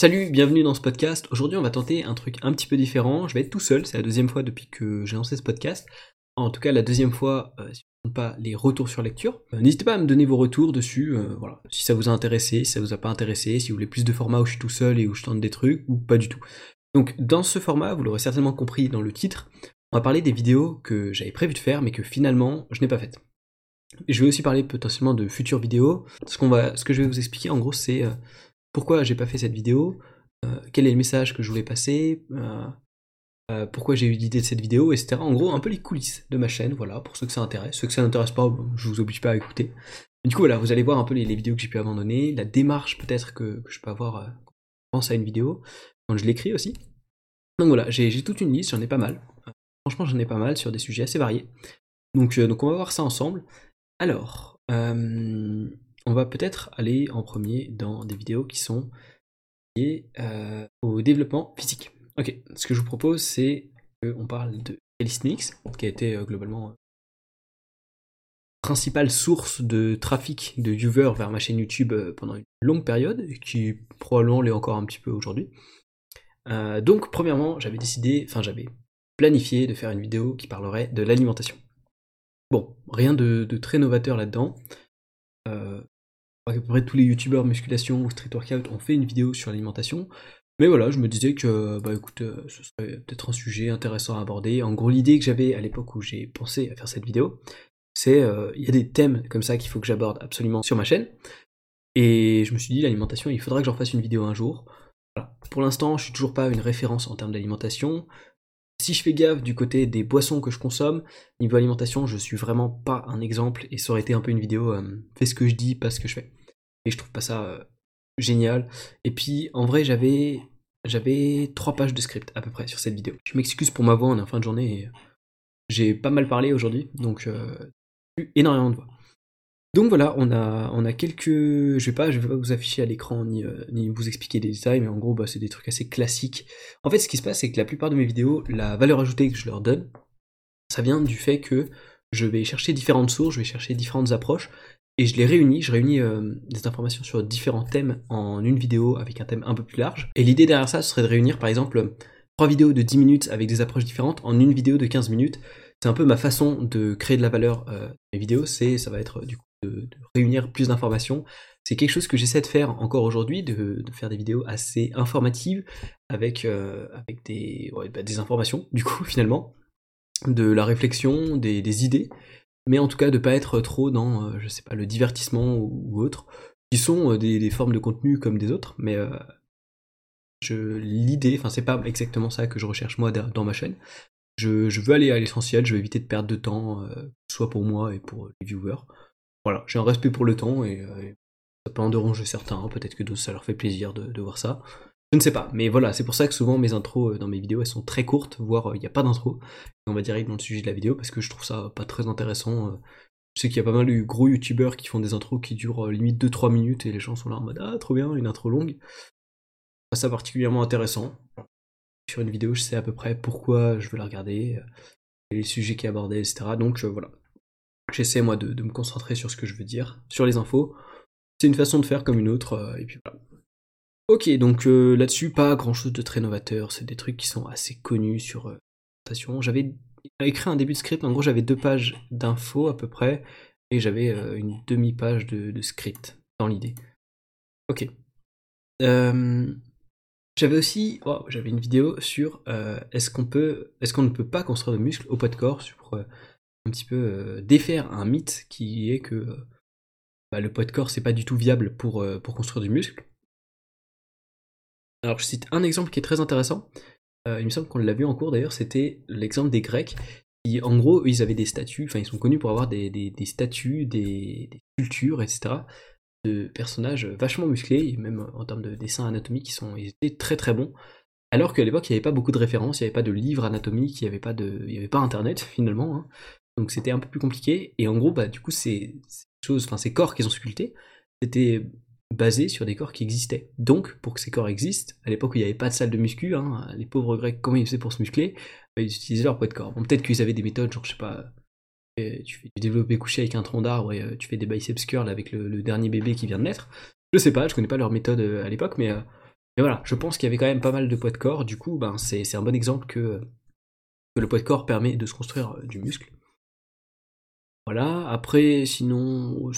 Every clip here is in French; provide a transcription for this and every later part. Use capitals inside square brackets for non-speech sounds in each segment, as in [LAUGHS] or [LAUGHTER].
Salut, bienvenue dans ce podcast. Aujourd'hui, on va tenter un truc un petit peu différent. Je vais être tout seul, c'est la deuxième fois depuis que j'ai lancé ce podcast. En tout cas, la deuxième fois, euh, si vous ne pas les retours sur lecture. Euh, n'hésitez pas à me donner vos retours dessus, euh, voilà. Si ça vous a intéressé, si ça vous a pas intéressé, si vous voulez plus de formats où je suis tout seul et où je tente des trucs, ou pas du tout. Donc, dans ce format, vous l'aurez certainement compris dans le titre, on va parler des vidéos que j'avais prévu de faire, mais que finalement, je n'ai pas faites. Je vais aussi parler potentiellement de futures vidéos. Ce, qu'on va, ce que je vais vous expliquer, en gros, c'est pourquoi j'ai pas fait cette vidéo, euh, quel est le message que je voulais passer, euh, euh, pourquoi j'ai eu l'idée de cette vidéo, etc. En gros, un peu les coulisses de ma chaîne, voilà, pour ceux que ça intéresse. Ceux que ça n'intéresse pas, je vous oblige pas à écouter. du coup, voilà, vous allez voir un peu les, vidéos que j'ai pu abandonner, la démarche peut-être que, je peux avoir quand je pense à une vidéo, quand je l'écris aussi. Donc voilà, j'ai toute une liste, j'en ai pas mal. Franchement, j'en ai pas mal sur des sujets assez variés. Donc, donc on va voir ça ensemble. Alors, on va peut-être aller en premier dans des vidéos qui sont liées euh, au développement physique. Ok, ce que je vous propose, c'est qu'on parle de Calisthenics, qui a été euh, globalement euh, principale source de trafic de viewers vers ma chaîne YouTube pendant une longue période, et qui probablement l'est encore un petit peu aujourd'hui. donc, premièrement, j'avais décidé, enfin, j'avais planifié de faire une vidéo qui parlerait de l'alimentation. Bon, rien de, très novateur là-dedans à peu près tous les youtubeurs musculation ou street workout ont fait une vidéo sur l'alimentation. Mais voilà, je me disais que, bah écoute, euh, ce serait peut-être un sujet intéressant à aborder. En gros, l'idée que j'avais à l'époque où j'ai pensé à faire cette vidéo, c'est euh, il y a des thèmes comme ça qu'il faut que j'aborde absolument sur ma chaîne. Et je me suis dit, l'alimentation, il faudra que j'en fasse une vidéo un jour. Pour l'instant, je suis toujours pas une référence en termes d'alimentation. Si je fais gaffe du côté des boissons que je consomme, niveau alimentation, je suis vraiment pas un exemple et ça aurait été un peu une vidéo euh, fais ce que je dis, pas ce que je fais je trouve pas ça euh, génial. Et puis en vrai j'avais j'avais trois pages de script à peu près sur cette vidéo. Je m'excuse pour ma voix, en fin de journée et j'ai pas mal parlé aujourd'hui, donc euh, énormément de voix. Donc voilà, on a, on a quelques. Je vais pas, je vais pas vous afficher à l'écran ni, euh, ni vous expliquer des détails, mais en gros, bah, c'est des trucs assez classiques. En fait, ce qui se passe, c'est que la plupart de mes vidéos, la valeur ajoutée que je leur donne, ça vient du fait que je vais chercher différentes sources, je vais chercher différentes approches, et je les réunis, je réunis euh, des informations sur différents thèmes en une vidéo avec un thème un peu plus large. Et l'idée derrière ça, ce serait de réunir par exemple trois vidéos de 10 minutes avec des approches différentes en une vidéo de 15 minutes. C'est un peu ma façon de créer de la valeur euh, mes vidéos, c'est ça va être du coup de, réunir plus d'informations. C'est quelque chose que j'essaie de faire encore aujourd'hui, de, faire des vidéos assez informatives avec, euh, avec des, bah, des informations du coup [LAUGHS] finalement, de la réflexion, des idées mais en tout cas de pas être trop dans, euh, je sais pas, le divertissement ou, autre, qui sont euh, des, formes de contenu comme des autres, mais euh, l'idée, enfin c'est pas exactement ça que je recherche moi dans ma chaîne. Je, veux aller à l'essentiel, je veux éviter de perdre de temps, soit pour moi et pour les viewers. Voilà, j'ai un respect pour le temps et, ça peut en déranger certains, peut-être que d'autres ça leur fait plaisir de voir ça. Je ne sais pas, mais voilà, c'est pour ça que souvent mes intros euh, dans mes vidéos elles sont très courtes, voire euh, il n'y a pas d'intro. On va direct dans le sujet de la vidéo parce que je trouve ça pas très intéressant. Euh. Je sais qu'il y a pas mal de gros youtubeurs qui font des intros qui durent limite 2-3 minutes et les gens sont là en mode Ah, trop bien, une intro longue. Pas ça particulièrement intéressant. Sur une vidéo, je sais à peu près pourquoi je veux la regarder, les sujets qui abordés, etc. Donc voilà. J'essaie moi de, de, me concentrer sur ce que je veux dire, sur les infos. C'est une façon de faire comme une autre, et puis voilà. Ok, donc euh, là-dessus, pas grand-chose de très novateur, c'est des trucs qui sont assez connus sur euh, J'avais écrit un début de script, en gros j'avais deux pages d'infos à peu près, et j'avais euh, une demi-page de, script dans l'idée. Ok. j'avais aussi, oh, j'avais une vidéo sur est-ce qu'on peut, est-ce qu'on ne peut pas construire de muscles au poids de corps, pour un petit peu défaire un mythe qui est que bah, le poids de corps c'est pas du tout viable pour, pour construire du muscle. Alors je cite un exemple qui est très intéressant. Euh, il me semble qu'on l'a vu en cours d'ailleurs, c'était l'exemple des Grecs. Qui, en gros, ils avaient des statues, enfin ils sont connus pour avoir des, statues, des, sculptures, etc. de personnages vachement musclés, et même en termes de dessins anatomiques, ils, sont, ils étaient très très bons. Alors qu'à l'époque, il n'y avait pas beaucoup de références, il n'y avait pas de livres anatomiques, il n'y avait pas internet [LAUGHS] finalement. Hein. Donc c'était un peu plus compliqué. Et en gros, bah, du coup, ces, choses, enfin ces corps qu'ils ont sculptés, c'était basé sur des corps qui existaient. Donc, pour que ces corps existent, à l'époque où il n'y avait pas de salle de muscu, hein, les pauvres Grecs, comment ils faisaient pour se muscler? Bah, Ils utilisaient leur poids de corps. Bon, peut-être qu'ils avaient des méthodes, genre, je sais pas, euh, tu fais du développé couché avec un tronc d'arbre et euh, tu fais des biceps curls avec le, dernier bébé qui vient de naître. Je sais pas, je connais pas leur méthode euh, à l'époque, mais voilà, je pense qu'il y avait quand même pas mal de poids de corps, du coup, ben, c'est un bon exemple que, le poids de corps permet de se construire du muscle. Voilà, après, sinon,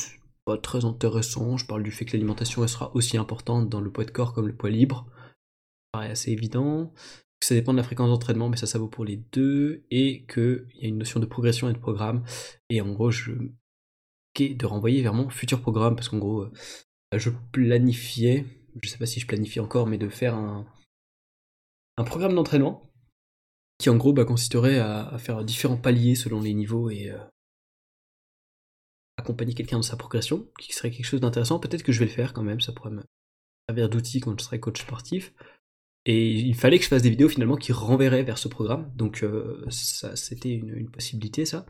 pas très intéressant, je parle du fait que l'alimentation sera aussi importante dans le poids de corps comme le poids libre. Ça paraît assez évident. Ça dépend de la fréquence d'entraînement, mais ça, ça vaut pour les deux. Et qu'il y a une notion de progression et de programme. Et en gros, je de renvoyer vers mon futur programme, parce qu'en gros, euh, je planifiais je sais pas si je planifie encore, mais de faire un, un programme d'entraînement qui en gros bah, consisterait à, faire différents paliers selon les niveaux et euh, accompagner quelqu'un dans sa progression, qui serait quelque chose d'intéressant. Peut-être que je vais le faire quand même, ça pourrait me servir d'outil quand je serai coach sportif. Et il fallait que je fasse des vidéos finalement qui renverraient vers ce programme, donc euh, c'était une, possibilité ça.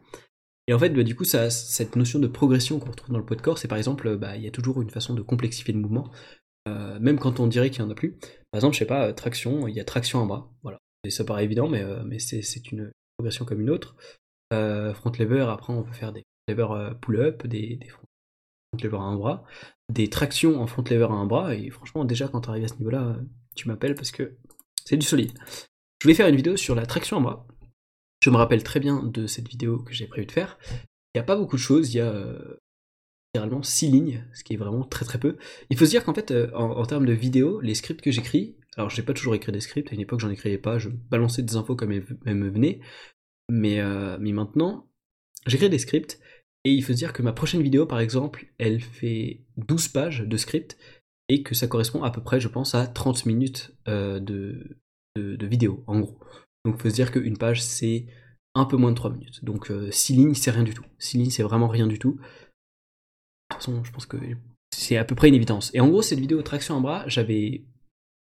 Et en fait, bah, du coup, cette notion de progression qu'on retrouve dans le poids de c'est par exemple, bah, il y a toujours une façon de complexifier le mouvement. Euh, même quand on dirait qu'il n'y en a plus. Par exemple, je sais pas, traction, il y a traction à bras, voilà. Et ça paraît évident, mais, euh, mais c'est une progression comme une autre. front lever, après on peut faire des lever pull-up, des, des front lever à un bras, des tractions en front lever à un bras, et franchement, déjà quand tu arrives à ce niveau-là, tu m'appelles parce que c'est du solide. Je voulais faire une vidéo sur la traction à bras. Je me rappelle très bien de cette vidéo que j'ai prévu de faire. Il n'y a pas beaucoup de choses, il y a littéralement 6 lignes, ce qui est vraiment très très peu. Il faut se dire qu'en fait, euh, en, termes de vidéo, les scripts que j'écris, alors j'ai pas toujours écrit des scripts, à une époque j'en écrivais pas, je balançais des infos comme elles, me venaient, mais, euh, mais maintenant, j'écris des scripts, et il faut se dire que ma prochaine vidéo, par exemple, elle fait 12 pages de script, et que ça correspond à peu près, je pense, à 30 minutes euh, de, de, vidéo, en gros. Donc il faut se dire qu'une page, c'est un peu moins de 3 minutes. Donc 6 lignes, c'est rien du tout. 6 lignes, c'est vraiment rien du tout toute façon, je pense que c'est à peu près une évidence. Et en gros, cette vidéo traction en bras, j'avais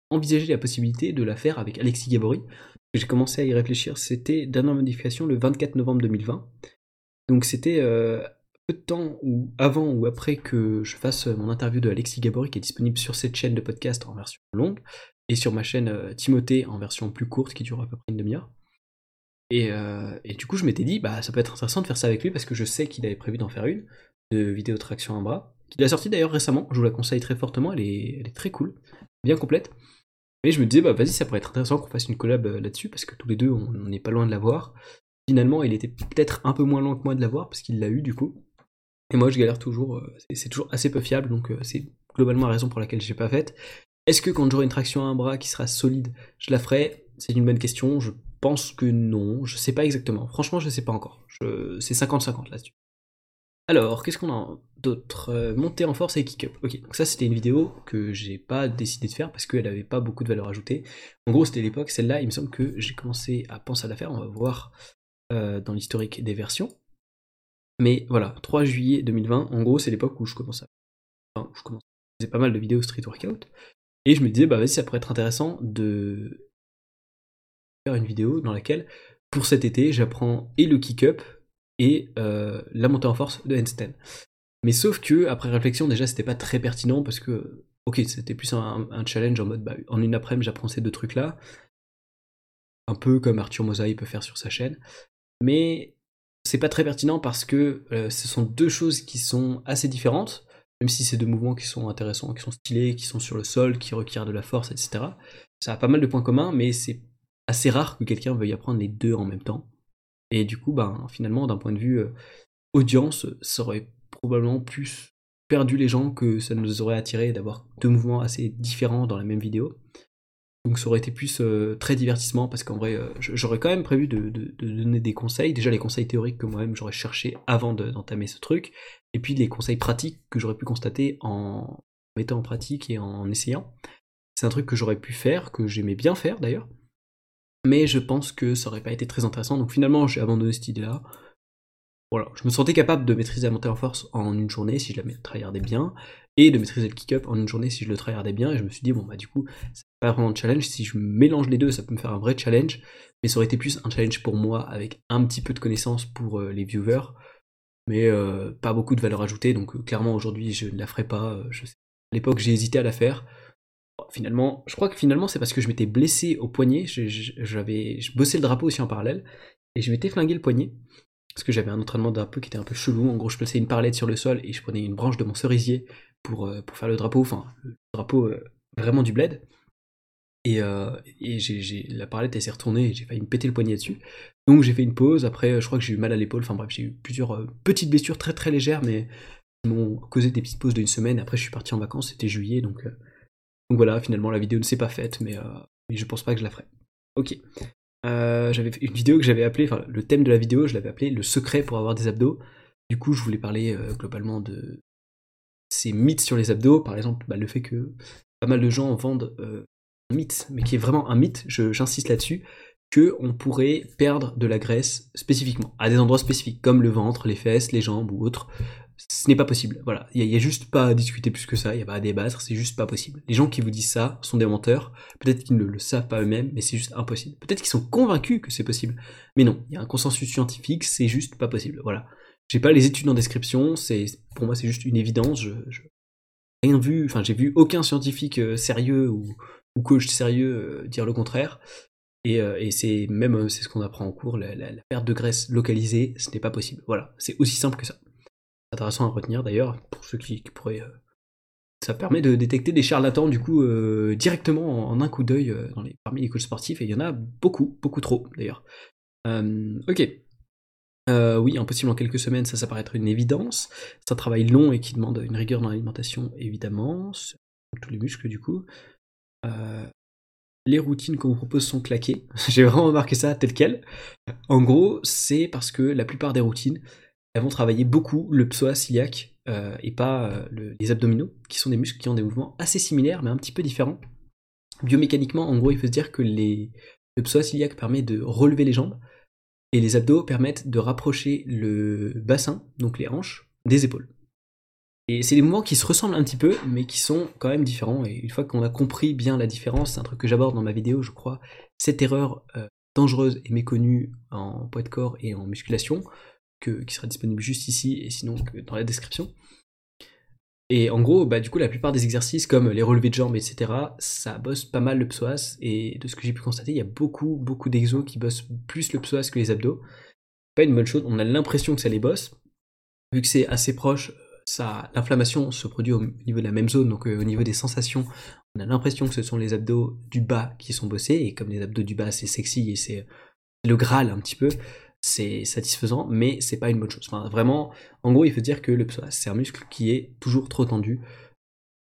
envisagé la possibilité de la faire avec Alexis Gabory. J'ai commencé à y réfléchir. C'était dernière modification le 24 novembre 2020. Donc c'était euh, peu de temps ou avant ou après que je fasse mon interview de Alexis Gabory qui est disponible sur cette chaîne de podcast en version longue et sur ma chaîne euh, Timothée en version plus courte qui dure à peu près une demi-heure. Et, euh, et, du coup, je m'étais dit, bah, ça peut être intéressant de faire ça avec lui parce que je sais qu'il avait prévu d'en faire une de vidéo traction à bras, qui a sorti d'ailleurs récemment, je vous la conseille très fortement, elle est, très cool, bien complète. Mais je me disais, bah vas-y, ça pourrait être intéressant qu'on fasse une collab euh, là-dessus, parce que tous les deux, on n'est pas loin de l'avoir. Finalement, il était peut-être un peu moins loin que moi de l'avoir, parce qu'il l'a eu du coup. Et moi, je galère toujours, euh, c'est toujours assez peu fiable, donc euh, c'est globalement la raison pour laquelle je l'ai pas faite. Est-ce que quand j'aurai une traction à un bras qui sera solide, je la ferai? C'est une bonne question. Je pense que non. Je sais pas exactement. Franchement, je sais pas encore. C'est 50-50 là-dessus. Alors, qu'est-ce qu'on a d'autre? Euh, Monter en force et kick-up. Ok, donc ça c'était une vidéo que j'ai pas décidé de faire parce qu'elle avait pas beaucoup de valeur ajoutée. En gros, c'était l'époque, celle-là, il me semble que j'ai commencé à penser à la faire, on va voir euh, dans l'historique des versions. Mais voilà, 3 juillet 2020, en gros, c'est l'époque où je commençais à... Enfin, je commençais à pas mal de vidéos street workout. Et je me disais, bah vas-y, ça pourrait être intéressant de faire une vidéo dans laquelle, pour cet été, j'apprends et le kick-up et euh, la montée en force de Einstein. Mais sauf que, après réflexion, déjà, c'était pas très pertinent parce que, ok, c'était plus un, challenge en mode, bah, en une après-midi, j'apprends ces deux trucs-là. Un peu comme Arthur Mosaï peut faire sur sa chaîne. Mais c'est pas très pertinent parce que euh, ce sont deux choses qui sont assez différentes, même si c'est deux mouvements qui sont intéressants, qui sont stylés, qui sont sur le sol, qui requièrent de la force, etc. Ça a pas mal de points communs, mais c'est assez rare que quelqu'un veuille apprendre les deux en même temps. Et du coup, ben, finalement, d'un point de vue euh, audience, ça aurait probablement plus perdu les gens que ça nous aurait attiré d'avoir deux mouvements assez différents dans la même vidéo. Donc ça aurait été plus euh, très divertissement parce qu'en vrai, euh, j'aurais quand même prévu de, donner des conseils. Déjà les conseils théoriques que moi-même j'aurais cherché avant d'entamer ce truc. Et puis les conseils pratiques que j'aurais pu constater en mettant en pratique et en essayant. C'est un truc que j'aurais pu faire, que j'aimais bien faire d'ailleurs mais je pense que ça aurait pas été très intéressant, donc finalement j'ai abandonné cette idée-là. Voilà, je me sentais capable de maîtriser la montée en force en une journée si je la tryhardais bien, et de maîtriser le kick-up en une journée si je le tryhardais bien, et je me suis dit, bon bah du coup, c'est pas vraiment un challenge, si je mélange les deux, ça peut me faire un vrai challenge, mais ça aurait été plus un challenge pour moi avec un petit peu de connaissances pour euh, les viewers, mais euh, pas beaucoup de valeur ajoutée, donc euh, clairement aujourd'hui je ne la ferai pas, je. À l'époque j'ai hésité à la faire, finalement, je crois que finalement c'est parce que je m'étais blessé au poignet, j'avais je bossais le drapeau aussi en parallèle, et je m'étais flingué le poignet, parce que j'avais un entraînement drapeau qui était un peu chelou, en gros je plaçais une parlette sur le sol et je prenais une branche de mon cerisier pour, euh, pour faire le drapeau, enfin le drapeau euh, vraiment du bled, Et, j'ai, la parallèle s'est retournée et j'ai failli me péter le poignet dessus. Donc j'ai fait une pause. Après, je crois que j'ai eu mal à l'épaule. Enfin bref, j'ai eu plusieurs petites blessures très très légères, mais qui m'ont causé des petites pauses d'une semaine. Après, je suis parti en vacances. C'était juillet, donc, donc voilà. Finalement, la vidéo ne s'est pas faite, mais, mais je pense pas que je la ferai. Ok. j'avais fait une vidéo que j'avais appelée, enfin le thème de la vidéo, je l'avais appelé le secret pour avoir des abdos. Du coup, je voulais parler globalement de ces mythes sur les abdos, par exemple, bah, le fait que pas mal de gens vendent un mythe, mais qui est vraiment un mythe, j'insiste là-dessus, que on pourrait perdre de la graisse spécifiquement, à des endroits spécifiques, comme le ventre, les fesses, les jambes ou autres. Ce n'est pas possible. Voilà, il n'y a, juste pas à discuter plus que ça, il n'y a pas à débattre, c'est juste pas possible. Les gens qui vous disent ça sont des menteurs, peut-être qu'ils ne le savent pas eux-mêmes, mais c'est juste impossible. Peut-être qu'ils sont convaincus que c'est possible, mais non, il y a un consensus scientifique, c'est juste pas possible. Voilà. J'ai pas les études en description, c'est pour moi c'est juste une évidence. Je, rien vu, enfin j'ai vu aucun scientifique euh, sérieux ou, coach sérieux euh, dire le contraire. Et, euh, c'est même c'est ce qu'on apprend en cours, la, perte de graisse localisée, ce n'est pas possible. Voilà, c'est aussi simple que ça. Intéressant à retenir d'ailleurs pour ceux qui, pourraient. ça permet de détecter des charlatans du coup directement en, un coup d'œil parmi les coachs sportifs et il y en a beaucoup, beaucoup trop d'ailleurs. ok, euh, oui, impossible en quelques semaines, ça, ça paraît être une évidence. C'est un travail long et qui demande une rigueur dans l'alimentation, évidemment. Tous les muscles, du coup. Euh, les routines qu'on vous propose sont claquées. [LAUGHS] J'ai vraiment remarqué ça tel quel. En gros, c'est parce que la plupart des routines, elles vont travailler beaucoup le psoas iliaque euh, et pas les abdominaux, qui sont des muscles qui ont des mouvements assez similaires, mais un petit peu différents. Biomécaniquement, en gros, il faut se dire que le psoas iliaque permet de relever les jambes, et les abdos permettent de rapprocher le bassin, donc les hanches, des épaules. Et c'est des mouvements qui se ressemblent un petit peu, mais qui sont quand même différents. Et une fois qu'on a compris bien la différence, c'est un truc que j'aborde dans ma vidéo, je crois, cette erreur euh, dangereuse et méconnue en poids de corps et en musculation, que, qui sera disponible juste ici et sinon dans la description. Et en gros, bah, du coup, la plupart des exercices, comme les relevés de jambes, etc., ça bosse pas mal le psoas. Et de ce que j'ai pu constater, il y a beaucoup, beaucoup d'exos qui bossent plus le psoas que les abdos. Pas une bonne chose, on a l'impression que ça les bosse. Vu que c'est assez proche, ça, l'inflammation se produit au niveau de la même zone, donc euh, au niveau des sensations, on a l'impression que ce sont les abdos du bas qui sont bossés. Et comme les abdos du bas, c'est sexy et c'est le graal un petit peu, c'est satisfaisant, mais c'est pas une bonne chose. Enfin, vraiment, en gros, il faut dire que le psoas, c'est un muscle qui est toujours trop tendu.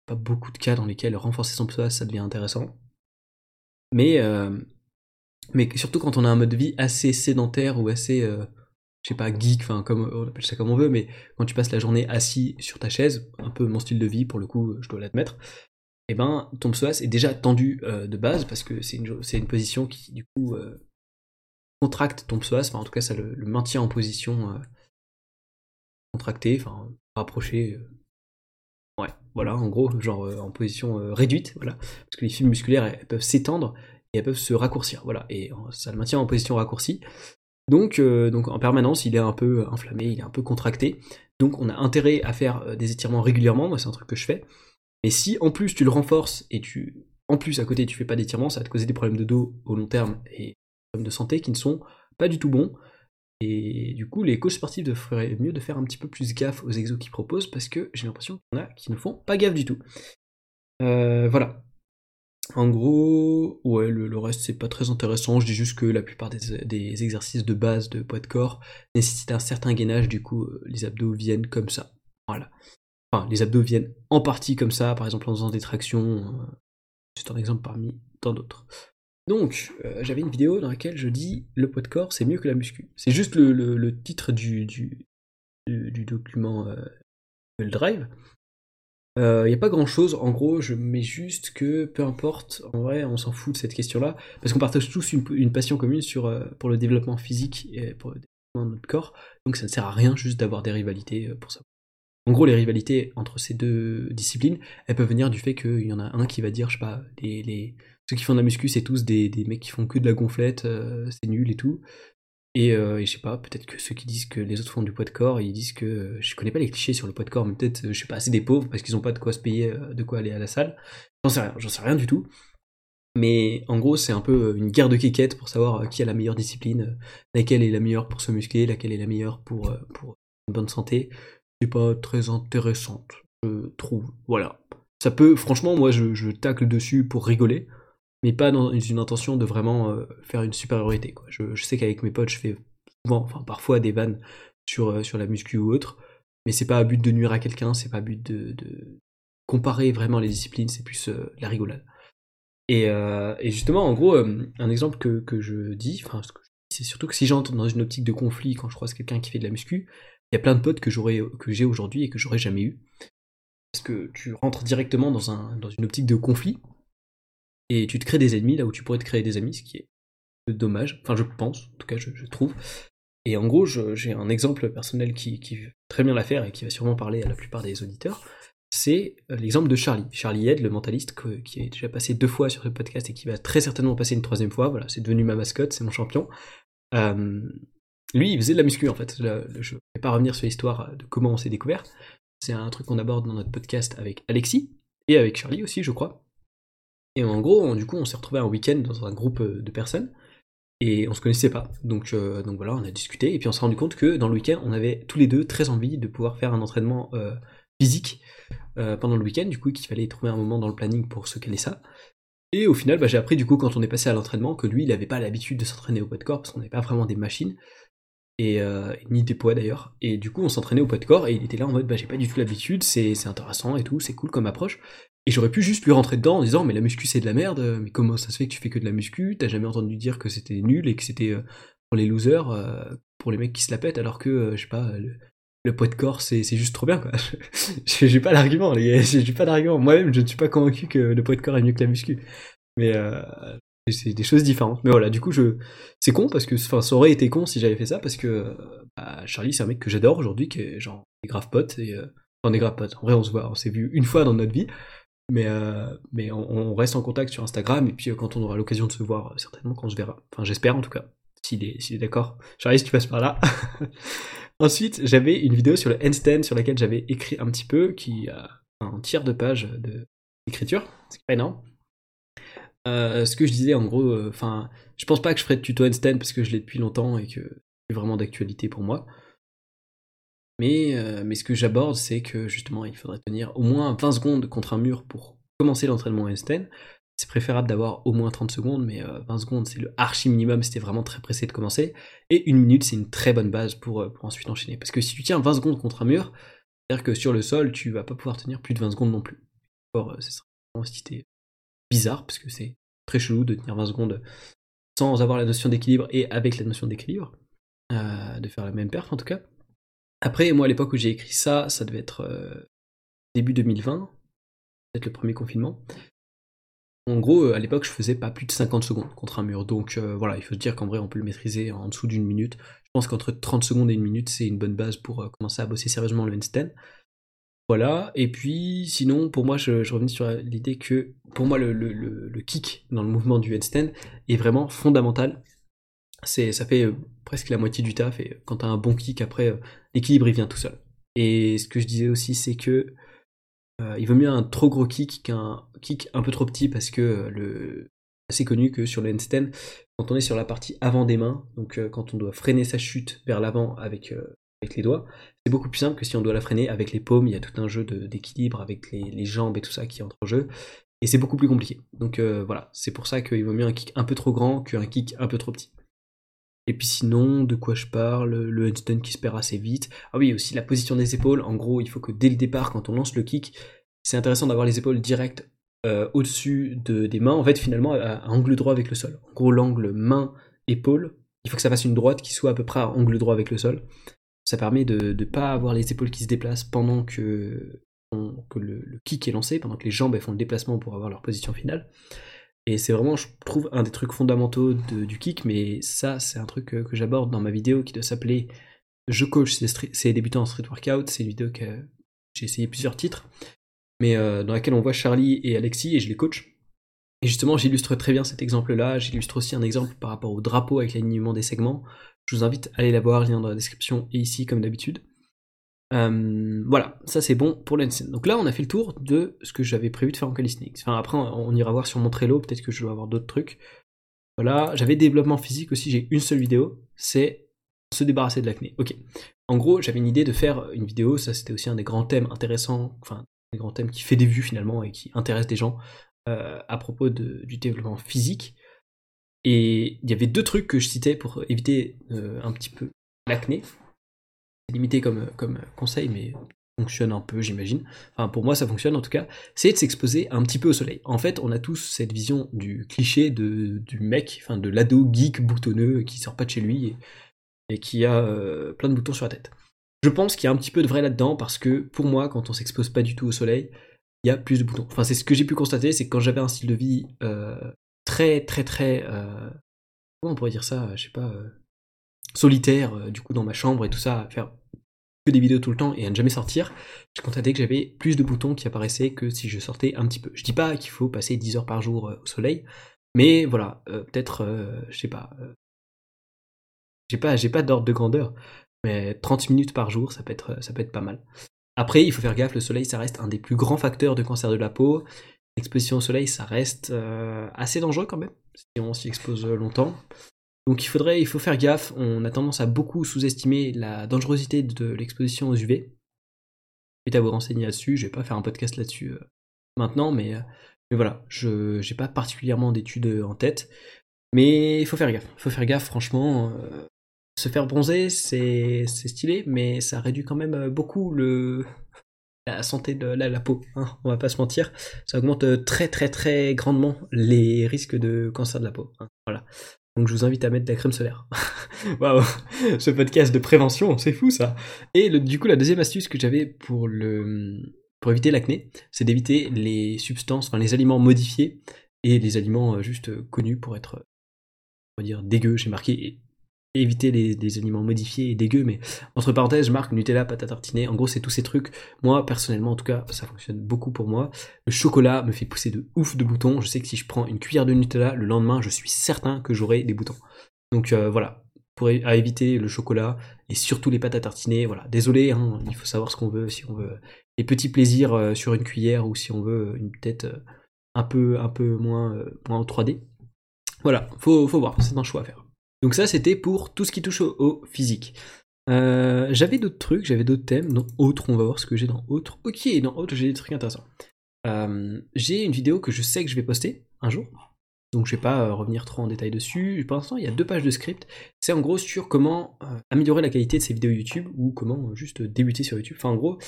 Pas beaucoup de cas dans lesquels renforcer son psoas, ça devient intéressant. Mais, euh, mais surtout quand on a un mode de vie assez sédentaire ou assez, euh, sais pas, geek, enfin, comme on appelle ça comme on veut, mais quand tu passes la journée assis sur ta chaise, un peu mon style de vie pour le coup, je dois l'admettre, et eh ben ton psoas est déjà tendu euh, de base parce que c'est une, une, position qui du coup contracte ton psoas, enfin en tout cas ça le, maintient en position euh, contractée, enfin rapprochée. Euh. ouais, voilà, en gros, genre euh, en position réduite, voilà. Parce que les fibres musculaires, peuvent s'étendre et elles peuvent se raccourcir, voilà. Et ça le maintient en position raccourcie. Donc, donc en permanence, il est un peu inflammé, il est un peu contracté. Donc on a intérêt à faire des étirements régulièrement, moi c'est un truc que je fais. Mais si en plus tu le renforces et tu en plus à côté tu fais pas d'étirements, ça va te causer des problèmes de dos au long terme et de santé qui ne sont pas du tout bons. Et du coup, les coachs sportifs feraient mieux de faire un petit peu plus gaffe aux exos qu'ils proposent parce que j'ai l'impression en a qui ne font pas gaffe du tout. Euh, voilà. En gros, ouais, le, reste c'est pas très intéressant. Je dis juste que la plupart des, exercices de base de poids de corps nécessitent un certain gainage, du coup, euh, les abdos viennent comme ça. Voilà. Enfin, les abdos viennent en partie comme ça, par exemple en faisant des tractions. Euh, c'est un exemple parmi tant d'autres. Donc, euh, j'avais une vidéo dans laquelle je dis le poids de corps, c'est mieux que la muscu. C'est juste le, titre du, du, document euh, Drive. Il euh, n'y a pas grand chose, en gros, je mets juste que peu importe, en vrai, on s'en fout de cette question-là, parce qu'on partage tous une, passion commune sur, pour le développement physique et pour le développement de notre corps, donc ça ne sert à rien juste d'avoir des rivalités pour ça. En gros, les rivalités entre ces deux disciplines, elles peuvent venir du fait qu'il y en a un qui va dire, je sais pas, les ceux qui font de la muscu, c'est tous des, mecs qui font que de la gonflette, euh, c'est nul et tout. Euh, et, je sais pas, peut-être que ceux qui disent que les autres font du poids de corps, ils disent que je connais pas les clichés sur le poids de corps, mais peut-être je sais pas assez des pauvres parce qu'ils ont pas de quoi se payer, euh, de quoi aller à la salle. J'en sais rien, j'en sais rien du tout. Mais en gros, c'est un peu une guerre de quéquettes pour savoir qui a la meilleure discipline, laquelle est la meilleure pour se muscler, laquelle est la meilleure pour, pour une bonne santé. C'est pas très intéressante, je trouve. Voilà. Ça peut, franchement, moi je tacle dessus pour rigoler mais pas dans une intention de vraiment euh, faire une supériorité. Quoi. Je, sais qu'avec mes potes, je fais souvent, enfin parfois des vannes sur, euh, sur la muscu ou autre, mais c'est pas à but de nuire à quelqu'un, c'est pas à but de, de, comparer vraiment les disciplines, c'est plus la rigolade. Et, et, justement, en gros, un exemple que, que je dis, enfin, c'est surtout que si j'entre dans une optique de conflit quand je croise quelqu'un qui fait de la muscu, il y a plein de potes que j'aurais que j'ai aujourd'hui et que j'aurais jamais eu. Parce que tu rentres directement dans, un, dans une optique de conflit et tu te crées des ennemis là où tu pourrais te créer des amis, ce qui est dommage. Enfin, je pense, en tout cas, je, trouve. Et en gros, j'ai un exemple personnel qui, qui veut très bien l'affaire et qui va sûrement parler à la plupart des auditeurs. C'est euh, l'exemple de Charlie. Charlie Head, le mentaliste, qui est déjà passé deux fois sur ce podcast et qui va très certainement passer une troisième fois. Voilà, c'est devenu ma mascotte, c'est mon champion. Euh, lui, il faisait de la muscu en fait. je ne vais pas revenir sur l'histoire de comment on s'est découvert. C'est un truc qu'on aborde dans notre podcast avec Alexis et avec Charlie aussi, je crois. Et en gros, du coup, on s'est retrouvé un week-end dans un groupe euh, de personnes et on se connaissait pas. Donc, euh, donc voilà, on a discuté et puis on s'est rendu compte que dans le week-end, on avait tous les deux très envie de pouvoir faire un entraînement euh, physique pendant le week-end. Du coup, qu'il fallait trouver un moment dans le planning pour se caler ça. Et au final, bah, j'ai appris du coup quand on est passé à l'entraînement que lui, il n'avait pas l'habitude de s'entraîner au poids de corps parce qu'on n'avait pas vraiment des machines et euh, ni des poids d'ailleurs. Et du coup, on s'entraînait au poids de corps et il était là en mode bah j'ai pas du tout l'habitude, c'est intéressant et tout, c'est cool comme approche. Et j'aurais pu juste lui rentrer dedans en disant mais la muscu c'est de la merde, mais comment ça se fait que tu fais que de la muscu? T'as jamais entendu dire que c'était nul et que c'était euh, pour les losers, euh, pour les mecs qui se la pètent, alors que je sais pas. Le, poids de corps, c'est juste trop bien, quoi. [LAUGHS] J'ai pas d'argument, les gars. [LAUGHS] J'ai pas d'argument. Moi-même, je ne suis pas convaincu que le poids de corps est mieux que la muscu. Mais c'est des choses différentes. Mais voilà, du coup, je... c'est con parce que enfin, ça aurait été con si j'avais fait ça parce que bah, Charlie, c'est un mec que j'adore aujourd'hui, qui est genre des graves potes. Et, euh... enfin, des graves. En vrai, on se voit, on s'est vu une fois dans notre vie. Mais, euh... mais on, reste en contact sur Instagram et puis euh, quand on aura l'occasion de se voir, euh, certainement quand on se verra. Enfin, j'espère en tout cas, s'il est, est d'accord. Charlie, si tu passes par là. [LAUGHS] Ensuite, j'avais une vidéo sur le handstand sur laquelle j'avais écrit un petit peu, qui a un tiers de page d'écriture, c'est pas énorme. Euh, ce que je disais en gros, euh, enfin, je pense pas que je ferai de tuto handstand parce que je l'ai depuis longtemps et que c'est vraiment d'actualité pour moi. Mais, euh, mais ce que j'aborde, c'est que justement, il faudrait tenir au moins 20 secondes contre un mur pour commencer l'entraînement handstand. C'est préférable d'avoir au moins 30 secondes, mais 20 secondes, c'est le archi minimum c'était vraiment très pressé de commencer. Et une minute, c'est une très bonne base pour, pour ensuite enchaîner. Parce que si tu tiens 20 secondes contre un mur, c'est-à-dire que sur le sol, tu vas pas pouvoir tenir plus de 20 secondes non plus. Or, ce serait vraiment si bizarre, parce que c'est très chelou de tenir 20 secondes sans avoir la notion d'équilibre et avec la notion d'équilibre, euh, de faire la même perf en tout cas. Après, moi à l'époque où j'ai écrit ça, ça devait être euh, début 2020, peut-être le premier confinement. En gros, euh, à l'époque, je faisais pas plus de 50 secondes contre un mur. Donc voilà, il faut se dire qu'en vrai, on peut le maîtriser en dessous d'une minute. Je pense qu'entre 30 secondes et une minute, c'est une bonne base pour commencer à bosser sérieusement le handstand. Voilà, et puis sinon, pour moi, je, revenais sur l'idée que pour moi, le, kick dans le mouvement du headstand est vraiment fondamental. C'est, ça fait euh, presque la moitié du taf, et quand t'as un bon kick, après, euh, l'équilibre il vient tout seul. Et ce que je disais aussi, c'est que euh, il vaut mieux un trop gros kick qu'un kick un peu trop petit parce que assez connu que sur le handstand, quand on est sur la partie avant des mains, donc quand on doit freiner sa chute vers l'avant avec avec les doigts, c'est beaucoup plus simple que si on doit la freiner avec les paumes, il y a tout un jeu d'équilibre avec les, jambes et tout ça qui entre en jeu, et c'est beaucoup plus compliqué. Donc euh, voilà, c'est pour ça qu'il vaut mieux un kick un peu trop grand qu'un kick un peu trop petit. Et puis sinon, de quoi je parle? Le headstand qui se perd assez vite. Ah oui, aussi la position des épaules. En gros, il faut que dès le départ, quand on lance le kick, c'est intéressant d'avoir les épaules directes euh, au-dessus de, des mains, en fait, finalement, à, angle droit avec le sol. En gros, l'angle main-épaule, il faut que ça fasse une droite qui soit à peu près à angle droit avec le sol ça permet de ne pas avoir les épaules qui se déplacent pendant que, le, kick est lancé, pendant que les jambes font le déplacement pour avoir leur position finale. Et c'est vraiment, je trouve, un des trucs fondamentaux du kick, mais ça, c'est un truc que, j'aborde dans ma vidéo qui doit s'appeler Je coach c'est débutants en street workout. C'est une vidéo que j'ai essayé plusieurs titres, mais euh, dans laquelle on voit Charlie et Alexis et je les coach. Et justement, j'illustre très bien cet exemple-là. J'illustre aussi un exemple par rapport au drapeau avec l'alignement des segments. Je vous invite à aller la voir, lien dans la description et ici comme d'habitude. Euh, voilà, ça c'est bon pour l'NCN. Donc là, on a fait le tour de ce que j'avais prévu de faire en calisthenics. Enfin, après, on ira voir sur mon Trello, peut-être que je dois avoir d'autres trucs. Voilà, j'avais développement physique aussi, j'ai une seule vidéo, c'est se débarrasser de l'acné. Ok. En gros, j'avais une idée de faire une vidéo, ça c'était aussi un des grands thèmes intéressants, enfin, des grands thèmes qui fait des vues finalement et qui intéressent des gens. à propos du développement physique. Et il y avait deux trucs que je citais pour éviter un petit peu l'acné. C'est limité comme, comme conseil, mais fonctionne un peu, j'imagine. Enfin, pour moi, ça fonctionne en tout cas. C'est de s'exposer un petit peu au soleil. En fait, on a tous cette vision du cliché de, du mec, enfin de l'ado geek boutonneux qui sort pas de chez lui et, qui a euh, plein de boutons sur la tête. Je pense qu'il y a un petit peu de vrai là-dedans parce que pour moi, quand on s'expose pas du tout au soleil, il y a plus de boutons. Enfin, c'est ce que j'ai pu constater, c'est que quand j'avais un style de vie euh, très, très, très. Euh, comment on pourrait dire ça Je sais pas. solitaire, du coup, dans ma chambre et tout ça, à faire des vidéos tout le temps et à ne jamais sortir, je constatais que j'avais plus de boutons qui apparaissaient que si je sortais un petit peu. Je dis pas qu'il faut passer 10 heures par jour euh, au soleil, mais voilà, euh, peut-être, euh, je sais pas, j'ai pas, j'ai pas d'ordre de grandeur, mais 30 minutes par jour, ça peut être, ça peut être pas mal. Après, il faut faire gaffe, le soleil, ça reste un des plus grands facteurs de cancer de la peau. L'exposition au soleil, ça reste assez dangereux quand même, si on s'y expose longtemps. Donc il faudrait, il faut faire gaffe. On a tendance à beaucoup sous-estimer la dangerosité de l'exposition aux UV. Je vais vous renseigner là-dessus. Je vais pas faire un podcast là-dessus euh, maintenant, mais, euh, mais voilà, je n'ai pas particulièrement d'études en tête. Mais il faut faire gaffe. Il faut faire gaffe, franchement. Euh, se faire bronzer, c'est stylé, mais ça réduit quand même beaucoup le, la santé de la, peau, hein, on va pas se mentir. Ça augmente très très très grandement les risques de cancer de la peau. Hein, voilà. Donc je vous invite à mettre de la crème solaire. [LAUGHS] Waouh, ce podcast de prévention, c'est fou ça. Et du coup, la deuxième astuce que j'avais pour le pour éviter l'acné, c'est d'éviter les substances, enfin les aliments modifiés et les aliments euh, juste connus pour être, on va dire, dégueux. J'ai marqué éviter les, aliments modifiés et dégueux, mais entre parenthèses, je marque Nutella, pâte à tartiner. En gros, c'est tous ces trucs. Moi, personnellement, en tout cas, ça fonctionne beaucoup pour moi. Le chocolat me fait pousser de ouf de boutons. Je sais que si je prends une cuillère de Nutella, le lendemain, je suis certain que j'aurai des boutons. Donc euh, voilà, pour éviter le chocolat et surtout les pâtes à tartiner. Voilà, désolé, hein, il faut savoir ce qu'on veut. Si on veut les petits plaisirs euh, sur une cuillère ou si on veut une tête euh, un peu un peu moins, moins 3D. Voilà, faut, faut voir, c'est un choix à faire. Donc ça, c'était pour tout ce qui touche au, physique. Euh, j'avais d'autres trucs, j'avais d'autres thèmes. Dans autre, on va voir ce que j'ai dans autre. Ok, dans autre, j'ai des trucs intéressants. Euh, j'ai une vidéo que je sais que je vais poster un jour. Donc je vais pas euh, revenir trop en détail dessus. Pour l'instant, il y a deux pages de script. C'est en gros sur comment améliorer la qualité de ces vidéos YouTube ou comment juste débuter sur YouTube. Enfin, en gros,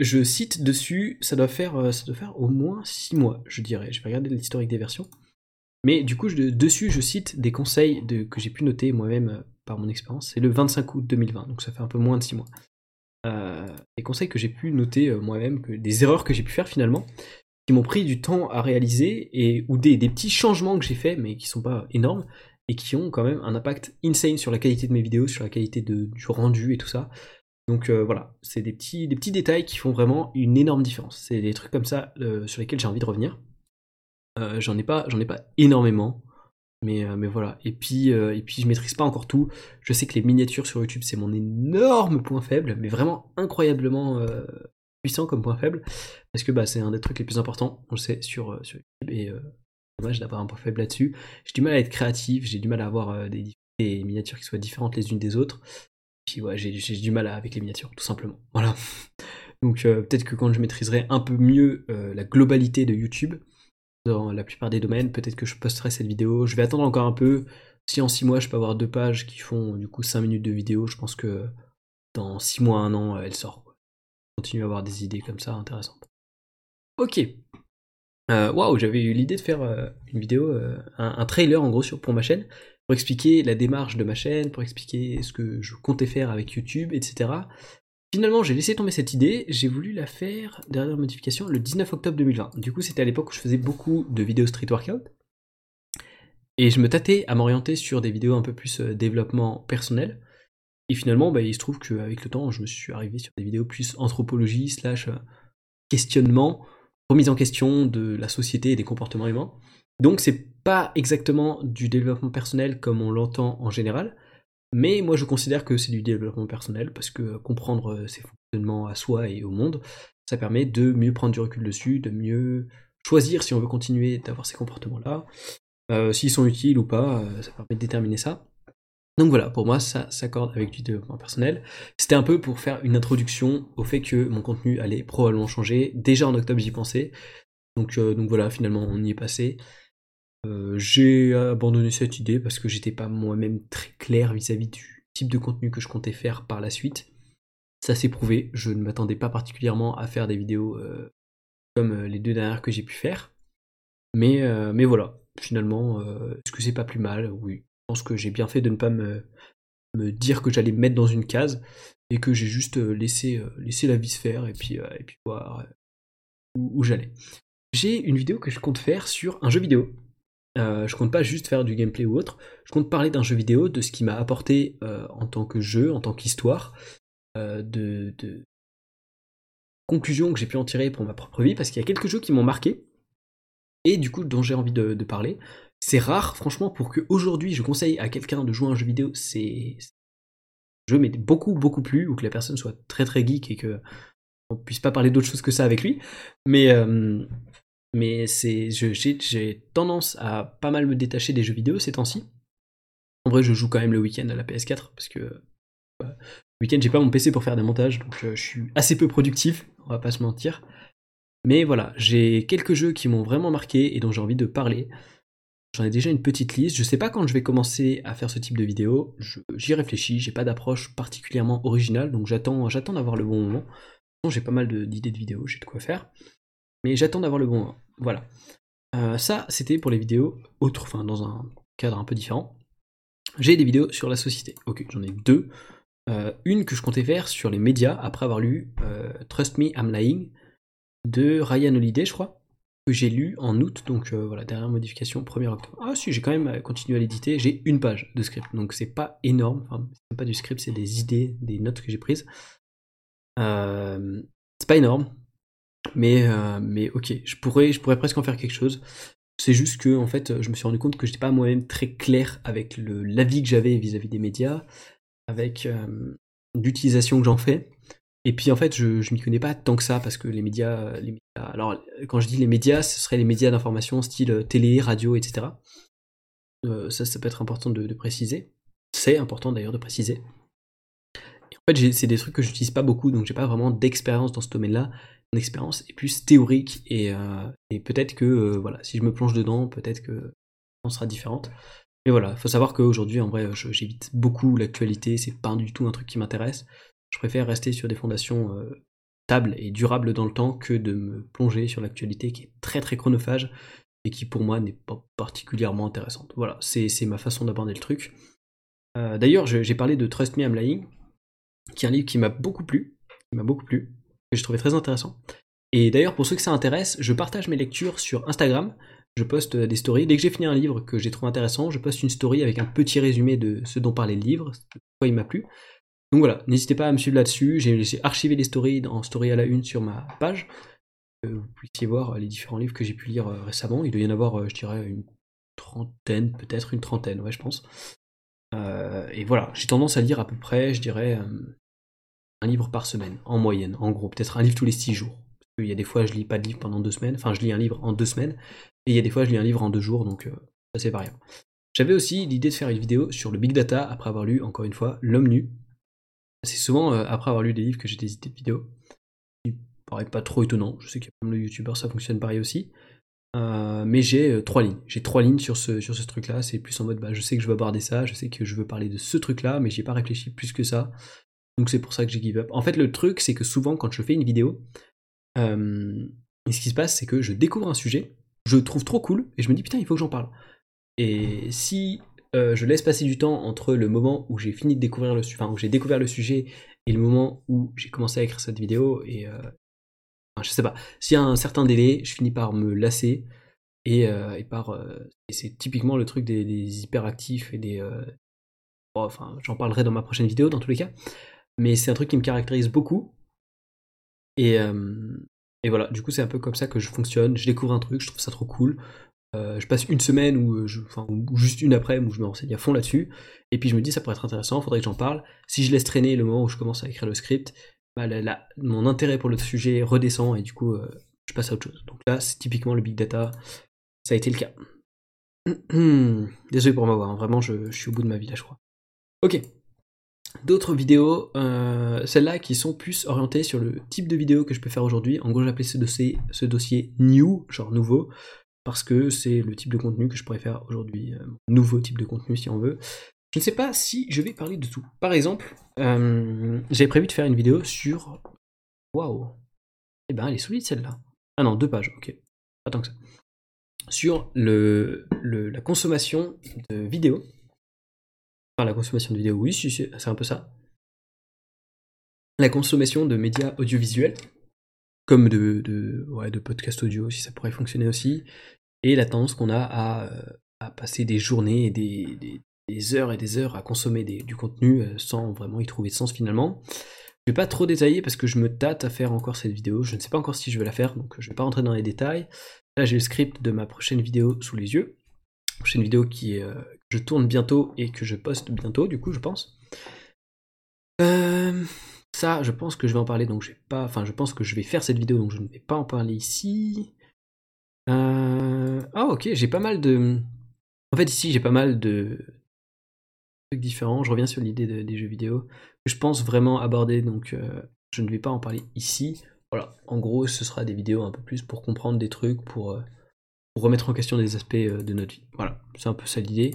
je cite dessus, ça doit faire, ça doit faire au moins 6 mois, je dirais. Je vais regarder l'historique des versions. Mais du coup, dessus, je cite des conseils que j'ai pu noter moi-même euh, par mon expérience. C'est le 25 août 2020, donc ça fait un peu moins de 6 mois. Euh, des conseils que j'ai pu noter euh, moi-même, des erreurs que j'ai pu faire finalement, qui m'ont pris du temps à réaliser, ou des, petits changements que j'ai faits, mais qui sont pas énormes, et qui ont quand même un impact insane sur la qualité de mes vidéos, sur la qualité du rendu et tout ça. Donc voilà, c'est des petits détails qui font vraiment une énorme différence. C'est des trucs comme ça sur lesquels j'ai envie de revenir. Euh, j'en ai pas, j'en ai pas énormément. Mais, euh, mais voilà. Et puis, euh, et puis je maîtrise pas encore tout. Je sais que les miniatures sur YouTube, c'est mon énorme point faible, mais vraiment incroyablement puissant comme point faible. Parce que bah, c'est un des trucs les plus importants, on le sait, sur, sur YouTube. Et dommage d'avoir un point faible là-dessus. J'ai du mal à être créatif, j'ai du mal à avoir des, miniatures qui soient différentes les unes des autres. Puis ouais, j'ai du mal avec les miniatures, tout simplement. Voilà. [LAUGHS] Donc peut-être que quand je maîtriserai un peu mieux la globalité de YouTube, dans la plupart des domaines. Peut-être que je posterai cette vidéo. Je vais attendre encore un peu. Si en 6 mois je peux avoir deux pages qui font du coup 5 minutes de vidéo, je pense que dans 6 mois, 1 an, elle sort. Continue à avoir des idées comme ça intéressantes. Ok. Euh, waouh, j'avais eu l'idée de faire euh, une vidéo, euh, un, trailer en gros sur, pour ma chaîne, pour expliquer la démarche de ma chaîne, pour expliquer ce que je comptais faire avec YouTube, etc. Finalement, j'ai laissé tomber cette idée, j'ai voulu la faire, dernière modification, le 19 octobre 2020. Du coup, c'était à l'époque où je faisais beaucoup de vidéos street workout. Et je me tâtais à m'orienter sur des vidéos un peu plus euh, développement personnel. Et finalement, bah, il se trouve qu'avec le temps, je me suis arrivé sur des vidéos plus anthropologie, slash euh, questionnement, remise en question de la société et des comportements humains. Donc c'est pas exactement du développement personnel comme on l'entend en général, mais moi je considère que c'est du développement personnel parce que comprendre euh, ses fonctionnements à soi et au monde, ça permet de mieux prendre du recul dessus, de mieux choisir si on veut continuer d'avoir ces comportements-là, euh, s'ils sont utiles ou pas, euh, ça permet de déterminer ça. Donc voilà, pour moi ça s'accorde avec du développement personnel. C'était un peu pour faire une introduction au fait que mon contenu allait probablement changer. Déjà en octobre j'y pensais. Donc voilà, finalement, on y est passé. J'ai abandonné cette idée parce que j'étais pas moi-même très clair vis-à-vis du type de contenu que je comptais faire par la suite. Ça s'est prouvé, je ne m'attendais pas particulièrement à faire des vidéos comme les deux dernières que j'ai pu faire. Mais, mais voilà, finalement, est-ce que c'est pas plus mal? Oui. Je pense que j'ai bien fait de ne pas me, dire que j'allais me mettre dans une case et que j'ai juste laissé, laissé la vie se faire et puis, et puis voir où, j'allais. J'ai une vidéo que je compte faire sur un jeu vidéo. Je compte pas juste faire du gameplay ou autre, je compte parler d'un jeu vidéo, de ce qui m'a apporté en tant que jeu, en tant qu'histoire, de, de conclusions que j'ai pu en tirer pour ma propre vie, parce qu'il y a quelques jeux qui m'ont marqué, et du coup dont j'ai envie de, parler. C'est rare, franchement, pour que aujourd'hui je conseille à quelqu'un de jouer à un jeu vidéo, c'est jeu m'est beaucoup beaucoup plus, ou que la personne soit très très geek et que on puisse pas parler d'autre chose que ça avec lui. Mais euh, mais c'est j'ai tendance à pas mal me détacher des jeux vidéo ces temps-ci. En vrai, je joue quand même le week-end à la PS4 parce que le week-end j'ai pas mon PC pour faire des montages, donc euh, je suis assez peu productif, on va pas se mentir. Mais voilà, j'ai quelques jeux qui m'ont vraiment marqué et dont j'ai envie de parler. J'en ai déjà une petite liste. Je sais pas quand je vais commencer à faire ce type de vidéo. J'y réfléchis. J'ai pas d'approche particulièrement originale, donc j'attends, j'attends d'avoir le bon moment. J'ai pas mal d'idées de, vidéos, j'ai de quoi faire. Mais j'attends d'avoir le bon moment. Voilà. Euh, ça, c'était pour les vidéos autres, enfin dans un cadre un peu différent. J'ai des vidéos sur la société. Ok, j'en ai deux. Euh, une que je comptais faire sur les médias après avoir lu euh, Trust Me, I'm Lying de Ryan Holiday, je crois, que j'ai lu en août, donc voilà, dernière modification, 1er octobre. Ah si, j'ai quand même continué à l'éditer, j'ai une page de script, donc c'est pas énorme, enfin, c'est pas du script, c'est des idées, des notes que j'ai prises. C'est pas énorme, mais, euh, mais ok, je pourrais, je pourrais presque en faire quelque chose. C'est juste que, en fait, je me suis rendu compte que j'étais pas moi-même très clair avec l'avis que j'avais vis-à-vis des médias, avec l'utilisation que j'en fais. Et puis en fait, je, je m'y connais pas tant que ça parce que les médias, les médias, alors quand je dis les médias, ce serait les médias d'information style euh, télé, radio, etc. Euh, ça, ça peut être important de, préciser. C'est important d'ailleurs de préciser. En fait, c'est des trucs que j'utilise pas beaucoup, donc j'ai pas vraiment d'expérience dans ce domaine-là. Expérience est plus théorique et, euh, peut-être que voilà, si je me plonge dedans, peut-être que on sera différente. Mais voilà, faut savoir qu'aujourd'hui, en vrai, j'évite beaucoup l'actualité. C'est pas du tout un truc qui m'intéresse je préfère rester sur des fondations euh, stables et durables dans le temps que de me plonger sur l'actualité qui est très très chronophage et qui pour moi n'est pas particulièrement intéressante. Voilà, c'est ma façon d'aborder le truc. Euh, d'ailleurs, j'ai parlé de Trust Me I'm Lying, qui est un livre qui m'a beaucoup plu, qui m'a beaucoup plu, que je trouvais très intéressant. Et d'ailleurs, pour ceux que ça intéresse, je partage mes lectures sur Instagram. Je poste des stories. Dès que j'ai fini un livre que j'ai trouvé intéressant, je poste une story avec un petit résumé de ce dont parlait le livre, pourquoi il m'a plu. Donc voilà, n'hésitez pas à me suivre là-dessus. J'ai archiver les stories en story à la une sur ma page. vous puissiez voir les différents livres que j'ai pu lire euh, récemment. Il doit y en avoir, euh, je dirais, une trentaine, peut-être une trentaine, ouais, je pense. Euh, et voilà, j'ai tendance à lire à peu près, je dirais, un livre par semaine, en moyenne, en gros, peut-être un livre tous les six jours. Qu'il y a des fois, je lis pas de livre pendant deux semaines, enfin, je lis un livre en deux semaines, et il y a des fois, je lis un livre en deux jours, donc ça c'est variable. J'avais aussi l'idée de faire une vidéo sur le big data après avoir lu, encore une fois, L'homme nu c'est souvent euh, après avoir lu des livres que j'ai des idées de vidéos. Qui paraît pas trop étonnant. Je sais qu'il y a comme le youtubeur, ça fonctionne pareil aussi. Euh, mais j'ai euh, trois lignes. J'ai trois lignes sur ce, truc-là. C'est plus en mode, bah, je sais que je veux aborder ça, je sais que je veux parler de ce truc-là, mais j'y ai pas réfléchi plus que ça. Donc c'est pour ça que j'ai give up. En fait, le truc, c'est que souvent, quand je fais une vidéo, ce qui se passe, c'est que je découvre un sujet, je trouve trop cool, et je me dis, putain, il faut que j'en parle. Et si euh, je laisse passer du temps entre le moment où j'ai fini de découvrir le sujet, découvert le sujet et le moment où j'ai commencé à écrire cette vidéo et euh, je sais pas, s'il y a un certain délai, je finis par me lasser et, euh, par c'est typiquement le truc des, hyperactifs et des enfin j'en parlerai dans ma prochaine vidéo dans tous les cas, mais c'est un truc qui me caractérise beaucoup et et voilà, du coup c'est un peu comme ça que je fonctionne, je découvre un truc, je trouve ça trop cool, euh, je passe une semaine ou, euh, enfin, juste une après où je me renseigne à fond là-dessus, et puis je me dis ça pourrait être intéressant, faudrait que j'en parle. Si je laisse traîner le moment où je commence à écrire le script, bah, mon intérêt pour le sujet redescend et du coup euh, je passe à autre chose. Donc là c'est typiquement le big data, ça a été le cas. [CLEARS THROAT] Désolé pour m'avoir, hein. vraiment je, suis au bout de ma vie là je crois. Ok. D'autres vidéos, euh, celles-là qui sont plus orientées sur le type de vidéo que je peux faire aujourd'hui. En gros, j'ai appelé ce dossier, ce dossier new, genre nouveau, parce que c'est le type de contenu que je pourrais faire aujourd'hui. Euh, nouveau type de contenu si on veut. Je ne sais pas si je vais parler de tout. Par exemple, euh, j'avais prévu de faire une vidéo sur. Waouh! Eh ben, elle est solide celle-là. Ah non, deux pages, ok. Pas que ça. Sur le, la consommation de vidéos. La consommation de vidéos, oui, c'est un peu ça. La consommation de médias audiovisuels, comme de, podcasts audio, si ça pourrait fonctionner aussi. Et la tendance qu'on a à, euh, passer des journées des, heures et des heures à consommer du contenu euh, sans vraiment y trouver de sens finalement. Je vais pas trop détailler parce que je me tâte à faire encore cette vidéo. Je ne sais pas encore si je vais la faire, donc je vais pas rentrer dans les détails. Là, j'ai le script de ma prochaine vidéo sous les yeux. Prochaine vidéo qui euh, je tourne bientôt et que je poste bientôt, du coup, je pense. Euh, ça, je pense que je vais en parler, donc je vais pas. Enfin, je pense que je vais faire cette vidéo, donc je ne vais pas en parler ici. Ah, ok, j'ai pas mal de. En fait, ici, j'ai pas mal de, différents. Je reviens sur l'idée des jeux vidéo que je pense vraiment aborder, donc euh, je ne vais pas en parler ici. Voilà, en gros, ce sera des vidéos un peu plus pour comprendre des trucs, pour, euh, remettre en question des aspects euh, de notre vie. Voilà, c'est un peu ça l'idée.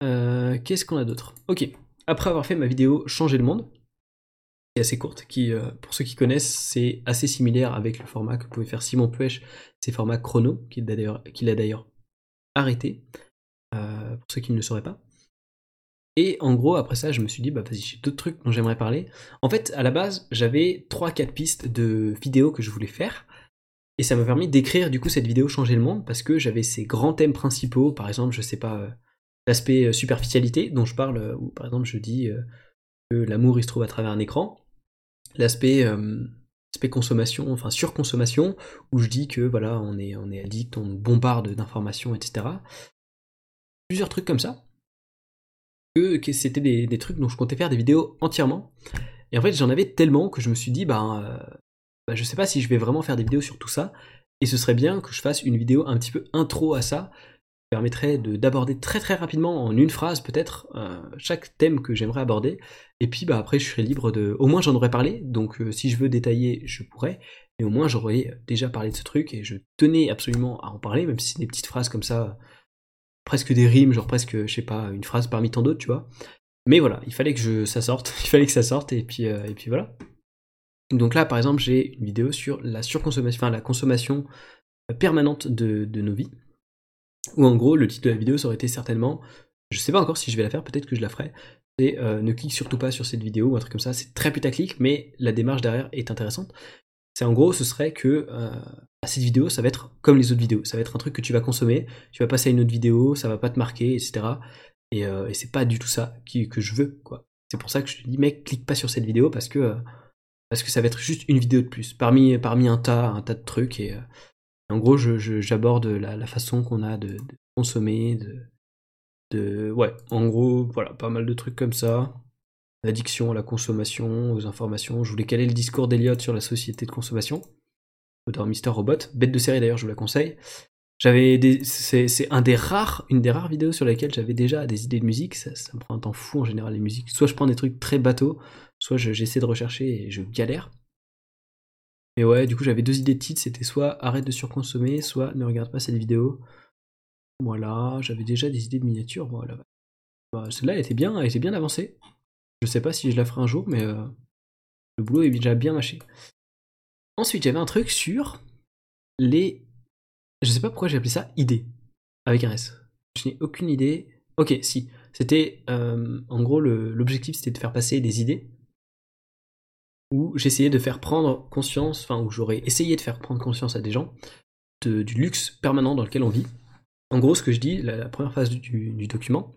Qu'est-ce qu'on a d'autre? Ok, après avoir fait ma vidéo Changer le monde, qui est assez courte, qui, pour ceux qui connaissent, c'est assez similaire avec le format que pouvait faire Simon Puech, c'est format chrono, qu'il a d'ailleurs arrêté, pour ceux qui ne le sauraient pas. Et en gros, après ça, je me suis dit, bah vas-y, j'ai d'autres trucs dont j'aimerais parler. En fait, à la base, j'avais 3-4 pistes de vidéos que je voulais faire. Et ça m'a permis d'écrire du coup cette vidéo Changer le monde parce que j'avais ces grands thèmes principaux, par exemple, je sais pas, euh, l'aspect euh, superficialité dont je parle, euh, ou par exemple je dis que l'amour il se trouve à travers un écran, l'aspect consommation, enfin surconsommation, où je dis que voilà, on est, on est addict, on bombarde d'informations, etc. Plusieurs trucs comme ça que, c'était des, trucs dont je comptais faire des vidéos entièrement. Et en fait, j'en avais tellement que je me suis dit, euh, bah, je sais pas si je vais vraiment faire des vidéos sur tout ça. Et ce serait bien que je fasse une vidéo un petit peu intro à ça, qui permettrait d'aborder très très rapidement, en une phrase peut-être, euh, chaque thème que j'aimerais aborder. Et puis bah, après, je serais libre de. Au moins, j'en aurais parlé, donc euh, si je veux détailler, je pourrais. Mais au moins, j'aurais déjà parlé de ce truc et je tenais absolument à en parler, même si c'est des petites phrases comme ça presque des rimes, genre presque, je sais pas, une phrase parmi tant d'autres, tu vois. Mais voilà, il fallait que je, ça sorte, [LAUGHS] il fallait que ça sorte, et puis, euh, et puis voilà. Donc là, par exemple, j'ai une vidéo sur la surconsommation, enfin la consommation permanente de, nos vies. Où en gros, le titre de la vidéo, ça aurait été certainement, je sais pas encore si je vais la faire, peut-être que je la ferai, c'est euh, ne clique surtout pas sur cette vidéo ou un truc comme ça. C'est très putaclic, mais la démarche derrière est intéressante. C'est en gros, ce serait que euh, cette vidéo, ça va être comme les autres vidéos. Ça va être un truc que tu vas consommer, tu vas passer à une autre vidéo, ça va pas te marquer, etc. Euh, et, c'est pas du tout ça que je veux, quoi. C'est pour ça que je te dis, mec, clique pas sur cette vidéo parce que, euh, parce que ça va être juste une vidéo de plus, parmi, un, tas, un tas de trucs. Et, en gros, j'aborde la, façon qu'on a de, consommer, de. Ouais, en gros, voilà, pas mal de trucs comme ça l'addiction à la consommation, aux informations. Je voulais caler le discours d'Eliott sur la société de consommation, dans Mister Robot. Bête de série d'ailleurs, je vous la conseille. J'avais des, c'est, un des rares, une des rares vidéos sur lesquelles j'avais déjà des idées de musique. Ça, me prend un temps fou en général les musiques. Soit je prends des trucs très bateaux, soit j'essaie de rechercher et je galère. Mais ouais, du coup j'avais deux idées de titres. C'était soit arrête de surconsommer, soit ne regarde pas cette vidéo. Voilà, j'avais déjà des idées de miniatures. Voilà. Bah, celle-là était bien, était bien avancée. Je sais pas si je la ferai un jour, mais euh, le boulot est déjà bien mâché. Ensuite, j'avais un truc sur les. Je sais pas pourquoi j'ai appelé ça idées, avec un S. Je n'ai aucune idée. Ok, si. C'était. Euh, en gros, l'objectif c'était de faire passer des idées. Où j'essayais de faire prendre conscience, enfin, où j'aurais essayé de faire prendre conscience à des gens du luxe permanent dans lequel on vit. En gros, ce que je dis, la, première phase du document,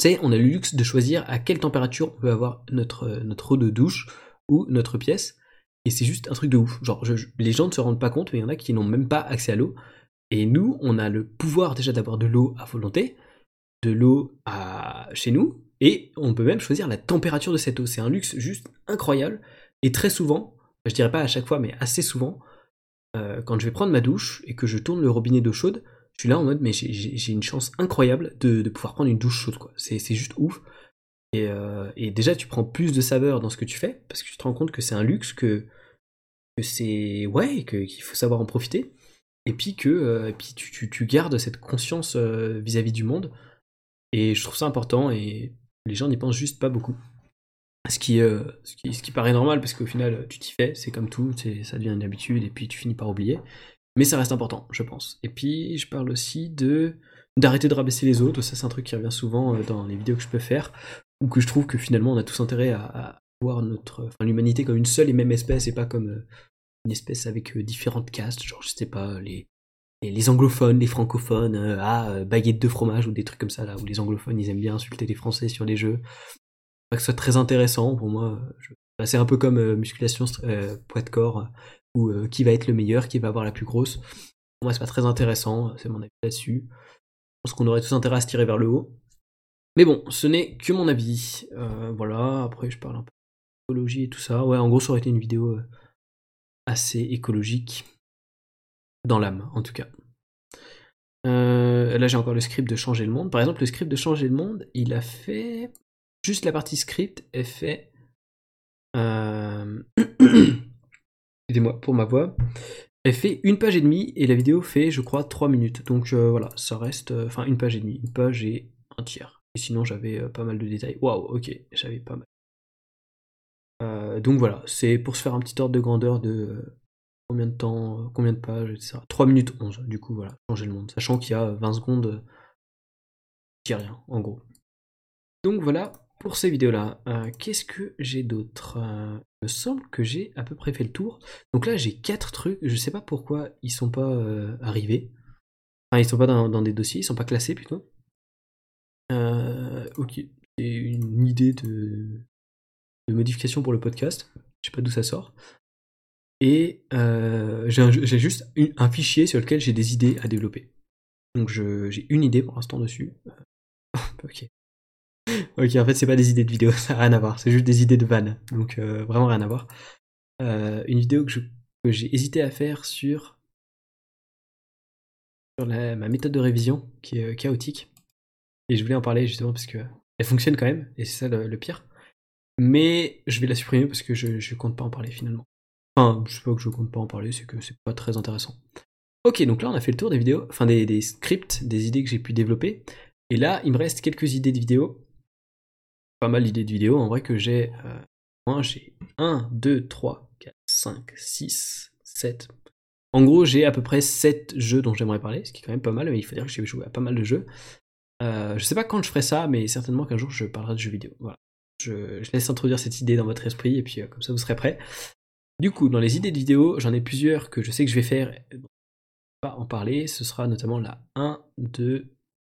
c'est on a le luxe de choisir à quelle température on veut avoir notre, euh, eau de douche ou notre pièce. Et c'est juste un truc de ouf. Genre, les gens ne se rendent pas compte, mais il y en a qui n'ont même pas accès à l'eau. Et nous, on a le pouvoir déjà d'avoir de l'eau à volonté, de l'eau à... chez nous, et on peut même choisir la température de cette eau. C'est un luxe juste incroyable. Et très souvent, je dirais pas à chaque fois, mais assez souvent, euh, quand je vais prendre ma douche et que je tourne le robinet d'eau chaude, je suis là en mode, mais j'ai une chance incroyable de, pouvoir prendre une douche chaude, quoi. C'est juste ouf. Et, déjà, tu prends plus de saveur dans ce que tu fais, parce que tu te rends compte que c'est un luxe, que, c'est. Ouais, qu'il faut savoir en profiter. Et puis que puis tu, gardes cette conscience vis-à-vis -vis du monde. Et je trouve ça important, et les gens n'y pensent juste pas beaucoup. Ce qui, euh, ce qui, paraît normal parce qu'au final tu t'y fais, c'est comme tout, ça devient une habitude et puis tu finis par oublier. Mais ça reste important, je pense. Et puis je parle aussi de d'arrêter de rabaisser les autres, ça c'est un truc qui revient souvent euh, dans les vidéos que je peux faire, ou que je trouve que finalement on a tous intérêt à, voir notre, enfin, l'humanité comme une seule et même espèce et pas comme euh, une espèce avec différentes castes, genre je sais pas, les, anglophones, les francophones, ah, baguette de fromage ou des trucs comme ça là, où les anglophones ils aiment bien insulter les français sur les jeux pas que ce soit très intéressant pour moi. Bah, c'est un peu comme euh, musculation, euh, poids de corps, ou euh, qui va être le meilleur, qui va avoir la plus grosse. Pour moi, c'est pas très intéressant, c'est mon avis là-dessus. Je pense qu'on aurait tous intérêt à se tirer vers le haut. Mais bon, ce n'est que mon avis. voilà, après je parle un peu d'écologie et tout ça. Ouais, en gros, ça aurait été une vidéo assez écologique. Dans l'âme, en tout cas. là, j'ai encore le script de Changer le Monde. Par exemple, le script de Changer le Monde, il a fait Juste la partie script est fait. Euh... [CLEARS THROAT] Excusez-moi pour ma voix. Elle fait une page et demie et la vidéo fait, je crois, 3 minutes. Donc euh, voilà, ça reste. Euh, enfin, une page et demie. Une page et un tiers. Et sinon, j'avais pas mal de détails. Waouh, ok, j'avais pas mal. donc voilà, c'est pour se faire un petit ordre de grandeur de combien de temps, combien de pages, etc. 3 minutes 11, du coup, voilà, changer le monde. Sachant qu'il y a 20 secondes, qui rien, en gros. Donc voilà pour ces vidéos-là. Euh, qu'est-ce que j'ai d'autre euh, Il me semble que j'ai à peu près fait le tour. Donc là, j'ai quatre trucs. Je sais pas pourquoi ils sont pas euh, arrivés. Enfin, ils sont pas dans, des dossiers, ils sont pas classés plutôt. ok, c'est une idée de, de, modification pour le podcast. Je sais pas d'où ça sort. Et j'ai juste un fichier sur lequel j'ai des idées à développer. Donc j'ai une idée pour l'instant dessus. [LAUGHS] ok. [LAUGHS] ok, en fait, c'est pas des idées de vidéo, [LAUGHS] ça n'a rien à voir. C'est juste des idées de vannes. Donc, euh, vraiment rien à voir. Euh, une vidéo que, j'ai hésité à faire sur, ma méthode de révision qui est euh, chaotique. Et je voulais en parler justement parce que elle fonctionne quand même, et c'est ça le, pire. Mais je vais la supprimer parce que je, je compte pas en parler finalement. Enfin, je sais pas que je compte pas en parler, c'est que c'est pas très intéressant. Ok, donc là on a fait le tour des vidéos, enfin des scripts, des idées que j'ai pu développer. Et là, il me reste quelques idées de vidéos pas mal d'idées de vidéos en vrai que j'ai. Euh, moi, j'ai 1, 2, 3, 4, 5, 6, 7. En gros, j'ai à peu près 7 jeux dont j'aimerais parler, ce qui est quand même pas mal, mais il faut dire que j'ai joué à pas mal de jeux. Euh, je sais pas quand je ferai ça, mais certainement qu'un jour je parlerai de jeux vidéo. Voilà. Je, laisse introduire cette idée dans votre esprit, et puis euh, comme ça vous serez prêts. Du coup, dans les idées de vidéos, j'en ai plusieurs que je sais que je vais faire, pas en parler. Ce sera notamment la 1, 2,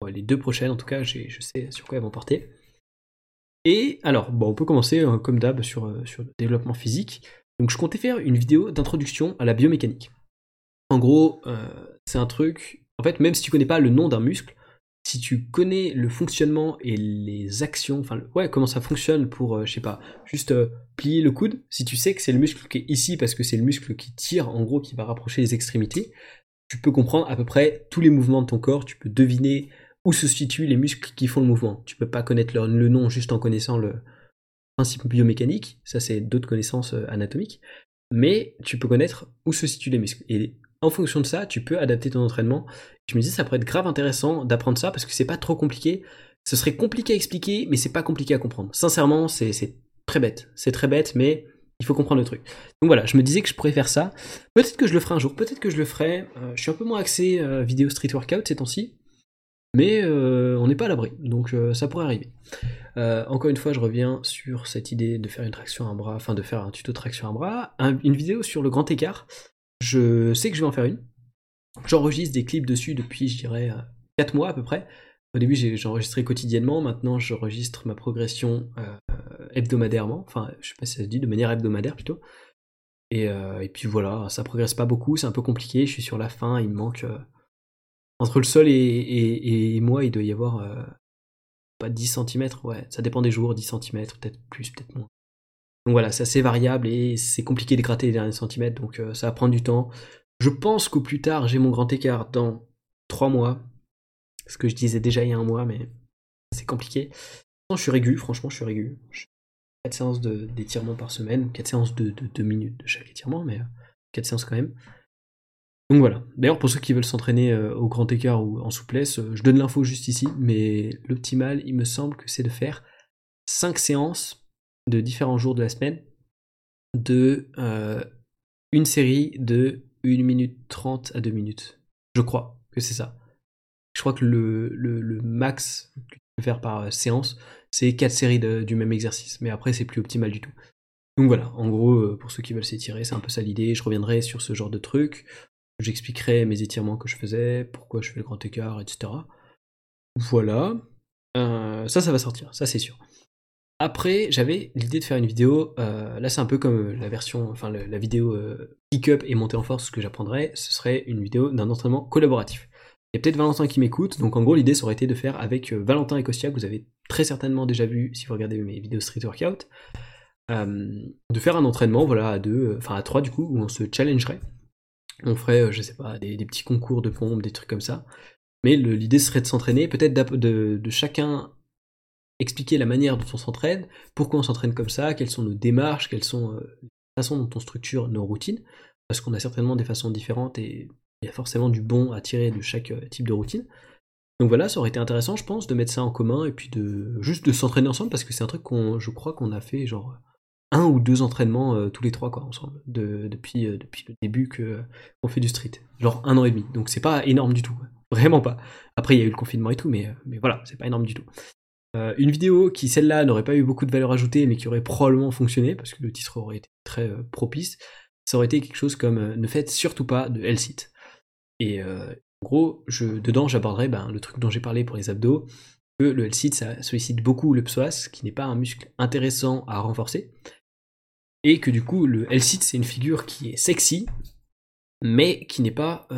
les deux prochaines en tout cas, je sais sur quoi elles vont porter. Et alors, on peut commencer euh, comme d'hab sur, euh, sur le développement physique. Donc je comptais faire une vidéo d'introduction à la biomécanique. En gros, euh, c'est un truc, en fait, même si tu connais pas le nom d'un muscle, si tu connais le fonctionnement et les actions, enfin, ouais, comment ça fonctionne pour, je sais pas, juste plier le coude, si tu sais que c'est le muscle qui est ici parce que c'est le muscle qui tire, en gros, qui va rapprocher les extrémités, tu peux comprendre à peu près tous les mouvements de ton corps, tu peux deviner où se situent les muscles qui font le mouvement? Tu peux pas connaître le nom juste en connaissant le principe biomécanique, ça c'est d'autres connaissances euh, anatomiques, mais tu peux connaître où se situent les muscles. Et en fonction de ça, tu peux adapter ton entraînement. Je me dis ça pourrait être grave intéressant d'apprendre ça parce que c'est pas trop compliqué. Ce serait compliqué à expliquer, mais c'est pas compliqué à comprendre. Sincèrement, c'est très bête. C'est très bête, mais il faut comprendre le truc. Donc voilà, je me disais que je pourrais faire ça. Peut-être que je le ferai un jour, peut-être que je le ferai. Euh, je suis un peu moins axé euh, vidéo street workout ces temps-ci. Mais euh, on n'est pas à l'abri, donc euh, ça pourrait arriver. Euh, encore une fois, je reviens sur cette idée de faire une traction un bras, enfin de faire un tuto de traction à un bras, une vidéo sur le grand écart. Je sais que je vais en faire une. J'enregistre des clips dessus depuis, je dirais, 4 mois à peu près. Au début, j'enregistrais quotidiennement, maintenant j'enregistre ma progression hebdomadairement, enfin, je sais pas si ça se dit, de manière hebdomadaire plutôt. Et, et puis voilà, ça progresse pas beaucoup, c'est un peu compliqué, je suis sur la fin, il me manque entre le sol et, moi, il doit y avoir euh, pas 10 cm, ouais, ça dépend des jours, 10 cm, peut-être plus, peut-être moins. Donc voilà, c'est assez variable et c'est compliqué de gratter les derniers centimètres, donc euh, ça va prendre du temps. Je pense qu'au plus tard, j'ai mon grand écart dans 3 mois. Ce que je disais déjà il y a un mois, mais c'est compliqué. je suis régulier, franchement, je suis régulier. 4 séances d'étirement par semaine, 4 séances de 2 minutes de chaque étirement, mais 4 séances quand même. Donc voilà. D'ailleurs, pour ceux qui veulent s'entraîner au grand écart ou en souplesse, je donne l'info juste ici, mais l'optimal, il me semble que c'est de faire 5 séances de différents jours de la semaine de une série de 1 minute 30 à 2 minutes. Je crois que c'est ça. Je crois que le, le, max que tu peux faire par séance, c'est 4 séries du même exercice. Mais après, c'est plus optimal du tout. Donc voilà, en gros, pour ceux qui veulent s'étirer, c'est un peu ça l'idée. Je reviendrai sur ce genre de truc. J'expliquerai mes étirements que je faisais, pourquoi je fais le grand écart, etc. Voilà. ça, ça va sortir, ça c'est sûr. Après, j'avais l'idée de faire une vidéo. Euh, là, c'est un peu comme la version, enfin la vidéo euh, pick-up et montée en force ce que j'apprendrais. Ce serait une vidéo d'un entraînement collaboratif. Il y a peut-être Valentin qui m'écoute, donc en gros, l'idée ça aurait été de faire avec euh, Valentin et Kostia, que vous avez très certainement déjà vu si vous regardez mes vidéos street workout, de faire un entraînement, voilà, à deux, enfin à trois du coup, où on se challengerait. On ferait, je sais pas, des, petits concours de pompe, des trucs comme ça. Mais l'idée serait de s'entraîner, peut-être de, de chacun expliquer la manière dont on s'entraîne, pourquoi on s'entraîne comme ça, quelles sont nos démarches, quelles sont euh, les façons dont on structure nos routines, parce qu'on a certainement des façons différentes et il y a forcément du bon à tirer de chaque euh, type de routine. Donc voilà, ça aurait été intéressant, je pense, de mettre ça en commun et puis de juste de s'entraîner ensemble parce que c'est un truc qu'on, je crois qu'on a fait genre un ou deux entraînements euh, tous les trois quoi ensemble depuis depuis le début que qu'on fait du street, genre un an et demi. Donc c'est pas énorme du tout, [LAUGHS] vraiment pas. Après il y a eu le confinement et tout, mais mais voilà, c'est pas énorme du tout. Euh, une vidéo qui, celle-là, n'aurait pas eu beaucoup de valeur ajoutée, mais qui aurait probablement fonctionné, parce que le titre aurait été très euh, propice, ça aurait été quelque chose comme euh, ne faites surtout pas de L-sit. Et en gros, dedans, j'aborderai ben, le truc dont j'ai parlé pour les abdos, que le L-sit, ça sollicite beaucoup le psoas, qui n'est pas un muscle intéressant à renforcer, et que du coup, le L-sit, c'est une figure qui est sexy, mais qui n'est pas,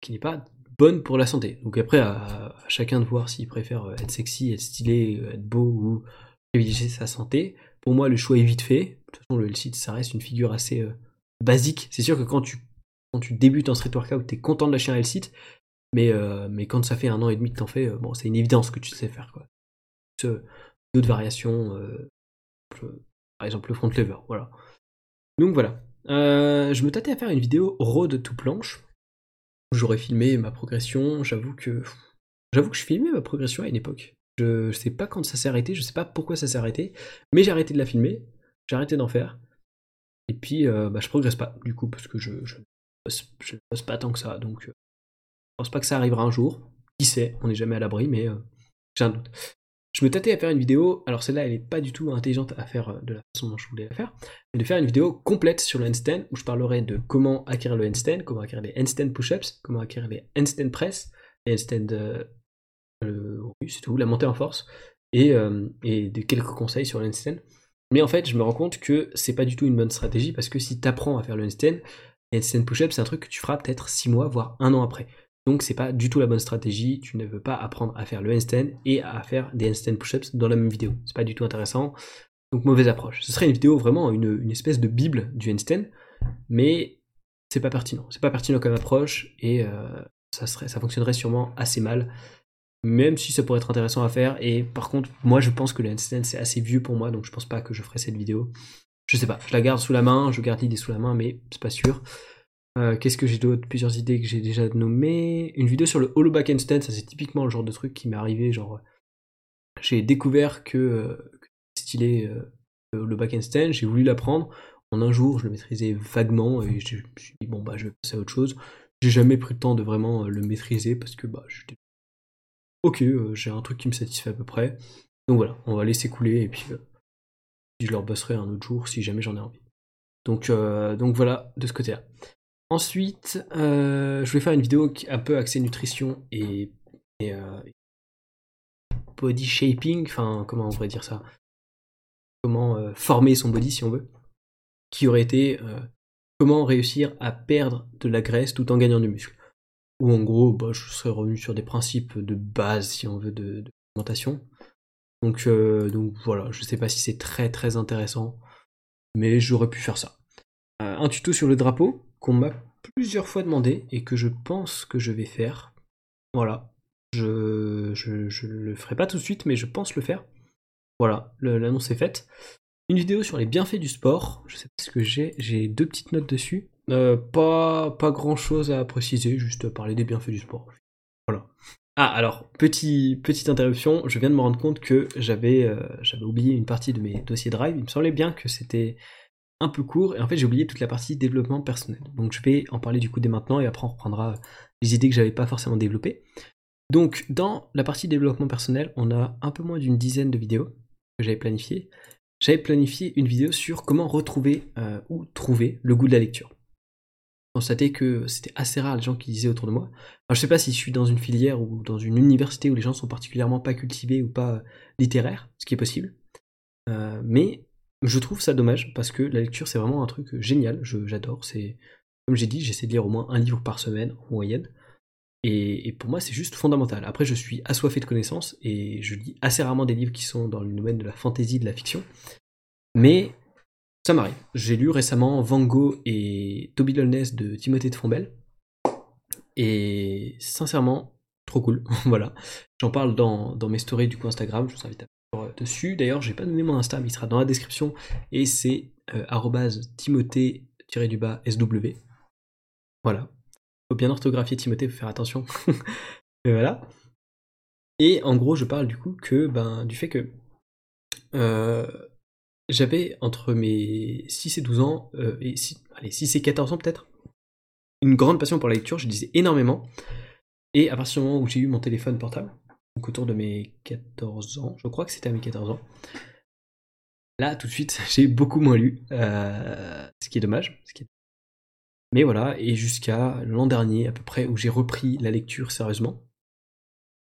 qui n'est pas bonne pour la santé. Donc après, à, chacun de voir s'il préfère euh, être sexy, être stylé, euh, être beau ou privilégier sa santé. Pour moi, le choix est vite fait. De toute façon, le L-Sit, ça reste une figure assez euh, basique. C'est sûr que quand tu, quand tu débutes en street workout, t'es content de lâcher un L-Sit, mais, mais quand ça fait un an et demi que t'en fais, bon, c'est une évidence que tu sais faire. Quoi. D'autres variations, par exemple le front lever, voilà. Donc voilà. je me tâtais à faire une vidéo road to planche j'aurais filmé ma progression. J'avoue que j'avoue que je filmais ma progression à une époque. Je, sais pas quand ça s'est arrêté, je sais pas pourquoi ça s'est arrêté, mais j'ai arrêté de la filmer, j'ai arrêté d'en faire. Et puis euh, bah, je progresse pas du coup parce que je je, je bosse pas tant que ça, donc euh, je pense pas que ça arrivera un jour. Qui sait, on n'est jamais à l'abri, mais euh, j'ai un doute. Je me tâtais à faire une vidéo, alors celle-là elle est pas du tout intelligente à faire euh, de la façon dont je voulais la faire, mais de faire une vidéo complète sur le handstand où je parlerai de comment acquérir le handstand, comment acquérir les handstand push-ups, comment acquérir les handstand press, les handstand euh, c'est tout, la montée en force, et, euh, et de quelques conseils sur le handstand. Mais en fait, je me rends compte que c'est pas du tout une bonne stratégie parce que si tu apprends à faire le handstand, les handstand push-ups, c'est un truc que tu feras peut-être 6 mois, voire un an après. Donc c'est pas du tout la bonne stratégie, tu ne veux pas apprendre à faire le handstand et à faire des handstand push-ups dans la même vidéo. C'est pas du tout intéressant. Donc mauvaise approche. Ce serait une vidéo vraiment une, espèce de bible du handstand, mais c'est pas pertinent. C'est pas pertinent comme approche et euh, ça, serait, ça fonctionnerait sûrement assez mal. Même si ça pourrait être intéressant à faire. Et par contre, moi je pense que le handstand c'est assez vieux pour moi, donc je pense pas que je ferai cette vidéo. Je sais pas, je la garde sous la main, je garde l'idée sous la main, mais c'est pas sûr. Euh, qu'est-ce que j'ai d'autre? Plusieurs idées que j'ai déjà nommées. Une vidéo sur le hollow back handstand, ça c'est typiquement le genre de truc qui m'est arrivé. Genre, j'ai découvert que, euh, stylé euh, le back handstand, j'ai voulu l'apprendre. En un jour, je le maîtrisais vaguement et je me suis dit bon bah je vais passer à autre chose. J'ai jamais pris le temps de vraiment le maîtriser parce que bah j'étais ok, j'ai un truc qui me satisfait à peu près. Donc voilà, on va laisser couler et puis je leur bosserai un autre jour si jamais j'en ai envie. Donc, donc voilà, de ce côté-là. Ensuite, euh, je vais faire une vidéo un peu axée nutrition et, euh, body shaping, enfin comment on pourrait dire ça? Comment euh, former son body si on veut, qui aurait été comment réussir à perdre de la graisse tout en gagnant du muscle. Ou en gros, bah, je serais revenu sur des principes de base si on veut de, alimentation. Donc, donc voilà, je sais pas si c'est très très intéressant, mais j'aurais pu faire ça. un tuto sur le drapeau, qu'on m'a plusieurs fois demandé et que je pense que je vais faire. Voilà. Je, je, le ferai pas tout de suite, mais je pense le faire. Voilà, l'annonce est faite. Une vidéo sur les bienfaits du sport. Je sais pas ce que j'ai. J'ai deux petites notes dessus. Euh, pas, grand chose à préciser, juste parler des bienfaits du sport. Voilà. Ah, alors, petit, petite interruption, je viens de me rendre compte que j'avais euh, j'avais oublié une partie de mes dossiers Drive. Il me semblait bien que c'était un peu court, et en fait j'ai oublié toute la partie développement personnel. Donc je vais en parler du coup dès maintenant, et après on reprendra les idées que j'avais pas forcément développées. Donc dans la partie développement personnel, on a un peu moins d'une dizaine de vidéos que j'avais planifiées. J'avais planifié une vidéo sur comment retrouver euh, ou trouver le goût de la lecture. Constaté que c'était assez rare les gens qui disaient autour de moi. Alors, je sais pas si je suis dans une filière ou dans une université où les gens sont particulièrement pas cultivés ou pas littéraires, ce qui est possible. Euh, mais je trouve ça dommage parce que la lecture c'est vraiment un truc génial, j'adore. C'est comme j'ai dit, j'essaie de lire au moins un livre par semaine en moyenne. Et, pour moi, c'est juste fondamental. Après, je suis assoiffé de connaissances et je lis assez rarement des livres qui sont dans le domaine de la fantasy, de la fiction. Mais ça m'arrive. J'ai lu récemment Van Gogh et Toby Lolness de Timothée de Fombelle. Et sincèrement, trop cool. [LAUGHS] voilà. J'en parle dans, mes stories du coup Instagram. Je vous invite à dessus. D'ailleurs, j'ai pas donné mon Insta, mais il sera dans la description. Et c'est euh, timothée-sw. Voilà faut bien orthographier Timothée, faut faire attention. [LAUGHS] Voilà. Et en gros, je parle du coup que ben, du fait que euh, j'avais entre mes 6 et 12 ans, euh, et 6, allez, 6 et 14 ans peut-être, une grande passion pour la lecture, je disais énormément. Et à partir du moment où j'ai eu mon téléphone portable, donc autour de mes 14 ans, je crois que c'était à mes 14 ans, là tout de suite [LAUGHS] j'ai beaucoup moins lu, euh, ce qui est dommage, mais voilà, et jusqu'à l'an dernier à peu près, où j'ai repris la lecture sérieusement,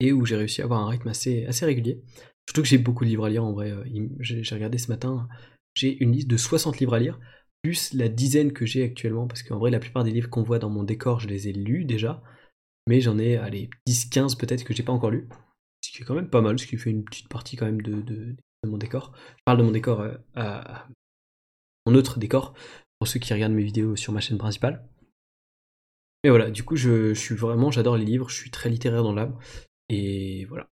et où j'ai réussi à avoir un rythme assez, régulier. Surtout que j'ai beaucoup de livres à lire en vrai. Euh, j'ai regardé ce matin, j'ai une liste de 60 livres à lire, plus la dizaine que j'ai actuellement, parce qu'en vrai la plupart des livres qu'on voit dans mon décor, je les ai lus déjà, mais j'en ai, allez, 10-15 peut-être que j'ai pas encore lu. Ce qui est quand même pas mal, ce qui fait une petite partie quand même de, mon décor. Je parle de mon décor euh, à mon autre décor, pour ceux qui regardent mes vidéos sur ma chaîne principale. Mais voilà, du coup, je, suis vraiment, j'adore les livres, je suis très littéraire dans l'âme. Et voilà,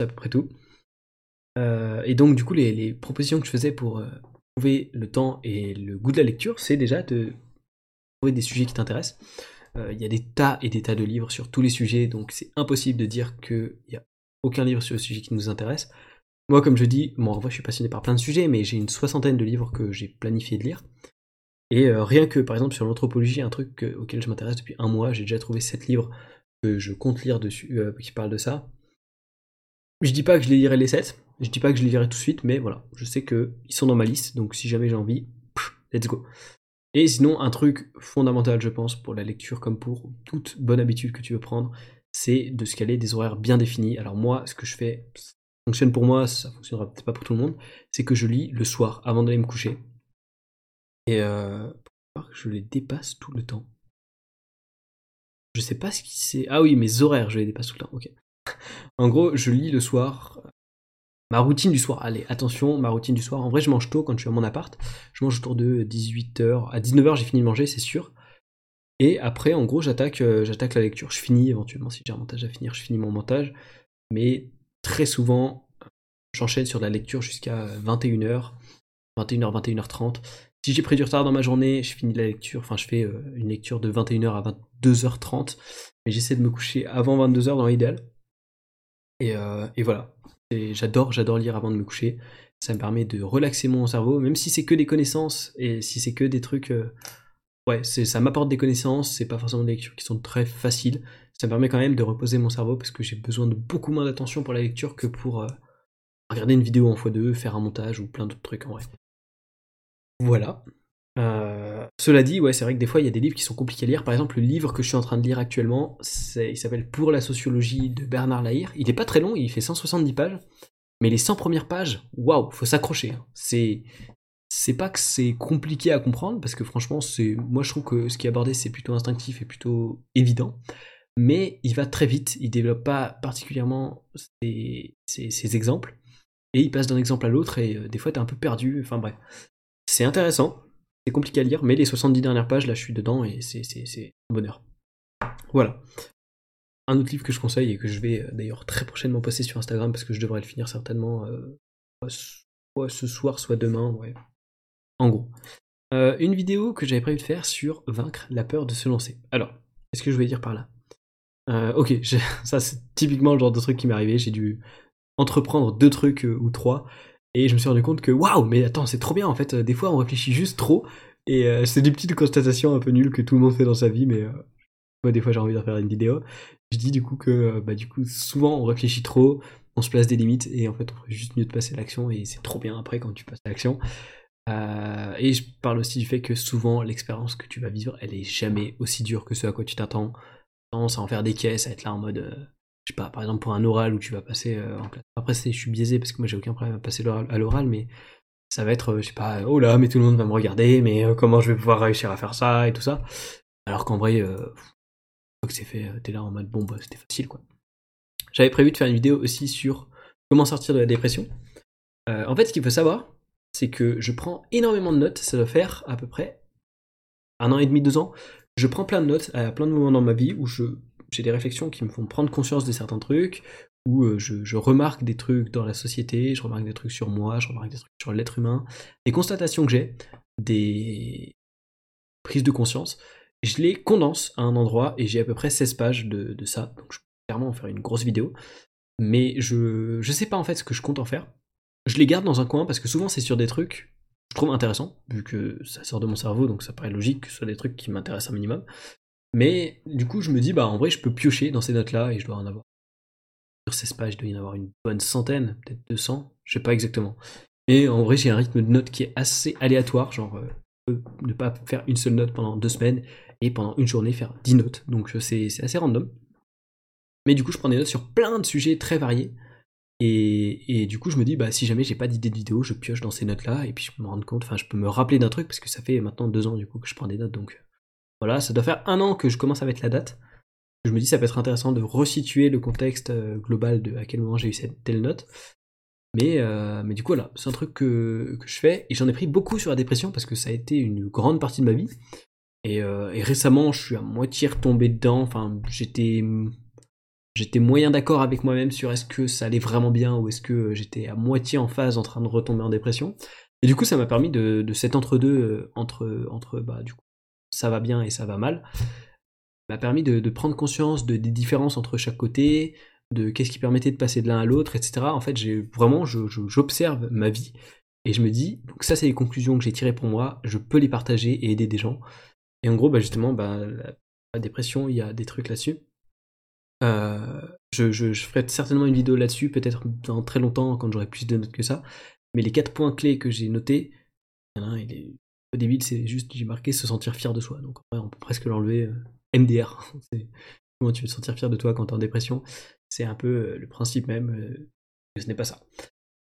c'est à peu près tout. Euh, et donc, du coup, les, propositions que je faisais pour euh, trouver le temps et le goût de la lecture, c'est déjà de trouver des sujets qui t'intéressent. Il y a des tas et des tas de livres sur tous les sujets, donc c'est impossible de dire qu'il n'y a aucun livre sur le sujet qui nous intéresse. Moi, comme je dis, moi, en je suis passionné par plein de sujets, mais j'ai une soixantaine de livres que j'ai planifié de lire. Et euh, rien que par exemple sur l'anthropologie, un truc auquel je m'intéresse depuis un mois, j'ai déjà trouvé 7 livres que je compte lire dessus, euh, qui parlent de ça. Je dis pas que je les lirai les 7, je dis pas que je les lirai tout de suite, mais voilà, je sais qu'ils sont dans ma liste, donc si jamais j'ai envie, let's go. Et sinon, un truc fondamental, je pense, pour la lecture comme pour toute bonne habitude que tu veux prendre, c'est de se caler des horaires bien définis. Alors moi, ce que je fais, ça fonctionne pour moi, ça fonctionnera peut-être pas pour tout le monde, c'est que je lis le soir avant d'aller me coucher. Et euh, je les dépasse tout le temps. Je sais pas ce qui c'est. Ah oui, mes horaires, je les dépasse tout le temps. Ok. [LAUGHS] en gros, je lis le soir. Ma routine du soir, allez, attention, ma routine du soir. En vrai, je mange tôt quand je suis à mon appart. Je mange autour de 18h. À 19h, j'ai fini de manger, c'est sûr. Et après, en gros, j'attaque euh, j'attaque la lecture. Je finis éventuellement, si j'ai un montage à finir, je finis mon montage. Mais très souvent, j'enchaîne sur la lecture jusqu'à 21h, 21h, 21h30. Si j'ai pris du retard dans ma journée, je finis la lecture, enfin je fais euh, une lecture de 21h à 22h30, mais j'essaie de me coucher avant 22h dans l'idéal. Et, euh, et voilà, j'adore, j'adore lire avant de me coucher. Ça me permet de relaxer mon cerveau, même si c'est que des connaissances et si c'est que des trucs. Ouais, ça m'apporte des connaissances, c'est pas forcément des lectures qui sont très faciles. Ça me permet quand même de reposer mon cerveau parce que j'ai besoin de beaucoup moins d'attention pour la lecture que pour regarder une vidéo en x2, faire un montage ou plein d'autres trucs en vrai. Voilà. Euh, cela dit, ouais, c'est vrai que des fois il y a des livres qui sont compliqués à lire. Par exemple, le livre que je suis en train de lire actuellement, il s'appelle Pour la sociologie de Bernard Lahire. Il n'est pas très long, il fait 170 pages, mais les 100 premières pages, waouh, faut s'accrocher. Hein. C'est c'est pas que c'est compliqué à comprendre parce que franchement, c'est moi je trouve que ce qui est abordé c'est plutôt instinctif et plutôt évident. Mais il va très vite, il développe pas particulièrement ses, exemples et il passe d'un exemple à l'autre et euh, des fois t'es un peu perdu. Enfin bref, c'est intéressant, c'est compliqué à lire, mais les 70 dernières pages, là, je suis dedans et c'est un bonheur. Voilà. Un autre livre que je conseille et que je vais euh, d'ailleurs très prochainement poster sur Instagram parce que je devrais le finir certainement euh, soit ce soir, soit demain, ouais. En gros. Euh, une vidéo que j'avais prévu de faire sur vaincre la peur de se lancer. Alors, qu'est-ce que je voulais dire par là? Euh, Ok, [LAUGHS] ça c'est typiquement le genre de truc qui m'est arrivé. J'ai dû entreprendre deux trucs euh, ou trois et je me suis rendu compte que waouh, mais attends, c'est trop bien en fait. Des fois, on réfléchit juste trop et c'est des petites constatations un peu nulles que tout le monde fait dans sa vie, mais moi des fois j'ai envie de faire une vidéo. Je dis du coup que bah du coup souvent on réfléchit trop, on se place des limites et en fait on ferait juste mieux de passer à l'action et c'est trop bien après quand tu passes à l'action. Euh, et je parle aussi du fait que souvent l'expérience que tu vas vivre, elle est jamais aussi dure que ce à quoi tu t'attends. Tendance à en faire des caisses, à être là en mode, euh, je sais pas, par exemple pour un oral où tu vas passer euh, en classe. Après, je suis biaisé parce que moi j'ai aucun problème à passer à l'oral, mais ça va être, je sais pas, oh là, mais tout le monde va me regarder, mais comment je vais pouvoir réussir à faire ça et tout ça. Alors qu'en vrai, que c'est fait, t'es là en mode, bon, bah c'était facile quoi. J'avais prévu de faire une vidéo aussi sur comment sortir de la dépression. en fait, ce qu'il faut savoir, c'est que je prends énormément de notes, ça doit faire à peu près un an et demi, deux ans. Je prends plein de notes à plein de moments dans ma vie où j'ai des réflexions qui me font prendre conscience de certains trucs, où euh, je, remarque des trucs dans la société, je remarque des trucs sur moi, je remarque des trucs sur l'être humain, des constatations que j'ai, des prises de conscience. Je les condense à un endroit et j'ai à peu près 16 pages de, ça, donc je peux clairement en faire une grosse vidéo. Mais je, je sais pas en fait ce que je compte en faire je les garde dans un coin parce que souvent c'est sur des trucs que je trouve intéressants, vu que ça sort de mon cerveau, donc ça paraît logique que ce soit des trucs qui m'intéressent un minimum. Mais du coup, je me dis, bah en vrai, je peux piocher dans ces notes-là et je dois en avoir. Sur 16 pages, il doit y en avoir une bonne centaine, peut-être 200, je sais pas exactement. Et en vrai, j'ai un rythme de notes qui est assez aléatoire, genre euh, ne pas faire une seule note pendant deux semaines et pendant une journée faire 10 notes. Donc euh, c'est assez random. Mais du coup, je prends des notes sur plein de sujets très variés. Et, du coup, je me dis, bah, si jamais j'ai pas d'idée de vidéo, je pioche dans ces notes-là, et puis je peux me rendre compte, enfin, je peux me rappeler d'un truc, parce que ça fait maintenant deux ans, du coup, que je prends des notes, donc voilà, ça doit faire un an que je commence à mettre la date. Je me dis, ça peut être intéressant de resituer le contexte euh, global de à quel moment j'ai eu cette telle note. Mais, euh, mais du coup, voilà, c'est un truc que, je fais, et j'en ai pris beaucoup sur la dépression, parce que ça a été une grande partie de ma vie. Et, euh, et récemment, je suis à moitié retombé dedans, enfin, j'étais j'étais moyen d'accord avec moi-même sur est-ce que ça allait vraiment bien ou est-ce que j'étais à moitié en phase en train de retomber en dépression. Et du coup, ça m'a permis de, de cet entre-deux, euh, entre, entre, bah, du coup, ça va bien et ça va mal, m'a permis de, prendre conscience de, des différences entre chaque côté, de qu'est-ce qui permettait de passer de l'un à l'autre, etc. En fait, j'ai vraiment, j'observe ma vie et je me dis, donc ça, c'est les conclusions que j'ai tirées pour moi, je peux les partager et aider des gens. Et en gros, bah, justement, bah, la dépression, il y a des trucs là-dessus. Euh, je, ferai certainement une vidéo là-dessus, peut-être dans très longtemps quand j'aurai plus de notes que ça. Mais les quatre points clés que j'ai notés, il y en a un, il est peu débile, c'est juste, j'ai marqué se sentir fier de soi. Donc on peut presque l'enlever. Euh, MDR. [LAUGHS] Comment tu veux te sentir fier de toi quand t'es en dépression? C'est un peu euh, le principe même que ce n'est pas ça.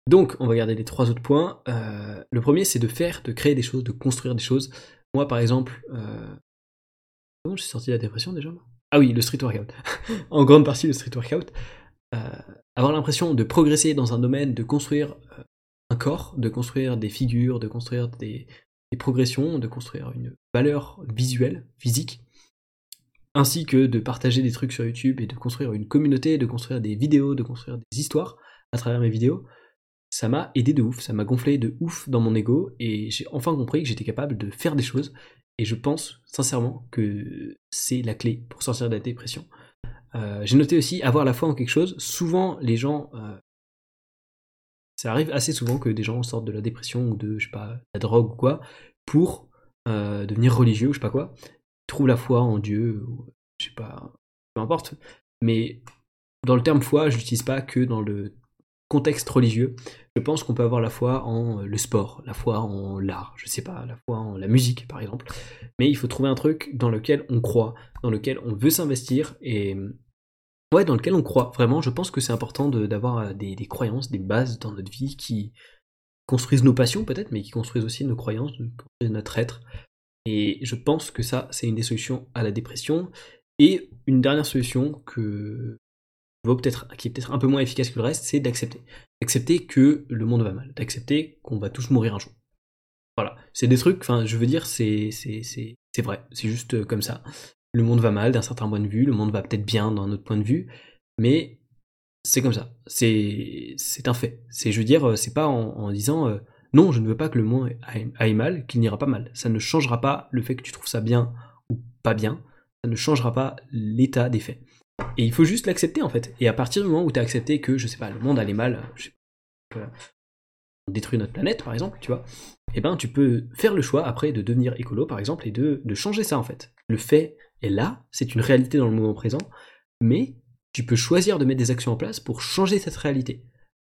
Donc, on va garder les trois autres points. le premier, c'est de faire, de créer des choses, de construire des choses. Moi, par exemple, comment je suis sorti de la dépression déjà ah oui, le street workout. [LAUGHS] en grande partie le street workout. Euh, avoir l'impression de progresser dans un domaine, de construire euh, un corps, de construire des figures, de construire des, progressions, de construire une valeur visuelle, physique, ainsi que de partager des trucs sur YouTube et de construire une communauté, de construire des vidéos, de construire des histoires à travers mes vidéos, ça m'a aidé de ouf, ça m'a gonflé de ouf dans mon ego et j'ai enfin compris que j'étais capable de faire des choses et je pense sincèrement que c'est la clé pour sortir de la dépression. Euh, j'ai noté aussi avoir la foi en quelque chose. Souvent, les gens. Euh, ça arrive assez souvent que des gens sortent de la dépression ou de, je sais pas, la drogue ou quoi, pour euh, devenir religieux ou je sais pas quoi. trouvent la foi en Dieu, ou, je sais pas, peu importe. Mais dans le terme foi, je l'utilise pas que dans le contexte religieux, je pense qu'on peut avoir la foi en euh, le sport, la foi en l'art, je sais pas, la foi en la musique par exemple. Mais il faut trouver un truc dans lequel on croit, dans lequel on veut s'investir et ouais, dans lequel on croit. Vraiment, je pense que c'est important d'avoir euh, des, croyances, des bases dans notre vie qui construisent nos passions peut-être, mais qui construisent aussi nos croyances, notre être. Et je pense que ça, c'est une des solutions à la dépression. Et une dernière solution que qui est peut-être un peu moins efficace que le reste, c'est d'accepter. D'accepter que le monde va mal, d'accepter qu'on va tous mourir un jour. Voilà, c'est des trucs, je veux dire, c'est, c'est, c'est, vrai, c'est juste euh, comme ça. Le monde va mal d'un certain point de vue, le monde va peut-être bien d'un autre point de vue, mais c'est comme ça. C'est un fait. C'est, je veux dire, c'est pas en, disant euh, non, je ne veux pas que le monde aille, mal, qu'il n'ira pas mal. Ça ne changera pas le fait que tu trouves ça bien ou pas bien. Ça ne changera pas l'état des faits. Et il faut juste l'accepter en fait. Et à partir du moment où tu as accepté que, je sais pas, le monde allait mal, je sais pas, on détruit notre planète par exemple, tu vois, et eh ben tu peux faire le choix après de devenir écolo par exemple et de, de changer ça en fait. Le fait est là, c'est une réalité dans le moment présent, mais tu peux choisir de mettre des actions en place pour changer cette réalité.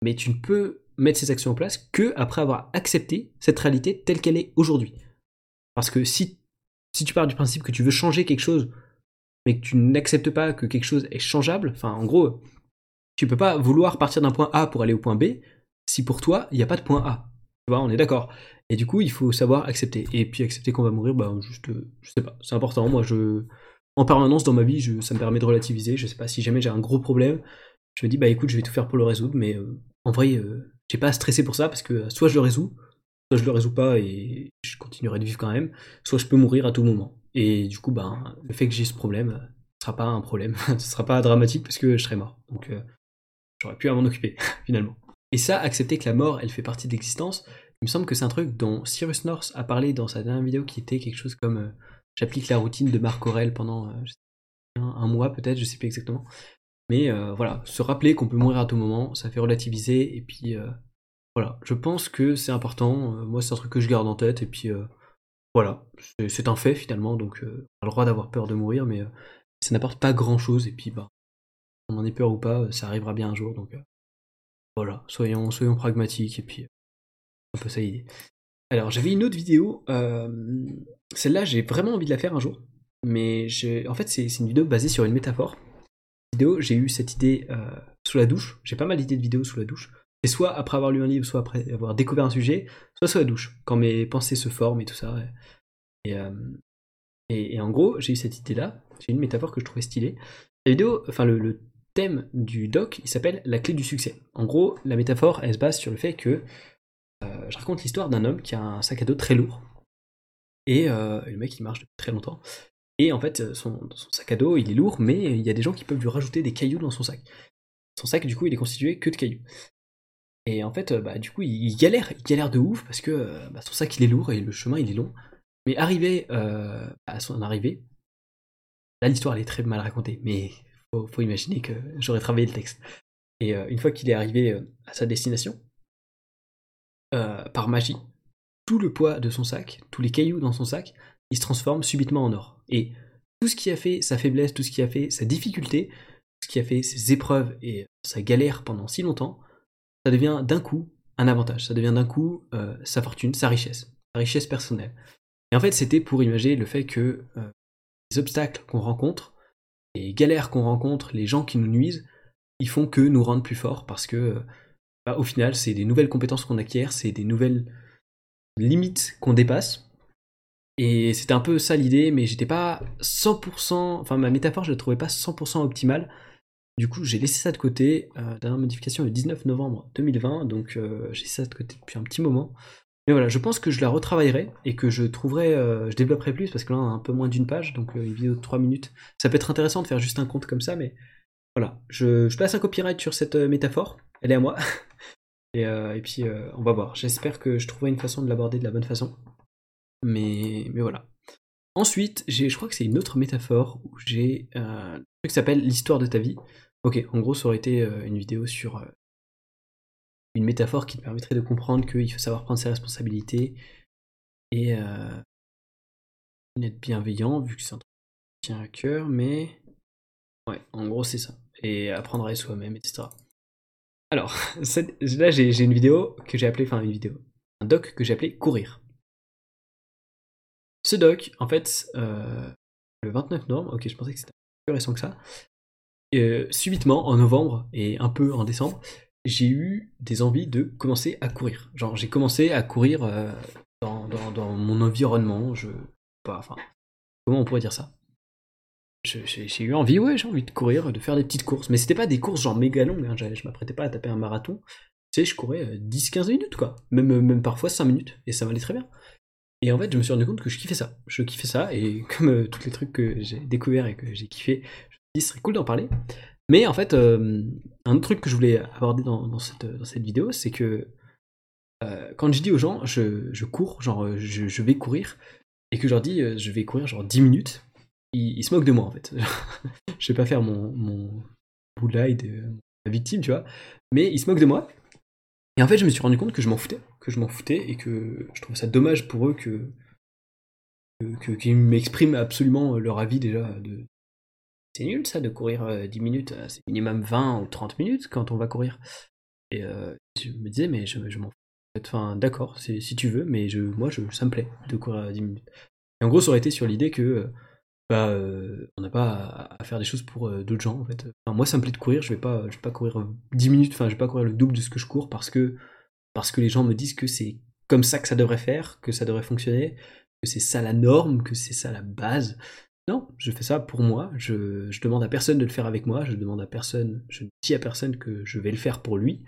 Mais tu ne peux mettre ces actions en place que après avoir accepté cette réalité telle qu'elle est aujourd'hui. Parce que si, si tu pars du principe que tu veux changer quelque chose, mais que tu n'acceptes pas que quelque chose est changeable, enfin en gros, tu peux pas vouloir partir d'un point A pour aller au point B si pour toi il n'y a pas de point A. Tu vois, on est d'accord. Et du coup, il faut savoir accepter. Et puis accepter qu'on va mourir, bah juste, je sais pas, c'est important. Moi, je, en permanence dans ma vie, ça me permet de relativiser. Je sais pas si jamais j'ai un gros problème, je me dis bah écoute, je vais tout faire pour le résoudre, mais euh, en vrai, euh, j'ai pas à stresser pour ça parce que soit je le résous, soit je le résous pas et je continuerai de vivre quand même, soit je peux mourir à tout moment. Et du coup, bah, le fait que j'ai ce problème, ce sera pas un problème, [LAUGHS] ce sera pas dramatique parce que je serai mort. Donc j'aurais pu m'en occuper [LAUGHS] finalement. Et ça, accepter que la mort, elle fait partie de l'existence, il me semble que c'est un truc dont Cyrus North a parlé dans sa dernière vidéo qui était quelque chose comme j'applique la routine de Marc Aurel pendant un, mois peut-être, je sais plus exactement. Mais euh, voilà, se rappeler qu'on peut mourir à tout moment, ça fait relativiser, et puis euh, voilà, je pense que c'est important, euh, moi c'est un truc que je garde en tête, et puis voilà, c'est un fait finalement, donc on a le droit d'avoir peur de mourir, mais ça n'apporte pas grand chose, et puis bah, on en ait peur ou pas, ça arrivera bien un jour, donc voilà, soyons, soyons pragmatiques, et puis un peu ça. Alors j'avais une autre vidéo, celle-là j'ai vraiment envie de la faire un jour, mais en fait c'est une vidéo basée sur une métaphore vidéo, j'ai eu cette idée euh, sous la douche. J'ai pas mal d'idées de vidéos sous la douche. Et soit après avoir lu un livre, soit après avoir découvert un sujet, soit sous la douche, quand mes pensées se forment et tout ça. Et, euh, et, en gros, j'ai eu cette idée-là. C'est une métaphore que je trouvais stylée. La vidéo, enfin le, thème du doc, il s'appelle la clé du succès. En gros, la métaphore, elle se base sur le fait que euh, je raconte l'histoire d'un homme qui a un sac à dos très lourd. Et le mec, il marche depuis très longtemps. Et en fait, son, sac à dos, il est lourd, mais il y a des gens qui peuvent lui rajouter des cailloux dans son sac. Son sac, du coup, il est constitué que de cailloux. Et en fait, bah, du coup, il galère, il galère de ouf parce que bah, son sac, il est lourd et le chemin, il est long. Mais arrivé euh, à son arrivée, là, l'histoire, elle est très mal racontée, mais faut, faut imaginer que j'aurais travaillé le texte. Et euh, une fois qu'il est arrivé euh, à sa destination, par magie, tout le poids de son sac, tous les cailloux dans son sac, il se transforme subitement en or. Et tout ce qui a fait sa faiblesse, tout ce qui a fait sa difficulté, tout ce qui a fait ses épreuves et sa galère pendant si longtemps, ça devient d'un coup un avantage, ça devient d'un coup euh, sa fortune, sa richesse, sa richesse personnelle. Et en fait, c'était pour imaginer le fait que euh, les obstacles qu'on rencontre, les galères qu'on rencontre, les gens qui nous nuisent, ils font que nous rendre plus forts parce que, bah, au final, c'est des nouvelles compétences qu'on acquiert, c'est des nouvelles limites qu'on dépasse et c'était un peu ça l'idée, mais j'étais pas 100%, enfin ma métaphore je la trouvais pas 100% optimale. Du coup j'ai laissé ça de côté, euh, dernière modification le 19 novembre 2020, donc euh, j'ai ça de côté depuis un petit moment. Mais voilà, je pense que je la retravaillerai et que je trouverai, euh, je développerai plus parce que là on a un peu moins d'une page, donc une vidéo de 3 minutes. Ça peut être intéressant de faire juste un compte comme ça, mais voilà, je, place un copyright sur cette métaphore, elle est à moi. [LAUGHS] et, puis on va voir, j'espère que je trouverai une façon de l'aborder de la bonne façon. Mais, mais voilà. Ensuite, je crois que c'est une autre métaphore où j'ai euh, un truc qui s'appelle l'histoire de ta vie. Ok, en gros, ça aurait été euh, une vidéo sur euh, une métaphore qui te permettrait de comprendre qu'il faut savoir prendre ses responsabilités et être bienveillant, vu que c'est un truc qui tient à cœur, mais ouais, en gros, c'est ça. Et apprendre à être soi-même, etc. Alors, [LAUGHS] là, j'ai une vidéo que j'ai appelée, enfin, une vidéo, un doc que j'ai appelé Courir. Ce doc, en fait, euh, le 29 novembre, ok, je pensais que c'était plus récent que ça, euh, subitement, en novembre et un peu en décembre, j'ai eu des envies de commencer à courir. Genre, j'ai commencé à courir euh, dans, mon environnement, je. Pas, enfin, comment on pourrait dire ça? J'ai eu envie, ouais, j'ai envie de courir, de faire des petites courses. Mais c'était pas des courses genre méga longues, hein, je m'apprêtais pas à taper un marathon. Tu sais, je courais 10-15 minutes, quoi. Même, parfois 5 minutes, et ça m'allait très bien. Et en fait, je me suis rendu compte que je kiffais ça. Je kiffais ça, et [LAUGHS] comme euh, tous les trucs que j'ai découverts et que j'ai kiffé, ce serait cool d'en parler. Mais en fait, un autre truc que je voulais aborder dans, cette, vidéo, c'est que quand je dis aux gens, je, cours, genre je, vais courir, et que je leur dis, je vais courir genre 10 minutes, ils, se moquent de moi en fait. [LAUGHS] je vais pas faire mon, mon de la victime, tu vois, mais ils se moquent de moi. Et en fait, je me suis rendu compte que je m'en foutais, que je m'en foutais, et que je trouvais ça dommage pour eux que qu'ils m'expriment absolument leur avis déjà de c'est nul ça de courir 10 minutes, c'est minimum 20 ou 30 minutes quand on va courir. Et je me disais, mais je, m'en fous. Enfin, d'accord, si tu veux, mais je, moi, je, ça me plaît de courir 10 minutes. Et en gros, ça aurait été sur l'idée que bah, on n'a pas à, faire des choses pour d'autres gens en fait. moi, ça me plaît de courir, je vais vais pas courir 10 minutes, enfin, je vais pas courir le double de ce que je cours parce que, parce que les gens me disent que c'est comme ça que ça devrait faire, que ça devrait fonctionner, que c'est ça la norme, que c'est ça la base. Non, je fais ça pour moi. Je, demande à personne de le faire avec moi. Je demande à personne, je ne dis à personne que je vais le faire pour lui.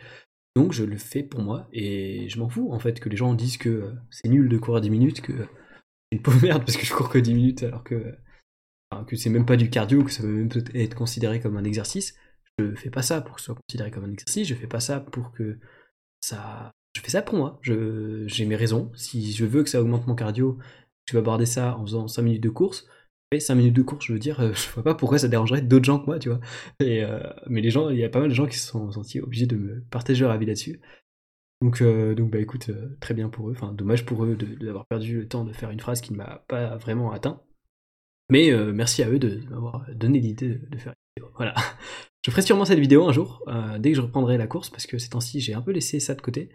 Donc je le fais pour moi et je m'en fous en fait que les gens disent que euh, c'est nul de courir 10 minutes, que c'est une pauvre [LAUGHS] merde parce que je cours que 10 minutes alors que, que c'est même pas du cardio, que ça peut même être considéré comme un exercice. Je fais pas ça pour que ce soit considéré comme un exercice, je fais pas ça pour que ça. Je fais ça pour moi. J'ai mes raisons. Si je veux que ça augmente mon cardio, je vais aborder ça en faisant 5 minutes de course 5 minutes de course, je veux dire, euh, [LAUGHS] je vois pas pourquoi ça dérangerait d'autres gens que moi, tu vois. Euh, mais les gens, il y a pas mal de gens qui se sont sentis obligés de me partager leur avis là-dessus. Donc, euh, bah écoute, très bien pour eux. Enfin, dommage pour eux d'avoir perdu le temps de faire une phrase qui ne m'a pas vraiment atteint. Mais merci à eux de, m'avoir donné l'idée de, faire une vidéo. Voilà. [LAUGHS] Je ferai sûrement cette vidéo un jour, dès que je reprendrai la course, parce que ces temps-ci, j'ai un peu laissé ça de côté.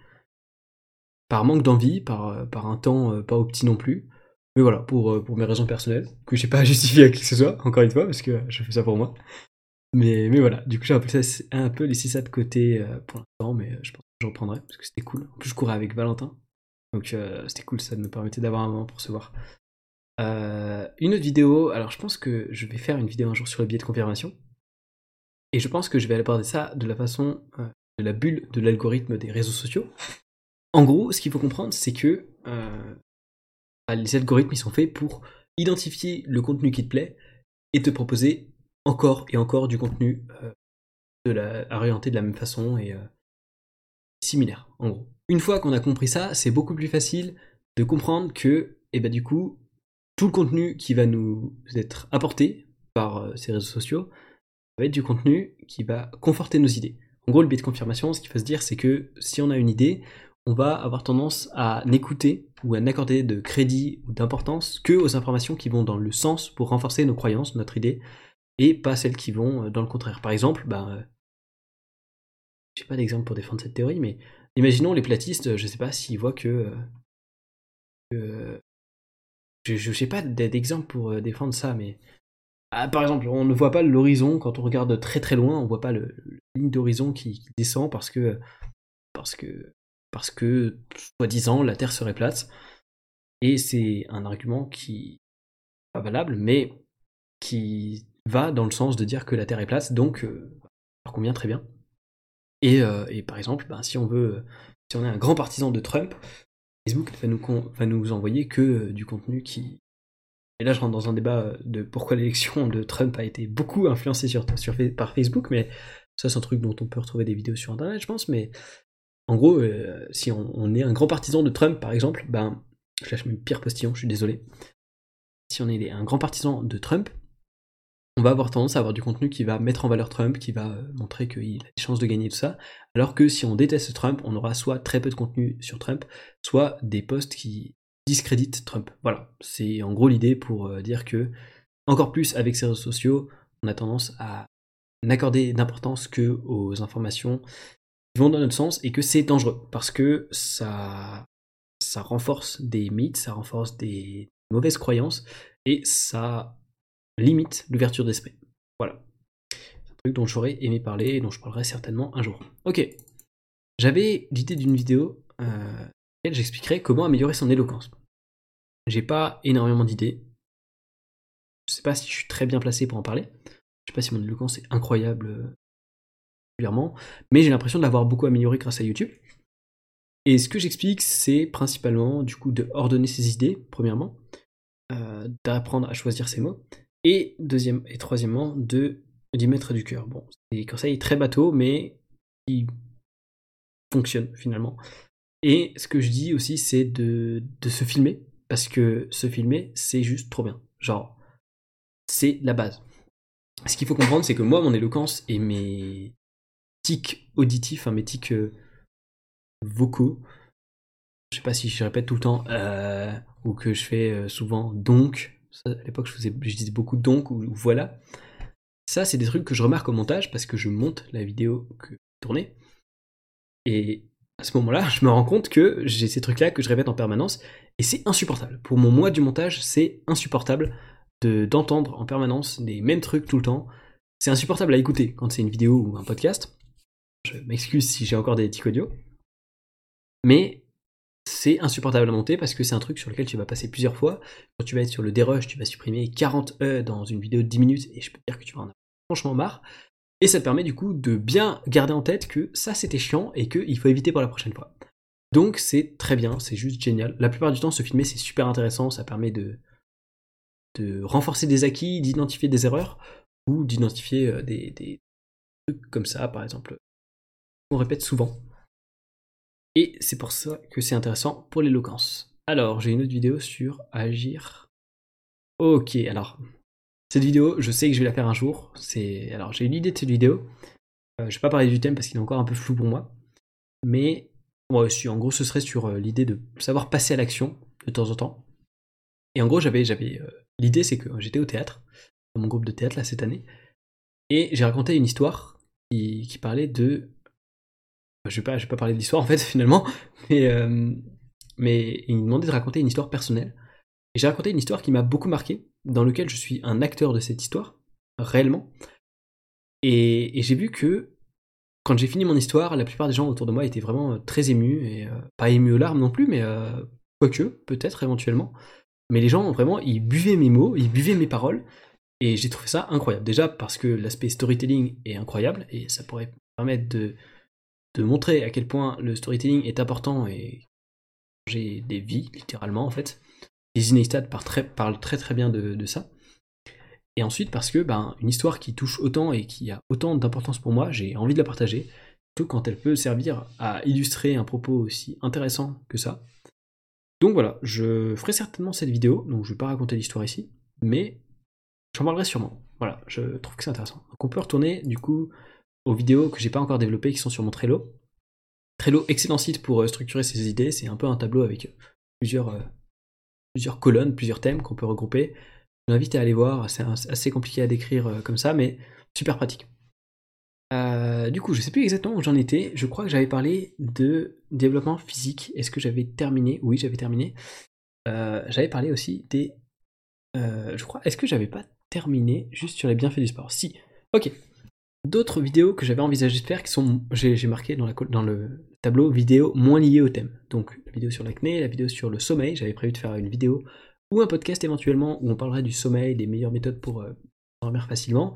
Par manque d'envie, par, par un temps pas opti non plus. Mais voilà, pour, euh, pour mes raisons personnelles, que j'ai pas [LAUGHS] à justifier à qui que ce soit, encore une fois, parce que je fais ça pour moi. Mais, mais voilà, du coup j'ai un peu, un peu laissé ça de côté euh, pour l'instant, mais euh, je pense que je reprendrai, parce que c'était cool. En plus je courais avec Valentin, donc c'était cool, ça me permettait d'avoir un moment pour se voir. une autre vidéo, alors je pense que je vais faire une vidéo un jour sur le biais de confirmation. Et je pense que je vais aborder ça de la façon de la bulle de l'algorithme des réseaux sociaux. En gros, ce qu'il faut comprendre, c'est que les algorithmes ils sont faits pour identifier le contenu qui te plaît et te proposer encore et encore du contenu euh, de la, orienté de la même façon et euh, similaire en gros. Une fois qu'on a compris ça, c'est beaucoup plus facile de comprendre que et eh ben, du coup tout le contenu qui va nous être apporté par euh, ces réseaux sociaux va être du contenu qui va conforter nos idées. En gros, le biais de confirmation, ce qu'il faut se dire, c'est que si on a une idée, on va avoir tendance à n'écouter ou à n'accorder de crédit ou d'importance que aux informations qui vont dans le sens pour renforcer nos croyances, notre idée, et pas celles qui vont euh, dans le contraire. Par exemple, bah, euh, j'ai pas d'exemple pour défendre cette théorie, mais imaginons les platistes, je sais pas s'ils voient que, euh, je, sais pas d'exemple pour défendre ça, mais ah, par exemple, on ne voit pas l'horizon quand on regarde très très loin, on voit pas le, ligne d'horizon qui, qui, descend parce que parce que parce que, soi-disant, la Terre serait plate. Et c'est un argument qui pas valable, mais qui va dans le sens de dire que la Terre est plate, donc euh, alors convient très bien. Et, euh, par exemple, ben, si on veut, si on est un grand partisan de Trump, Facebook va nous, va nous envoyer que euh, du contenu qui. Et là, je rentre dans un débat de pourquoi l'élection de Trump a été beaucoup influencée sur, sur, par Facebook, mais ça, c'est un truc dont on peut retrouver des vidéos sur Internet, je pense, mais en gros, euh, si on, est un grand partisan de Trump, par exemple, ben, je lâche mes pire postillon, je suis désolé. Si on est un grand partisan de Trump, on va avoir tendance à avoir du contenu qui va mettre en valeur Trump, qui va euh, montrer qu'il a des chances de gagner tout ça. Alors que si on déteste Trump, on aura soit très peu de contenu sur Trump, soit des posts qui discréditent Trump. Voilà, c'est en gros l'idée pour euh, dire que, encore plus avec ces réseaux sociaux, on a tendance à n'accorder d'importance que aux informations vont dans notre sens et que c'est dangereux parce que ça, ça renforce des mythes, ça renforce des mauvaises croyances et ça limite l'ouverture d'esprit. Voilà. C'est un truc dont j'aurais aimé parler et dont je parlerai certainement un jour. Ok. J'avais l'idée d'une vidéo euh, dans laquelle j'expliquerai comment améliorer son éloquence. J'ai pas énormément d'idées. Je sais pas si je suis très bien placé pour en parler. Je sais pas si mon éloquence est incroyable mais j'ai l'impression de l'avoir beaucoup amélioré grâce à YouTube. Et ce que j'explique, c'est principalement du coup de ordonner ses idées, premièrement, euh, d'apprendre à choisir ses mots, et deuxième et troisièmement de d'y mettre du cœur. Bon, c'est des conseils très bateaux, mais qui fonctionnent finalement. Et ce que je dis aussi, c'est de, de se filmer, parce que se filmer, c'est juste trop bien. Genre, c'est la base. Ce qu'il faut comprendre, c'est que moi, mon éloquence et mes tics auditifs, mes tics euh, vocaux, je sais pas si je répète tout le temps, euh, ou que je fais euh, souvent donc, à l'époque je, disais beaucoup donc ou, voilà. Ça, c'est des trucs que je remarque au montage parce que je monte la vidéo que je tournais. Et à ce moment-là, [LAUGHS] je me rends compte que j'ai ces trucs-là que je répète en permanence et c'est insupportable. Pour mon moi du montage, c'est insupportable d'entendre en permanence des mêmes trucs tout le temps. C'est insupportable à écouter quand c'est une vidéo ou un podcast. Je m'excuse si j'ai encore des tics audio. Mais c'est insupportable à monter parce que c'est un truc sur lequel tu vas passer plusieurs fois. Quand tu vas être sur le dérush, tu vas supprimer 40 E dans une vidéo de 10 minutes et je peux te dire que tu vas en avoir franchement marre. Et ça te permet du coup de bien garder en tête que ça c'était chiant et qu'il faut éviter pour la prochaine fois. Donc c'est très bien, c'est juste génial. La plupart du temps, se filmer c'est super intéressant, ça permet de, de renforcer des acquis, d'identifier des erreurs ou d'identifier euh, des, des, trucs comme ça, par exemple. Répète souvent. Et c'est pour ça que c'est intéressant pour l'éloquence. Alors, j'ai une autre vidéo sur agir. Ok, alors, cette vidéo, je sais que je vais la faire un jour. C'est, alors, j'ai une idée de cette vidéo. Euh, je vais pas parler du thème parce qu'il est encore un peu flou pour moi. Mais, moi aussi, en gros, ce serait sur euh, l'idée de savoir passer à l'action de temps en temps. Et en gros, j'avais, j'avais L'idée, c'est que j'étais au théâtre, dans mon groupe de théâtre là cette année, et j'ai raconté une histoire qui, parlait de. Je vais pas, vais pas parler de l'histoire en fait [LAUGHS] finalement, mais euh, mais il me demandait de raconter une histoire personnelle. Et j'ai raconté une histoire qui m'a beaucoup marqué, dans lequel je suis un acteur de cette histoire, réellement. Et, j'ai vu que quand j'ai fini mon histoire, la plupart des gens autour de moi étaient vraiment très émus, et euh, pas émus aux larmes non plus, mais euh, quoique, peut-être éventuellement. Mais les gens, vraiment, ils buvaient mes mots, ils buvaient mes paroles, et j'ai trouvé ça incroyable. Déjà parce que l'aspect storytelling est incroyable, et ça pourrait permettre de, de montrer à quel point le storytelling est important et j'ai des vies, littéralement, en fait. Parlent très, parlent très très bien de, ça. Et ensuite parce que ben, une histoire qui touche autant et qui a autant d'importance pour moi, j'ai envie de la partager, surtout quand elle peut servir à illustrer un propos aussi intéressant que ça. Donc voilà, je ferai certainement cette vidéo, donc je ne vais pas raconter l'histoire ici, mais j'en parlerai sûrement. Voilà, je trouve que c'est intéressant. Donc on peut retourner du coup aux vidéos que j'ai pas encore développées qui sont sur mon Trello. Trello, excellent site pour euh, structurer ses idées, c'est un peu un tableau avec euh, plusieurs, euh, plusieurs colonnes, plusieurs thèmes qu'on peut regrouper. Je vous invite à aller voir, c'est assez compliqué à décrire comme ça, mais super pratique. Du coup, je sais plus exactement où j'en étais. Je crois que j'avais parlé de développement physique. Est-ce que j'avais terminé? Oui, j'avais terminé. J'avais parlé aussi des. Je crois. Est-ce que j'avais pas terminé juste sur les bienfaits du sport? Si. Ok. D'autres vidéos que j'avais envisagé de faire qui sont. J'ai marqué dans, la, dans le tableau vidéo moins liées au thème. Donc la vidéo sur l'acné, la vidéo sur le sommeil. J'avais prévu de faire une vidéo ou un podcast éventuellement où on parlerait du sommeil, des meilleures méthodes pour dormir facilement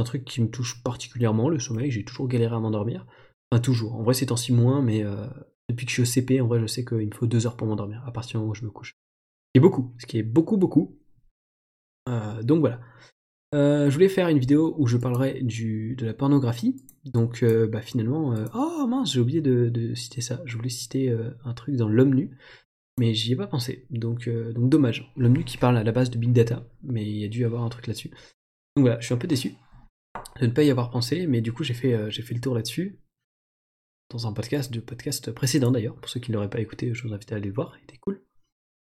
un truc qui me touche particulièrement, le sommeil. J'ai toujours galéré à m'endormir. Enfin, toujours. En vrai, c'est temps si moins, mais euh, depuis que je suis au CP, en vrai, je sais qu'il me faut deux heures pour m'endormir, à partir du moment où je me couche. Ce qui est beaucoup. Ce qui est beaucoup, beaucoup. Euh, donc voilà. Euh, je voulais faire une vidéo où je parlerai du, de la pornographie. Donc bah, finalement, oh mince, j'ai oublié de, citer ça. Je voulais citer un truc dans l'homme nu, mais j'y ai pas pensé. Donc, donc dommage. L'homme nu qui parle à la base de big data, mais il y a dû y avoir un truc là-dessus. Donc voilà, je suis un peu déçu de ne pas y avoir pensé, mais du coup j'ai fait, euh, fait le tour là-dessus dans un podcast, de podcast précédent d'ailleurs. Pour ceux qui ne l'auraient pas écouté, je vous invite à aller le voir, il était cool.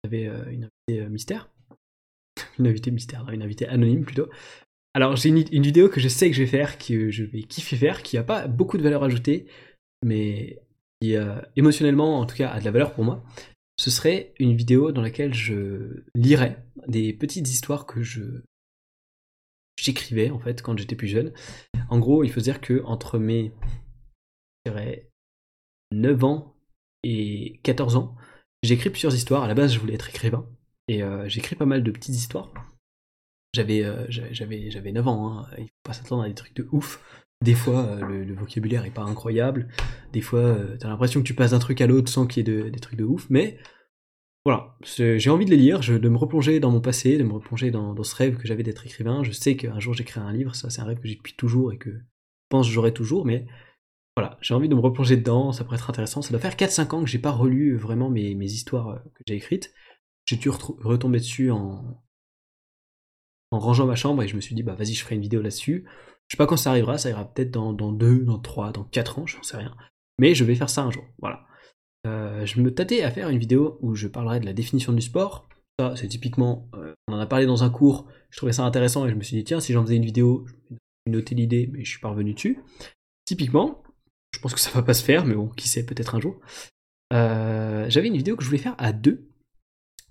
J'avais euh, une invitée euh, mystère. [LAUGHS] une invitée mystère, une invitée anonyme plutôt. Alors j'ai une, vidéo que je sais que je vais faire, que je vais kiffer faire, qui n'a pas beaucoup de valeur ajoutée, mais qui émotionnellement en tout cas a de la valeur pour moi. Ce serait une vidéo dans laquelle je lirais des petites histoires que je j'écrivais en fait quand j'étais plus jeune. En gros, il faut dire que entre mes 9 ans et 14 ans, j'écris plusieurs histoires. À la base, je voulais être écrivain et euh, j'écris pas mal de petites histoires. J'avais euh, j'avais j'avais 9 ans, hein. il faut pas s'attendre à des trucs de ouf. Des fois, euh, le, vocabulaire est pas incroyable. Des fois, t'as l'impression que tu passes d'un truc à l'autre sans qu'il y ait des trucs de ouf. Mais voilà, j'ai envie de les lire, de me replonger dans mon passé, de me replonger dans, ce rêve que j'avais d'être écrivain. Je sais qu'un jour j'écrirai un livre, ça c'est un rêve que j'ai depuis toujours et que je pense j'aurai toujours, mais voilà, j'ai envie de me replonger dedans, ça pourrait être intéressant. Ça doit faire 4-5 ans que j'ai pas relu vraiment mes, histoires que j'ai écrites. J'ai dû retomber dessus en, en rangeant ma chambre et je me suis dit, bah vas-y, je ferai une vidéo là-dessus. Je sais pas quand ça arrivera, ça ira peut-être dans, dans 2, dans 3, dans 4 ans, j'en sais rien. Mais je vais faire ça un jour, voilà. Euh, je me tâtais à faire une vidéo où je parlerai de la définition du sport. Ça, c'est typiquement, euh, on en a parlé dans un cours, je trouvais ça intéressant et je me suis dit, tiens, si j'en faisais une vidéo, je noter l'idée, mais je suis pas revenu dessus. Typiquement, je pense que ça va pas se faire, mais bon, qui sait, peut-être un jour. Euh, j'avais une vidéo que je voulais faire à deux,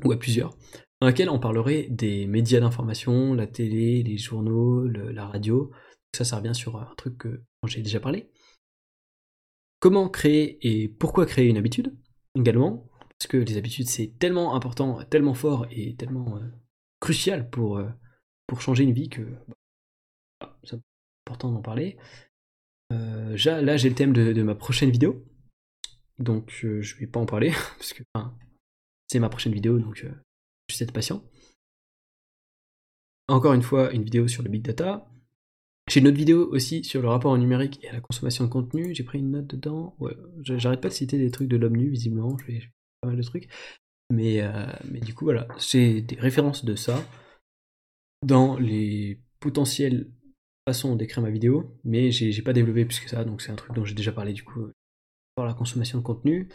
ou à plusieurs, dans laquelle on parlerait des médias d'information, la télé, les journaux, la radio. Ça, ça revient sur un truc que, j'ai déjà parlé comment créer et pourquoi créer une habitude également, parce que les habitudes c'est tellement important, tellement fort et tellement euh, crucial pour, euh, pour changer une vie que bah, c'est important d'en parler. Euh, là j'ai le thème de, ma prochaine vidéo, donc je vais pas en parler, [LAUGHS] parce que c'est ma prochaine vidéo, donc je suis être patient. Encore une fois, une vidéo sur le big data, j'ai une autre vidéo aussi sur le rapport au numérique et à la consommation de contenu. J'ai pris une note dedans. Ouais, j'arrête pas de citer des trucs de l'homme nu, visiblement. Je pas mal de trucs. Mais, euh, mais du coup, voilà. J'ai des références de ça dans les potentielles façons d'écrire ma vidéo. Mais j'ai pas développé plus que ça. Donc c'est un truc dont j'ai déjà parlé du coup. Sur la consommation de contenu.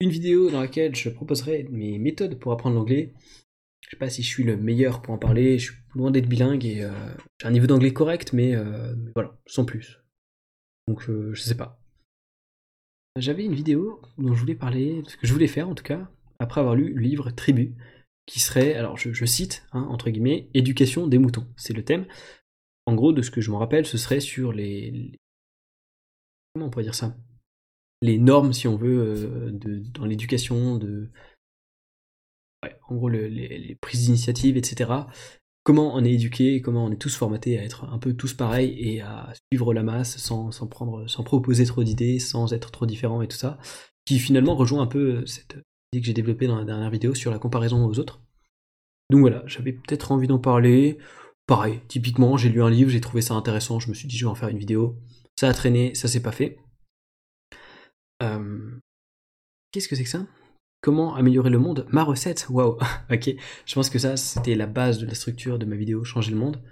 Une vidéo dans laquelle je proposerai mes méthodes pour apprendre l'anglais. Je sais pas si je suis le meilleur pour en parler, je suis loin d'être bilingue et euh, j'ai un niveau d'anglais correct, mais, euh, voilà, sans plus. Donc euh, je sais pas. J'avais une vidéo dont je voulais parler, ce que je voulais faire en tout cas, après avoir lu le livre Tribu, qui serait, alors je, cite, hein, entre guillemets, Éducation des moutons. C'est le thème. En gros, de ce que je me rappelle, ce serait sur les. Comment on pourrait dire ça? Les normes, si on veut, de, dans l'éducation, de en gros les, prises d'initiative, etc. Comment on est éduqué, comment on est tous formatés à être un peu tous pareils et à suivre la masse sans, proposer trop d'idées, sans être trop différent et tout ça, qui finalement rejoint un peu cette idée que j'ai développée dans la dernière vidéo sur la comparaison aux autres. Donc voilà, j'avais peut-être envie d'en parler. Pareil, typiquement, j'ai lu un livre, j'ai trouvé ça intéressant, je me suis dit je vais en faire une vidéo. Ça a traîné, ça s'est pas fait. Euh, qu'est-ce que c'est que ça? Comment améliorer le monde? Ma recette Waouh [LAUGHS] Ok, je pense que ça, c'était la base de la structure de ma vidéo Changer le monde.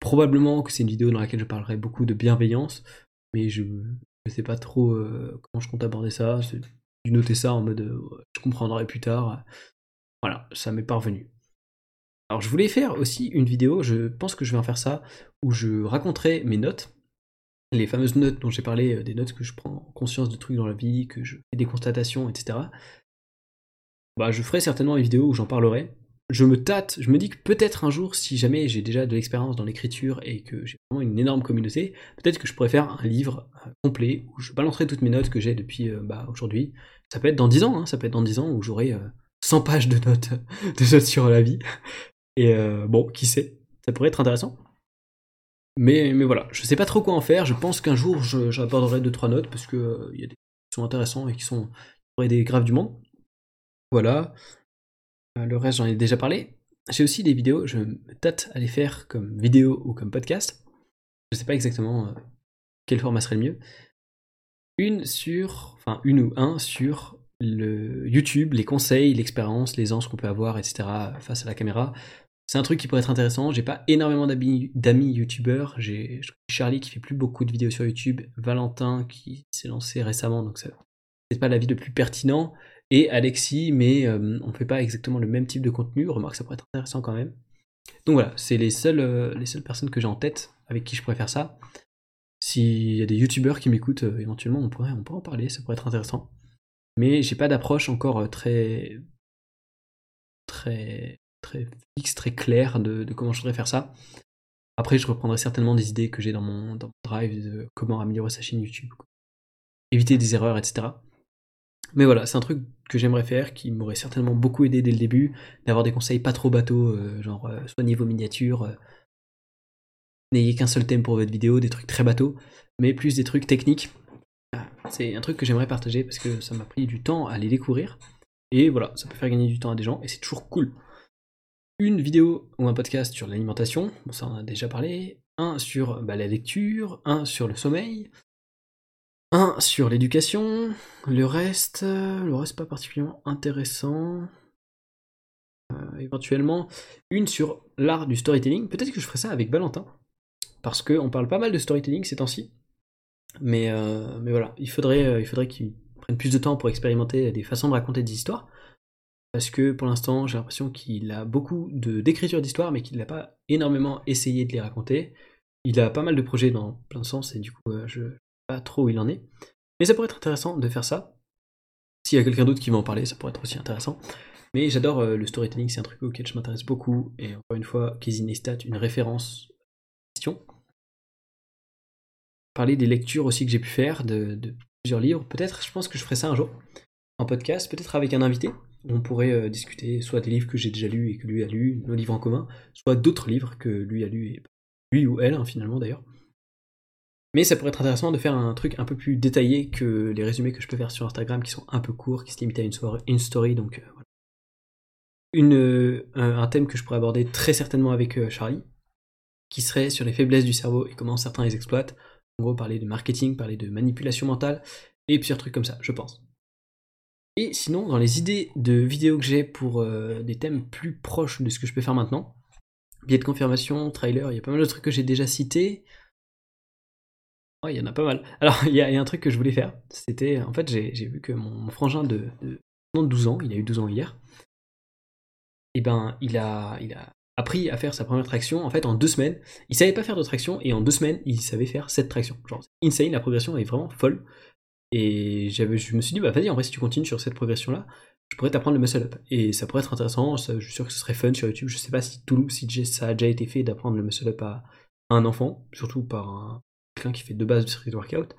Probablement que c'est une vidéo dans laquelle je parlerai beaucoup de bienveillance, mais je ne sais pas trop euh, comment je compte aborder ça. J'ai noter ça en mode euh, je comprendrai plus tard. Voilà, ça m'est parvenu. Alors je voulais faire aussi une vidéo, je pense que je vais en faire ça, où je raconterai mes notes, les fameuses notes dont j'ai parlé, euh, des notes que je prends conscience de trucs dans la vie, que je fais des constatations, etc bah, je ferai certainement une vidéo où j'en parlerai. Je me tâte, je me dis que peut-être un jour, si jamais j'ai déjà de l'expérience dans l'écriture et que j'ai vraiment une énorme communauté, peut-être que je pourrais faire un livre euh, complet où je balancerai toutes mes notes que j'ai depuis euh, bah, aujourd'hui. Ça peut être dans 10 ans, hein, ça peut être dans 10 ans où j'aurai 100 euh, pages de notes, [LAUGHS] de notes sur la vie. Et bon, qui sait, ça pourrait être intéressant. Mais, mais voilà, je sais pas trop quoi en faire. Je pense qu'un jour j'aborderai 2-3 notes parce qu'il y a des qui sont intéressants et qui sont des graves du monde. Voilà. Euh, le reste, j'en ai déjà parlé. J'ai aussi des vidéos, je me tâte à les faire comme vidéo ou comme podcast. Je sais pas exactement euh, quel format serait le mieux. Une sur, enfin une ou un sur le YouTube, les conseils, l'expérience, les anges qu'on peut avoir, etc. face à la caméra. C'est un truc qui pourrait être intéressant. J'ai pas énormément d'amis youtubeurs. J'ai Charlie qui fait plus beaucoup de vidéos sur YouTube, Valentin qui s'est lancé récemment, donc c'est pas l'avis le plus pertinent et Alexis, mais euh, on ne fait pas exactement le même type de contenu. Remarque, ça pourrait être intéressant quand même. Donc voilà, c'est les seules, euh, les seules personnes que j'ai en tête avec qui je pourrais faire ça. S'il y a des youtubeurs qui m'écoutent, euh, éventuellement, on pourrait, on pourrait en parler, ça pourrait être intéressant. Mais j'ai pas d'approche encore très, très, très fixe, très claire de, comment je voudrais faire ça. Après, je reprendrai certainement des idées que j'ai dans mon, dans mon drive de comment améliorer sa chaîne YouTube, éviter des erreurs, etc. Mais voilà, c'est un truc que j'aimerais faire, qui m'aurait certainement beaucoup aidé dès le début, d'avoir des conseils pas trop bateaux, euh, genre euh, soignez vos miniatures, euh, n'ayez qu'un seul thème pour votre vidéo, des trucs très bateaux, mais plus des trucs techniques. Ah, c'est un truc que j'aimerais partager parce que ça m'a pris du temps à les découvrir. Et voilà, ça peut faire gagner du temps à des gens et c'est toujours cool. Une vidéo ou un podcast sur l'alimentation, ça on a déjà parlé. Un sur bah, la lecture, un sur le sommeil, un sur l'éducation. Le reste, le reste pas particulièrement intéressant. Euh, éventuellement, une sur l'art du storytelling. Peut-être que je ferai ça avec Valentin, parce qu'on parle pas mal de storytelling ces temps-ci. Mais, euh, voilà, euh, il faudrait qu'il prenne plus de temps pour expérimenter des façons de raconter des histoires. Parce que pour l'instant, j'ai l'impression qu'il a beaucoup d'écriture d'histoires, mais qu'il n'a pas énormément essayé de les raconter. Il a pas mal de projets dans plein de sens, et du coup, je ne sais pas trop où il en est. Mais ça pourrait être intéressant de faire ça. S'il y a quelqu'un d'autre qui va en parler, ça pourrait être aussi intéressant. Mais j'adore le storytelling, c'est un truc auquel je m'intéresse beaucoup. Et encore une fois, Casey Neistat, une référence question parler des lectures aussi que j'ai pu faire, de, plusieurs livres. Peut-être, je pense que je ferai ça un jour, en podcast, peut-être avec un invité. On pourrait euh, discuter soit des livres que j'ai déjà lus et que lui a lus, nos livres en commun, soit d'autres livres que lui a lus, et lui ou elle, hein, finalement d'ailleurs. Mais ça pourrait être intéressant de faire un truc un peu plus détaillé que les résumés que je peux faire sur Instagram qui sont un peu courts, qui se limitent à une, soirée, une story. Donc euh, voilà. Euh, un thème que je pourrais aborder très certainement avec Charlie, qui serait sur les faiblesses du cerveau et comment certains les exploitent. En gros, parler de marketing, parler de manipulation mentale, et plusieurs trucs comme ça, je pense. Et sinon, dans les idées de vidéos que j'ai pour euh, des thèmes plus proches de ce que je peux faire maintenant, biais de confirmation, trailer, il y a pas mal de trucs que j'ai déjà cités. Ouais, il y en a pas mal. [LAUGHS] Alors, il y, a un truc que je voulais faire. C'était, en fait, j'ai vu que mon, frangin de, de, 12 ans, il a eu 12 ans hier, et eh ben, il a, il a appris à faire sa première traction en fait en deux semaines. Il savait pas faire de traction et en deux semaines il savait faire cette traction. Genre insane, la progression est vraiment folle. Et je me suis dit bah vas-y en vrai si tu continues sur cette progression là, je pourrais t'apprendre le muscle up et ça pourrait être intéressant. je suis sûr que ce serait fun sur YouTube. Je sais pas si tout, si ça a déjà été fait d'apprendre le muscle up à, un enfant, surtout par un, quelqu'un qui fait de base de street workout.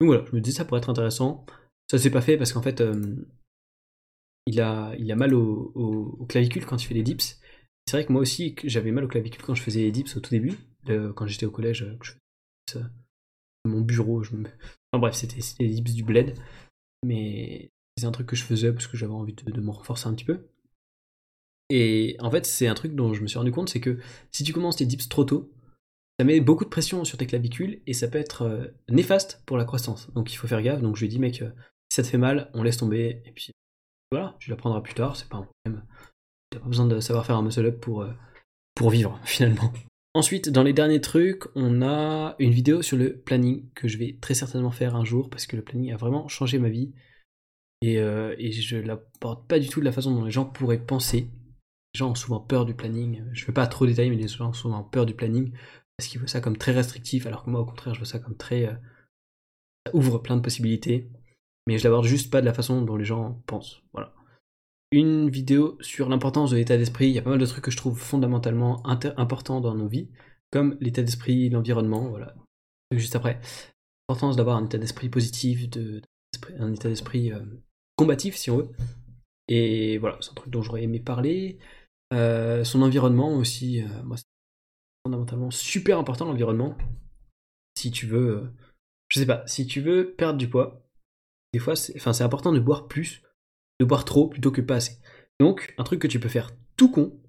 Donc voilà, je me dis ça pourrait être intéressant. Ça s'est pas fait parce qu'en fait euh, il a, il a mal au, au, clavicule quand il fait des dips c'est vrai que moi aussi, j'avais mal au clavicule quand je faisais les dips au tout début, quand j'étais au collège, euh, je faisais mon bureau, je me... enfin bref, c'était les dips du bled, mais c'est un truc que je faisais parce que j'avais envie de, me renforcer un petit peu. Et en fait, c'est un truc dont je me suis rendu compte, c'est que si tu commences tes dips trop tôt, ça met beaucoup de pression sur tes clavicules et ça peut être euh, néfaste pour la croissance. Donc il faut faire gaffe. Donc je lui ai dit, mec, euh, si ça te fait mal, on laisse tomber. Et puis voilà, tu l'apprendras plus tard, c'est pas un problème. T'as pas besoin de savoir faire un muscle up pour, euh, pour vivre, [LAUGHS] finalement. Ensuite, dans les derniers trucs, on a une vidéo sur le planning que je vais très certainement faire un jour parce que le planning a vraiment changé ma vie. Et, euh, et je l'apporte pas du tout de la façon dont les gens pourraient penser. Les gens ont souvent peur du planning. Je ne vais pas trop détailler, mais les gens ont souvent peur du planning parce qu'ils voient ça comme très restrictif, alors que moi, au contraire, je vois ça comme très. Euh, ça ouvre plein de possibilités. Mais je l'aborde juste pas de la façon dont les gens pensent. Voilà une vidéo sur l'importance de l'état d'esprit. Il y a pas mal de trucs que je trouve fondamentalement importants dans nos vies, comme l'état d'esprit, l'environnement, voilà. Juste après. L'importance d'avoir un état d'esprit positif, un état d'esprit euh, combatif, si on veut. Et voilà, c'est un truc dont j'aurais aimé parler. Euh, son environnement aussi, euh, moi, c'est fondamentalement super important l'environnement. Si tu veux, je sais pas, si tu veux perdre du poids, des fois, c'est important de boire plus de boire trop plutôt que pas assez. Donc, un truc que tu peux faire tout con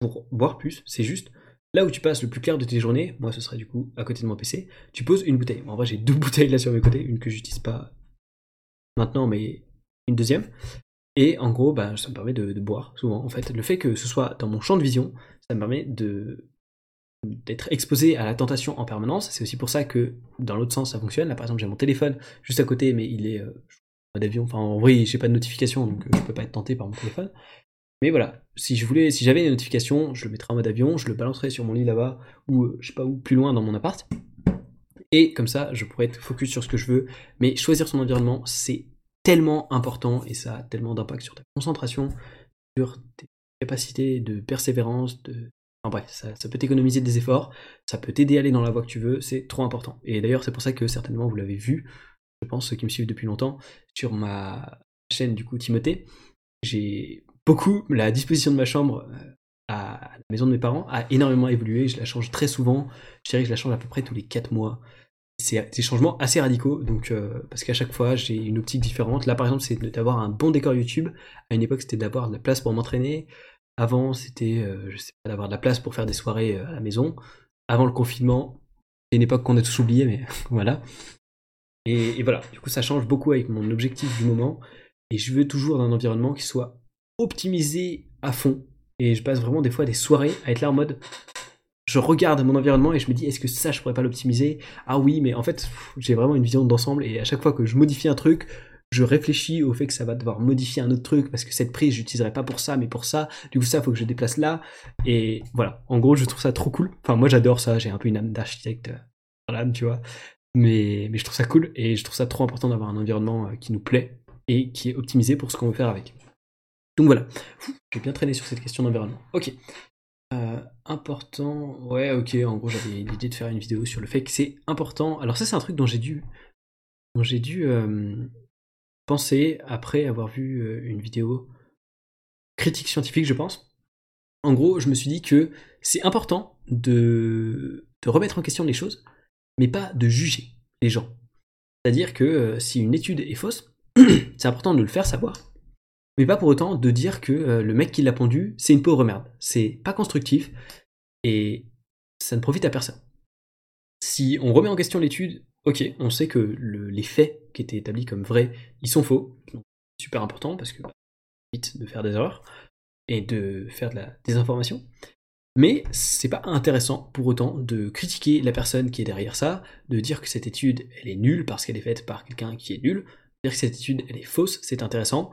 pour boire plus, c'est juste là où tu passes le plus clair de tes journées, moi ce serait du coup à côté de mon PC, tu poses une bouteille. en vrai, j'ai [LAUGHS] deux bouteilles là sur mes côtés, une que j'utilise pas maintenant, mais une deuxième. Et en gros, bah, ça me permet de, boire souvent. En fait, le fait que ce soit dans mon champ de vision, ça me permet de d'être exposé à la tentation en permanence. C'est aussi pour ça que dans l'autre sens, ça fonctionne. Là, par exemple, j'ai mon téléphone juste à côté, mais il est, euh, d'avion. Enfin, en vrai, j'ai pas de notification, donc euh, je peux pas être tenté par mon téléphone. Mais voilà, si je voulais, si j'avais une notification, je le mettrais en mode avion, je le balancerais sur mon lit là-bas, ou euh, je sais pas où, plus loin dans mon appart. Et comme ça, je pourrais être focus sur ce que je veux. Mais choisir son environnement, c'est tellement important et ça a tellement d'impact sur ta concentration, sur tes capacités de persévérance, de. Enfin bref, ça, ça peut t'économiser des efforts, ça peut t'aider à aller dans la voie que tu veux, c'est trop important. Et d'ailleurs, c'est pour ça que certainement vous l'avez vu, je pense, ceux qui me suivent depuis longtemps, sur ma chaîne du coup Timothée, j'ai beaucoup la disposition de ma chambre euh, à la maison de mes parents a énormément évolué, je la change très souvent, je dirais que je la change à peu près tous les 4 mois. c'est des changements assez radicaux, donc euh, parce qu'à chaque fois j'ai une optique différente. Là par exemple c'est d'avoir un bon décor YouTube. À une époque c'était d'avoir de la place pour m'entraîner. Avant c'était euh, d'avoir de la place pour faire des soirées à la maison. Avant le confinement, c'est une époque qu'on a tous oublié, mais [LAUGHS] voilà. Et, voilà, du coup ça change beaucoup avec mon objectif du moment. Et je veux toujours un environnement qui soit optimisé à fond. Et je passe vraiment des fois des soirées à être là en mode je regarde mon environnement et je me dis est-ce que ça je pourrais pas l'optimiser? Ah oui, mais en fait j'ai vraiment une vision d'ensemble et à chaque fois que je modifie un truc, je réfléchis au fait que ça va devoir modifier un autre truc parce que cette prise j'utiliserai pas pour ça mais pour ça. Du coup ça faut que je déplace là et voilà. En gros je trouve ça trop cool. Enfin moi j'adore ça. J'ai un peu une âme d'architecte euh, dans l'âme tu vois. Mais je trouve ça cool et je trouve ça trop important d'avoir un environnement euh, qui nous plaît et qui est optimisé pour ce qu'on veut faire avec. Donc voilà, j'ai bien traîné sur cette question d'environnement. Ok, euh, important, ouais, ok. En gros, j'avais l'idée de faire une vidéo sur le fait que c'est important. Alors ça, c'est un truc dont j'ai dû, dont j'ai dû euh, penser après avoir vu une vidéo critique scientifique, je pense. En gros, je me suis dit que c'est important de, de remettre en question les choses, mais pas de juger les gens. C'est-à-dire que si une étude est fausse, [CLEARS THROAT] c'est important de le faire savoir mais pas pour autant de dire que euh, le mec qui l'a pondu, c'est une pauvre merde. C'est pas constructif et ça ne profite à personne. Si on remet en question l'étude, ok, on sait que les faits qui étaient établis comme vrais, ils sont faux. super important parce que bah, vite de faire des erreurs et de faire de la désinformation. Mais c'est pas intéressant pour autant de critiquer la personne qui est derrière ça, de dire que cette étude elle est nulle parce qu'elle est faite par quelqu'un qui est nul, dire que cette étude elle est fausse, c'est intéressant,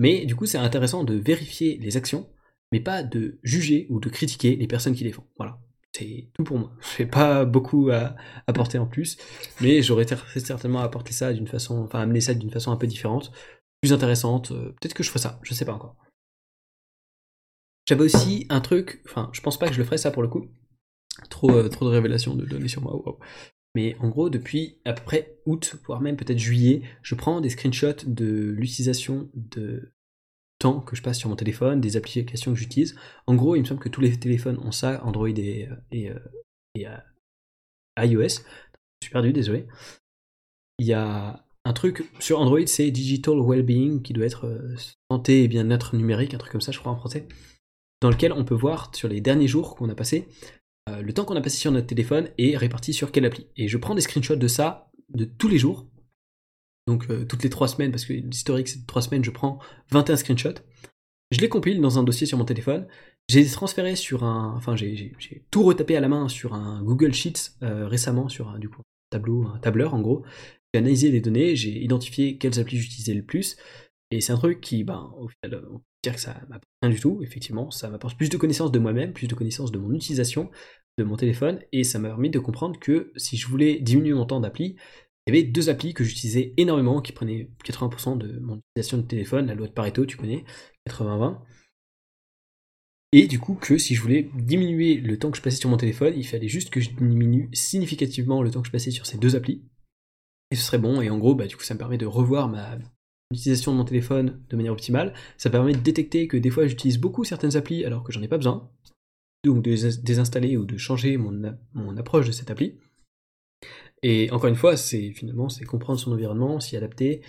mais du coup, c'est intéressant de vérifier les actions, mais pas de juger ou de critiquer les personnes qui les font. Voilà. C'est tout pour moi. [LAUGHS] Je n'ai pas beaucoup à apporter en plus, mais j'aurais certainement apporté ça d'une façon, enfin amener ça d'une façon un peu différente, plus intéressante. Euh, peut-être que je ferai ça, je sais pas encore. J'avais aussi un truc, enfin, je pense pas que je le ferai ça pour le coup. Trop, euh, trop de révélations de données sur moi. Mais en gros, depuis à peu près août, voire même peut-être juillet, je prends des screenshots de l'utilisation de temps que je passe sur mon téléphone, des applications que j'utilise. En gros, il me semble que tous les téléphones ont ça, Android et, et, et euh, iOS. Je suis perdu, désolé. Il y a un truc sur Android, c'est Digital Wellbeing, qui doit être euh, santé et bien-être numérique, un truc comme ça, je crois en français, dans lequel on peut voir sur les derniers jours qu'on a passé euh, le temps qu'on a passé sur notre téléphone est réparti sur quelle appli. Et je prends des screenshots de ça de tous les jours. Donc euh, toutes les 3 semaines, parce que l'historique c'est 3 semaines, je prends 21 screenshots. Je les compile dans un dossier sur mon téléphone. J'ai transféré sur un. Enfin, j'ai tout retapé à la main sur un Google Sheets euh, récemment, sur un, tableau, un tableur en gros. J'ai analysé les données, j'ai identifié quelles applis j'utilisais le plus. Et c'est un truc qui, ben, au final, dire que ça m'apporte rien du tout, effectivement. Ça m'apporte plus de connaissances de moi-même, plus de connaissances de mon utilisation, de mon téléphone et ça m'a permis de comprendre que si je voulais diminuer mon temps d'appli, il y avait deux applis que j'utilisais énormément qui prenaient 80% de mon utilisation de téléphone, la loi de Pareto, tu connais, 80-20. Et du coup, que si je voulais diminuer le temps que je passais sur mon téléphone, il fallait juste que je diminue significativement le temps que je passais sur ces deux applis. Et ce serait bon, et en gros, bah, du coup, ça me permet de revoir ma utilisation de mon téléphone de manière optimale. Ça permet de détecter que des fois j'utilise beaucoup certaines applis alors que j'en ai pas besoin donc de désinstaller ou de changer mon, mon approche de cette appli. Et encore une fois, c'est finalement c'est comprendre son environnement, s'y adapter.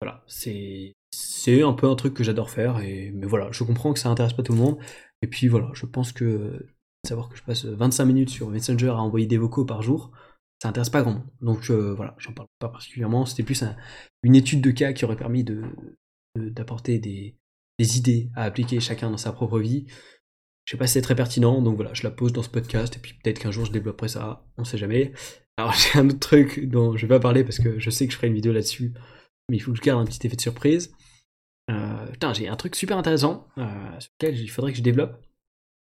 Voilà, c'est c'est un peu un truc que j'adore faire et mais voilà, je comprends que ça intéresse pas tout le monde et puis voilà, je pense que savoir que je passe 25 minutes sur Messenger à envoyer des vocaux par jour, ça intéresse pas grand monde. Donc euh, voilà, j'en parle pas particulièrement, c'était plus une étude de cas qui aurait permis de d'apporter des, des idées à appliquer chacun dans sa propre vie. Je sais pas si c'est très pertinent, donc voilà, je la pose dans ce podcast, et puis peut-être qu'un jour je développerai ça, on sait jamais. Alors [LAUGHS] j'ai un autre truc dont je vais pas parler parce que je sais que je ferai une vidéo là-dessus, mais il faut que je garde un petit effet de surprise. Euh, putain, j'ai un truc super intéressant euh, sur lequel il faudrait que je développe.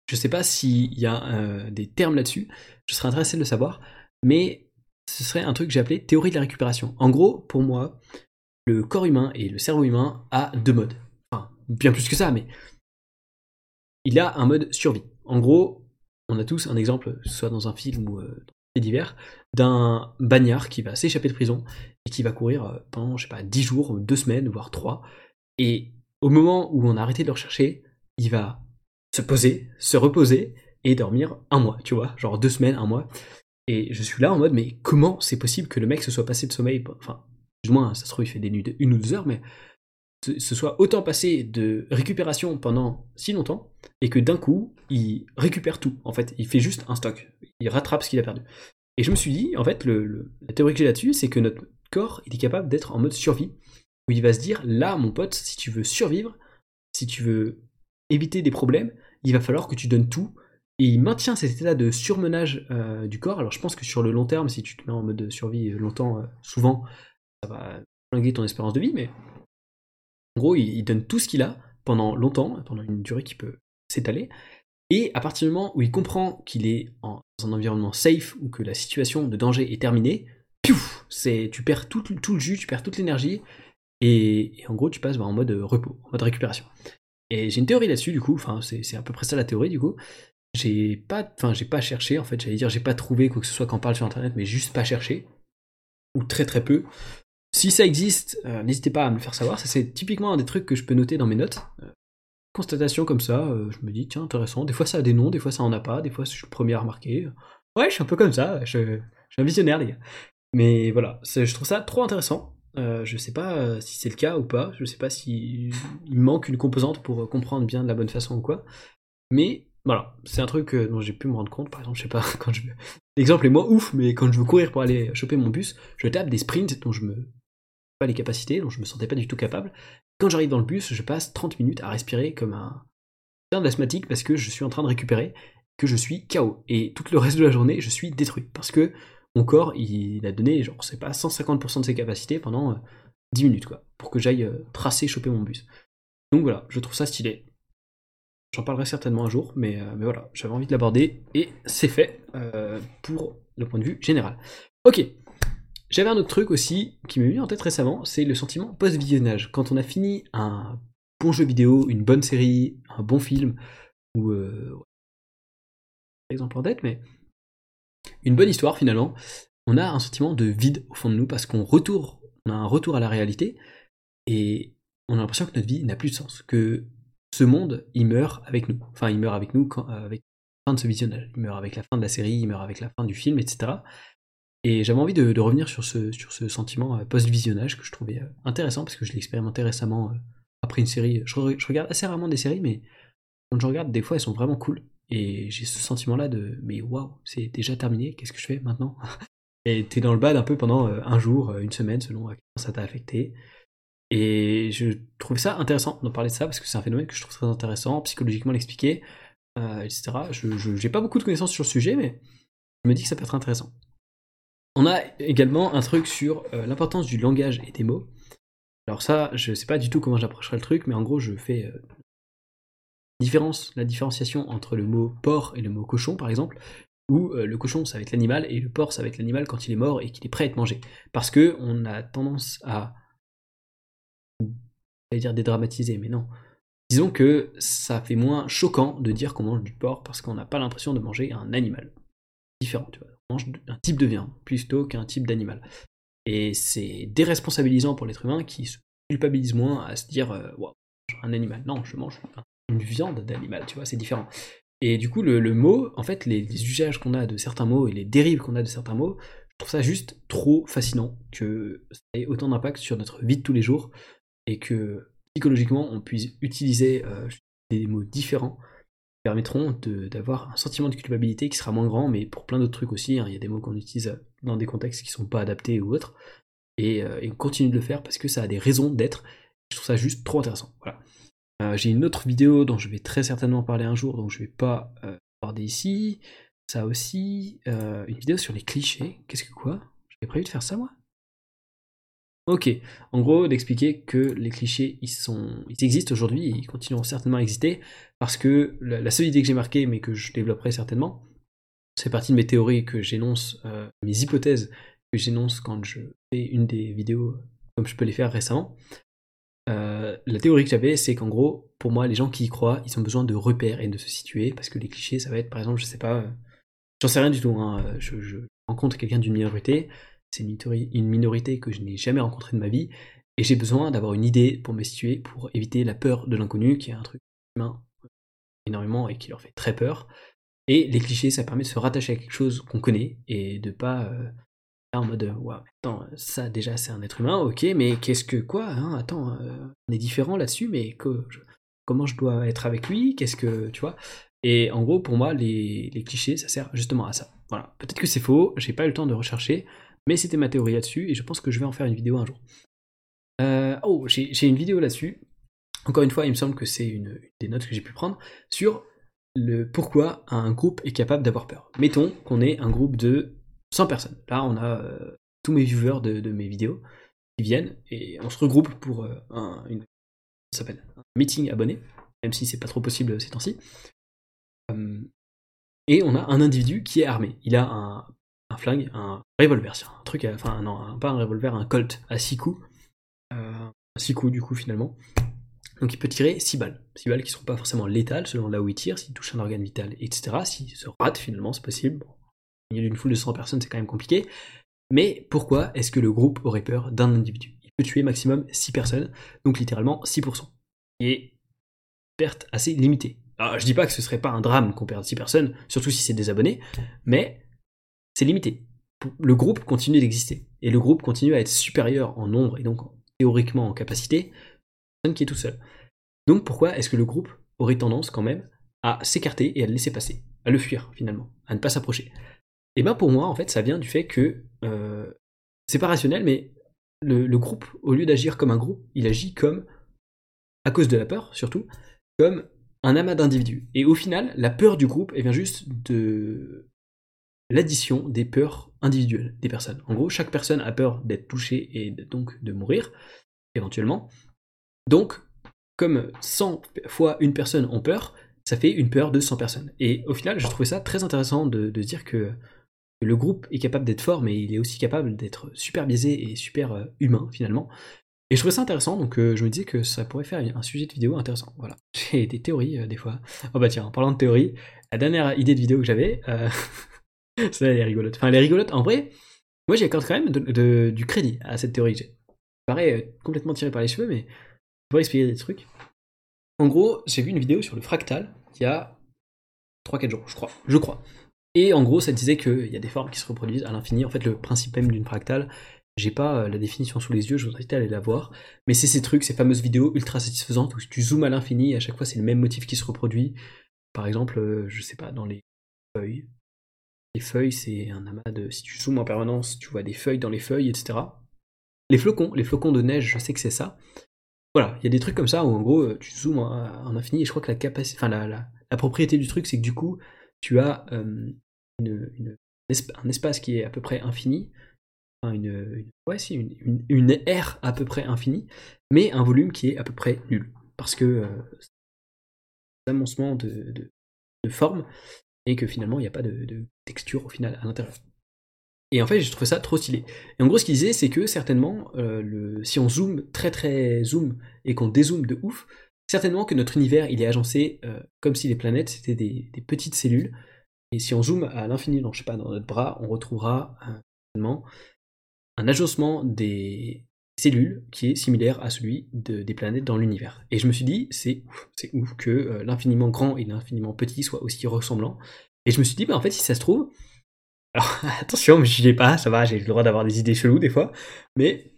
Je sais pas s'il y a euh, des termes là-dessus, je serais intéressé de le savoir, mais ce serait un truc que j'ai appelé théorie de la récupération. En gros, pour moi, le corps humain et le cerveau humain a deux modes. Enfin, bien plus que ça, mais il a un mode survie. En gros, on a tous un exemple, soit dans un film ou euh, dans divers, d'un bagnard qui va s'échapper de prison et qui va courir euh, pendant, je sais pas, 10 jours, 2 semaines, voire 3. Et au moment où on a arrêté de le rechercher, il va se poser, se reposer et dormir un mois, tu vois, genre deux semaines, un mois. Et je suis là en mode, mais comment c'est possible que le mec se soit passé de sommeil Enfin, du moins, ça se trouve, il fait des nuits de une ou deux heures, mais se soit autant passé de récupération pendant si longtemps et que d'un coup, il récupère tout. En fait, il fait juste un stock. Il rattrape ce qu'il a perdu. Et je me suis dit, en fait, le, la théorie que j'ai là-dessus, c'est que notre corps, il est capable d'être en mode survie, où il va se dire, là, mon pote, si tu veux survivre, si tu veux éviter des problèmes, il va falloir que tu donnes tout. Et il maintient cet état de surmenage euh, du corps. Alors je pense que sur le long terme, si tu te mets en mode survie longtemps, euh, souvent, ça va flinguer ton espérance de vie, mais en gros, il, donne tout ce qu'il a pendant longtemps, pendant une durée qui peut s'étaler. Et à partir du moment où il comprend qu'il est dans un environnement safe, ou que la situation de danger est terminée, c'est, tu perds tout, le jus, tu perds toute l'énergie, et, en gros, tu passes en mode repos, en mode récupération. Et j'ai une théorie là-dessus, du coup, enfin, c'est, à peu près ça la théorie, du coup. J'ai pas, enfin, j'ai pas cherché, en fait, j'allais dire, j'ai pas trouvé quoi que ce soit qu'on parle sur internet, mais juste pas cherché, ou très très peu. Si ça existe, euh, n'hésitez pas à me le faire savoir. Ça, c'est typiquement un des trucs que je peux noter dans mes notes. Euh, constatation comme ça, euh, je me dis, tiens, intéressant. Des fois, ça a des noms, des fois, ça en a pas. Des fois, je suis le premier à remarquer. Ouais, je suis un peu comme ça. Je, suis un visionnaire, les gars. Mais voilà, je trouve ça trop intéressant. je sais pas si c'est le cas ou pas. Je sais pas si manque une composante pour comprendre bien de la bonne façon ou quoi. Mais voilà, c'est un truc dont j'ai pu me rendre compte. Par exemple, je sais pas, [LAUGHS] quand je L'exemple est moins ouf, mais quand je veux courir pour aller choper mon bus, je tape des sprints dont je me pas les capacités, donc je me sentais pas du tout capable. Quand j'arrive dans le bus, je passe 30 minutes à respirer comme un d'asthmatique parce que je suis en train de récupérer, que je suis KO. Et tout le reste de la journée, je suis détruit parce que mon corps, il a donné, genre, c'est pas 150% de ses capacités pendant 10 euh, minutes, quoi, pour que j'aille euh, tracer, choper mon bus. Donc voilà, je trouve ça stylé. J'en parlerai certainement un jour, mais, euh, mais voilà, j'avais envie de l'aborder et c'est fait pour le point de vue général. Ok, j'avais un autre truc aussi qui m'est venu en tête récemment, c'est le sentiment post-visionnage. Quand on a fini un bon jeu vidéo, une bonne série, un bon film, ou euh, exemple en tête, mais une bonne histoire finalement, on a un sentiment de vide au fond de nous parce qu'on retourne, on a un retour à la réalité et on a l'impression que notre vie n'a plus de sens, que ce monde il meurt avec nous. Enfin, il meurt avec nous quand, avec la fin de ce visionnage, il meurt avec la fin de la série, il meurt avec la fin du film, etc. Et j'avais envie de, revenir sur ce, sur ce sentiment euh, post-visionnage que je trouvais euh, intéressant parce que je l'ai expérimenté récemment euh, après une série. Je, regarde assez rarement des séries, mais quand je regarde, des fois elles sont vraiment cool. Et j'ai ce sentiment-là de mais waouh, c'est déjà terminé, qu'est-ce que je fais maintenant? [LAUGHS] Et t'es dans le bad un peu pendant un jour, une semaine, selon à ça t'a affecté. Et je trouve ça intéressant d'en parler de ça parce que c'est un phénomène que je trouve très intéressant, psychologiquement l'expliquer, etc. Je n'ai pas beaucoup de connaissances sur le sujet, mais je me dis que ça peut être intéressant. On a également un truc sur euh, l'importance du langage et des mots. Alors ça, je sais pas du tout comment j'approcherai le truc, mais en gros, je fais euh, différence, la différenciation entre le mot porc et le mot cochon, par exemple, où euh, le cochon, ça va être l'animal, et le porc, ça va être l'animal quand il est mort et qu'il est prêt à être mangé. Parce que on a tendance à... J'allais dire dédramatiser, mais non. Disons que ça fait moins choquant de dire qu'on mange du porc parce qu'on n'a pas l'impression de manger un animal. Différent, tu vois mange un type de viande plutôt qu'un type d'animal. Et c'est déresponsabilisant pour l'être humain qui se culpabilise moins à se dire euh, un animal. Non, je mange une viande d'animal, tu vois, c'est différent. Et du coup, le, mot, en fait, les, usages qu'on a de certains mots et les dérives qu'on a de certains mots, je trouve ça juste trop fascinant que ça ait autant d'impact sur notre vie de tous les jours et que psychologiquement on puisse utiliser euh, des mots différents permettront d'avoir un sentiment de culpabilité qui sera moins grand, mais pour plein d'autres trucs aussi, hein, il y a des mots qu'on utilise dans des contextes qui sont pas adaptés ou autres, et, euh, on continue de le faire parce que ça a des raisons d'être, je trouve ça juste trop intéressant. Voilà. Euh, j'ai une autre vidéo dont je vais très certainement parler un jour, donc je vais pas parler ici. Ça aussi, une vidéo sur les clichés. Qu'est-ce que quoi? J'avais prévu de faire ça moi? Ok, en gros, d'expliquer que les clichés, ils, sont, ils existent aujourd'hui, ils continueront certainement à exister, parce que la, seule idée que j'ai marquée, mais que je développerai certainement, c'est partie de mes théories que j'énonce, euh, mes hypothèses que j'énonce quand je fais une des vidéos, comme je peux les faire récemment. Euh, la théorie que j'avais, c'est qu'en gros, pour moi, les gens qui y croient, ils ont besoin de repères et de se situer, parce que les clichés, ça va être, par exemple, je sais pas, j'en sais rien du tout, hein, je rencontre quelqu'un d'une minorité, c'est une minorité que je n'ai jamais rencontrée de ma vie, et j'ai besoin d'avoir une idée pour me situer, pour éviter la peur de l'inconnu, qui est un truc humain énormément et qui leur fait très peur. Et les clichés, ça permet de se rattacher à quelque chose qu'on connaît et de pas euh, en mode ouais, attends, ça déjà c'est un être humain, ok, mais qu'est-ce que quoi hein, Attends, euh, on est différent là-dessus, mais comment je dois être avec lui Qu'est-ce que tu vois Et en gros, pour moi, les, clichés, ça sert justement à ça. Voilà. Peut-être que c'est faux, j'ai pas eu le temps de rechercher, mais c'était ma théorie là-dessus et je pense que je vais en faire une vidéo un jour. Euh, oh, j'ai une vidéo là-dessus. Encore une fois, il me semble que c'est une, des notes que j'ai pu prendre sur le pourquoi un groupe est capable d'avoir peur. Mettons qu'on est un groupe de 100 personnes. Là, on a euh, tous mes viewers de, mes vidéos qui viennent et on se regroupe pour euh, un, s'appelle, un meeting abonné, même si c'est pas trop possible ces temps-ci. et on a un individu qui est armé. Il a un, un flingue, un revolver, un truc, enfin non, pas un revolver, un Colt à 6 coups. 6 euh, coups du coup finalement. Donc il peut tirer 6 balles. 6 balles qui ne seront pas forcément létales selon là où il tire, s'il touche un organe vital, etc. S'il se rate finalement, c'est possible. Bon, au milieu d'une foule de 100 personnes, c'est quand même compliqué. Mais pourquoi est-ce que le groupe aurait peur d'un individu? Il peut tuer maximum 6 personnes, donc littéralement 6%. Et perte assez limitée. Alors je dis pas que ce serait pas un drame qu'on perde 6 personnes, surtout si c'est des abonnés, mais c'est limité. Le groupe continue d'exister. Et le groupe continue à être supérieur en nombre et donc théoriquement en capacité, personne qui est tout seul. Donc pourquoi est-ce que le groupe aurait tendance quand même à s'écarter et à le laisser passer, à le fuir finalement, à ne pas s'approcher? Et bien pour moi en fait ça vient du fait que euh, c'est pas rationnel mais le, groupe au lieu d'agir comme un groupe, il agit comme, à cause de la peur surtout, comme un amas d'individus. Et au final la peur du groupe elle vient juste de l'addition des peurs individuelles des personnes. En gros, chaque personne a peur d'être touchée et donc de mourir, éventuellement. Donc, comme 100 fois une personne ont peur, ça fait une peur de 100 personnes. Et au final, je trouvais ça très intéressant de, dire que le groupe est capable d'être fort, mais il est aussi capable d'être super biaisé et super euh, humain, finalement. Et je trouvais ça intéressant, donc euh, je me disais que ça pourrait faire un sujet de vidéo intéressant. Voilà. [LAUGHS] J'ai des théories, euh, des fois. Oh bah tiens, en parlant de théorie, la dernière idée de vidéo que j'avais, [LAUGHS] Ça, elle est rigolote. Enfin, elle est rigolote. En vrai, moi, j'accorde quand même du crédit à cette théorie que j'ai. paraît euh, complètement tiré par les cheveux, mais pourrais expliquer des trucs. En gros, j'ai vu une vidéo sur le fractal qui y a 3-4 jours, je crois. Je crois. Et en gros, ça disait qu'il y a des formes qui se reproduisent à l'infini. En fait, le principe même d'une fractale, j'ai pas euh, la définition sous les yeux, je vous invite à aller la voir. Mais c'est ces trucs, ces fameuses vidéos ultra satisfaisantes où tu zoomes à l'infini et à chaque fois c'est le même motif qui se reproduit. Par exemple, euh, je sais pas, dans les feuilles, les feuilles, c'est un amas de. Si tu zoomes en permanence, tu vois des feuilles dans les feuilles, etc. Les flocons, les flocons de neige, je sais que c'est ça. Voilà, il y a des trucs comme ça où en gros tu zoomes en, infini et je crois que la capacité, enfin la, la, propriété du truc, c'est que du coup tu as une, un espace qui est à peu près infini, enfin une, ouais, si, une, une, aire à peu près infinie, mais un volume qui est à peu près nul parce que euh, amoncement de, de, de forme et que finalement il n'y a pas de, texture au final à l'intérieur. Et en fait, je trouve ça trop stylé. Et en gros, ce qu'il disait, c'est que certainement, euh, le, si on zoome très très zoom et qu'on dézoome de ouf, certainement que notre univers il est agencé euh, comme si les planètes c'était des, petites cellules. Et si on zoome à l'infini, je sais pas, dans notre bras, on retrouvera euh, un agencement des, cellule qui est similaire à celui des planètes dans l'univers. Et je me suis dit, c'est ouf, c'est ouf que euh, l'infiniment grand et l'infiniment petit soient aussi ressemblants. Et je me suis dit, bah en fait, si ça se trouve, [LAUGHS] alors attention, mais je ai pas, ça va, j'ai le droit d'avoir des idées cheloues des fois, mais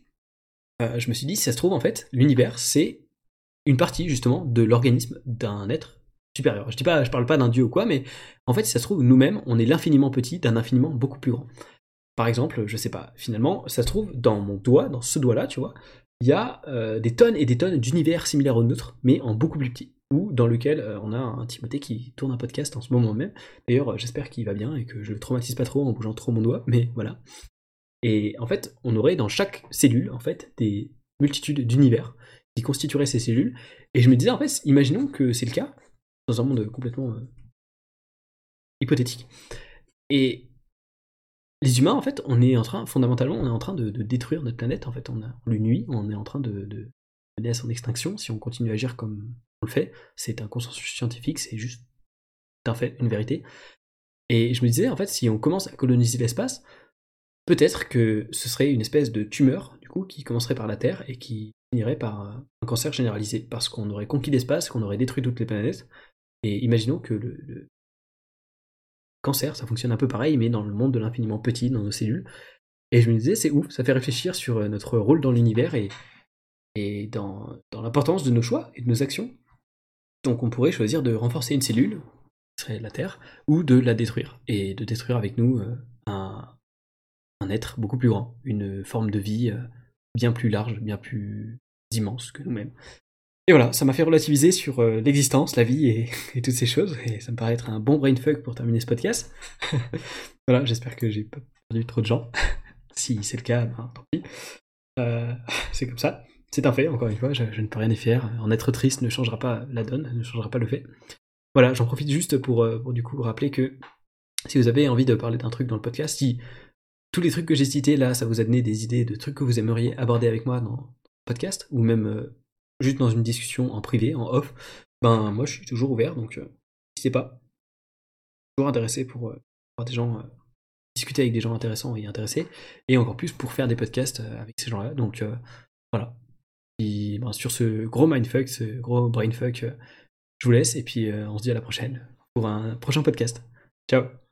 euh, je me suis dit, si ça se trouve, en fait, l'univers, c'est une partie justement de l'organisme d'un être supérieur. Je dis pas, parle pas d'un dieu ou quoi, mais en fait, si ça se trouve, nous-mêmes, on est l'infiniment petit d'un infiniment beaucoup plus grand. Par exemple, je sais pas, finalement, ça se trouve, dans mon doigt, dans ce doigt-là, tu vois, il y a euh, des tonnes et des tonnes d'univers similaires au nôtre, mais en beaucoup plus petit. Ou dans lequel euh, on a un Timothée qui tourne un podcast en ce moment même. D'ailleurs, euh, j'espère qu'il va bien et que je le traumatise pas trop en bougeant trop mon doigt, mais voilà. Et en fait, on aurait dans chaque cellule, en fait, des multitudes d'univers qui constitueraient ces cellules. Et je me disais, en fait, imaginons que c'est le cas, dans un monde complètement hypothétique. Et les humains, en fait, on est en train, fondamentalement, on est en train de, détruire notre planète. En fait, on, a, lui nuit, on est en train de, de mener à son extinction. Si on continue à agir comme on le fait, c'est un consensus scientifique, c'est juste un fait, une vérité. Et je me disais, en fait, si on commence à coloniser l'espace, peut-être que ce serait une espèce de tumeur, du coup, qui commencerait par la Terre et qui finirait par un cancer généralisé, parce qu'on aurait conquis l'espace, qu'on aurait détruit toutes les planètes. Et imaginons que le cancer, ça fonctionne un peu pareil, mais dans le monde de l'infiniment petit, dans nos cellules. Et je me disais, c'est ouf, ça fait réfléchir sur euh, notre rôle dans l'univers et, dans, l'importance de nos choix et de nos actions. Donc on pourrait choisir de renforcer une cellule, qui serait la Terre, ou de la détruire, et de détruire avec nous euh, un, un être beaucoup plus grand, une forme de vie euh, bien plus large, bien plus immense que nous-mêmes. Et voilà, ça m'a fait relativiser sur euh, l'existence, la vie et, [LAUGHS] toutes ces choses, et ça me paraît être un bon brainfuck pour terminer ce podcast. [LAUGHS] voilà, j'espère que j'ai pas perdu trop de gens. [LAUGHS] si c'est le cas, ben, tant pis. Euh, c'est comme ça. C'est un fait, encore une fois, je, ne peux rien y faire. En être triste ne changera pas la donne, ne changera pas le fait. Voilà, j'en profite juste pour, euh, pour du coup rappeler que si vous avez envie de parler d'un truc dans le podcast, si tous les trucs que j'ai cités là, ça vous a donné des idées de trucs que vous aimeriez aborder avec moi dans le podcast, ou même juste dans une discussion en privé, en off, ben moi je suis toujours ouvert, donc euh, n'hésitez pas. Toujours intéressé pour euh, des gens, euh, discuter avec des gens intéressants et intéressés, et encore plus pour faire des podcasts avec ces gens-là. Donc voilà. Ben, sur ce gros mindfuck, ce gros brainfuck, je vous laisse, et puis on se dit à la prochaine pour un prochain podcast. Ciao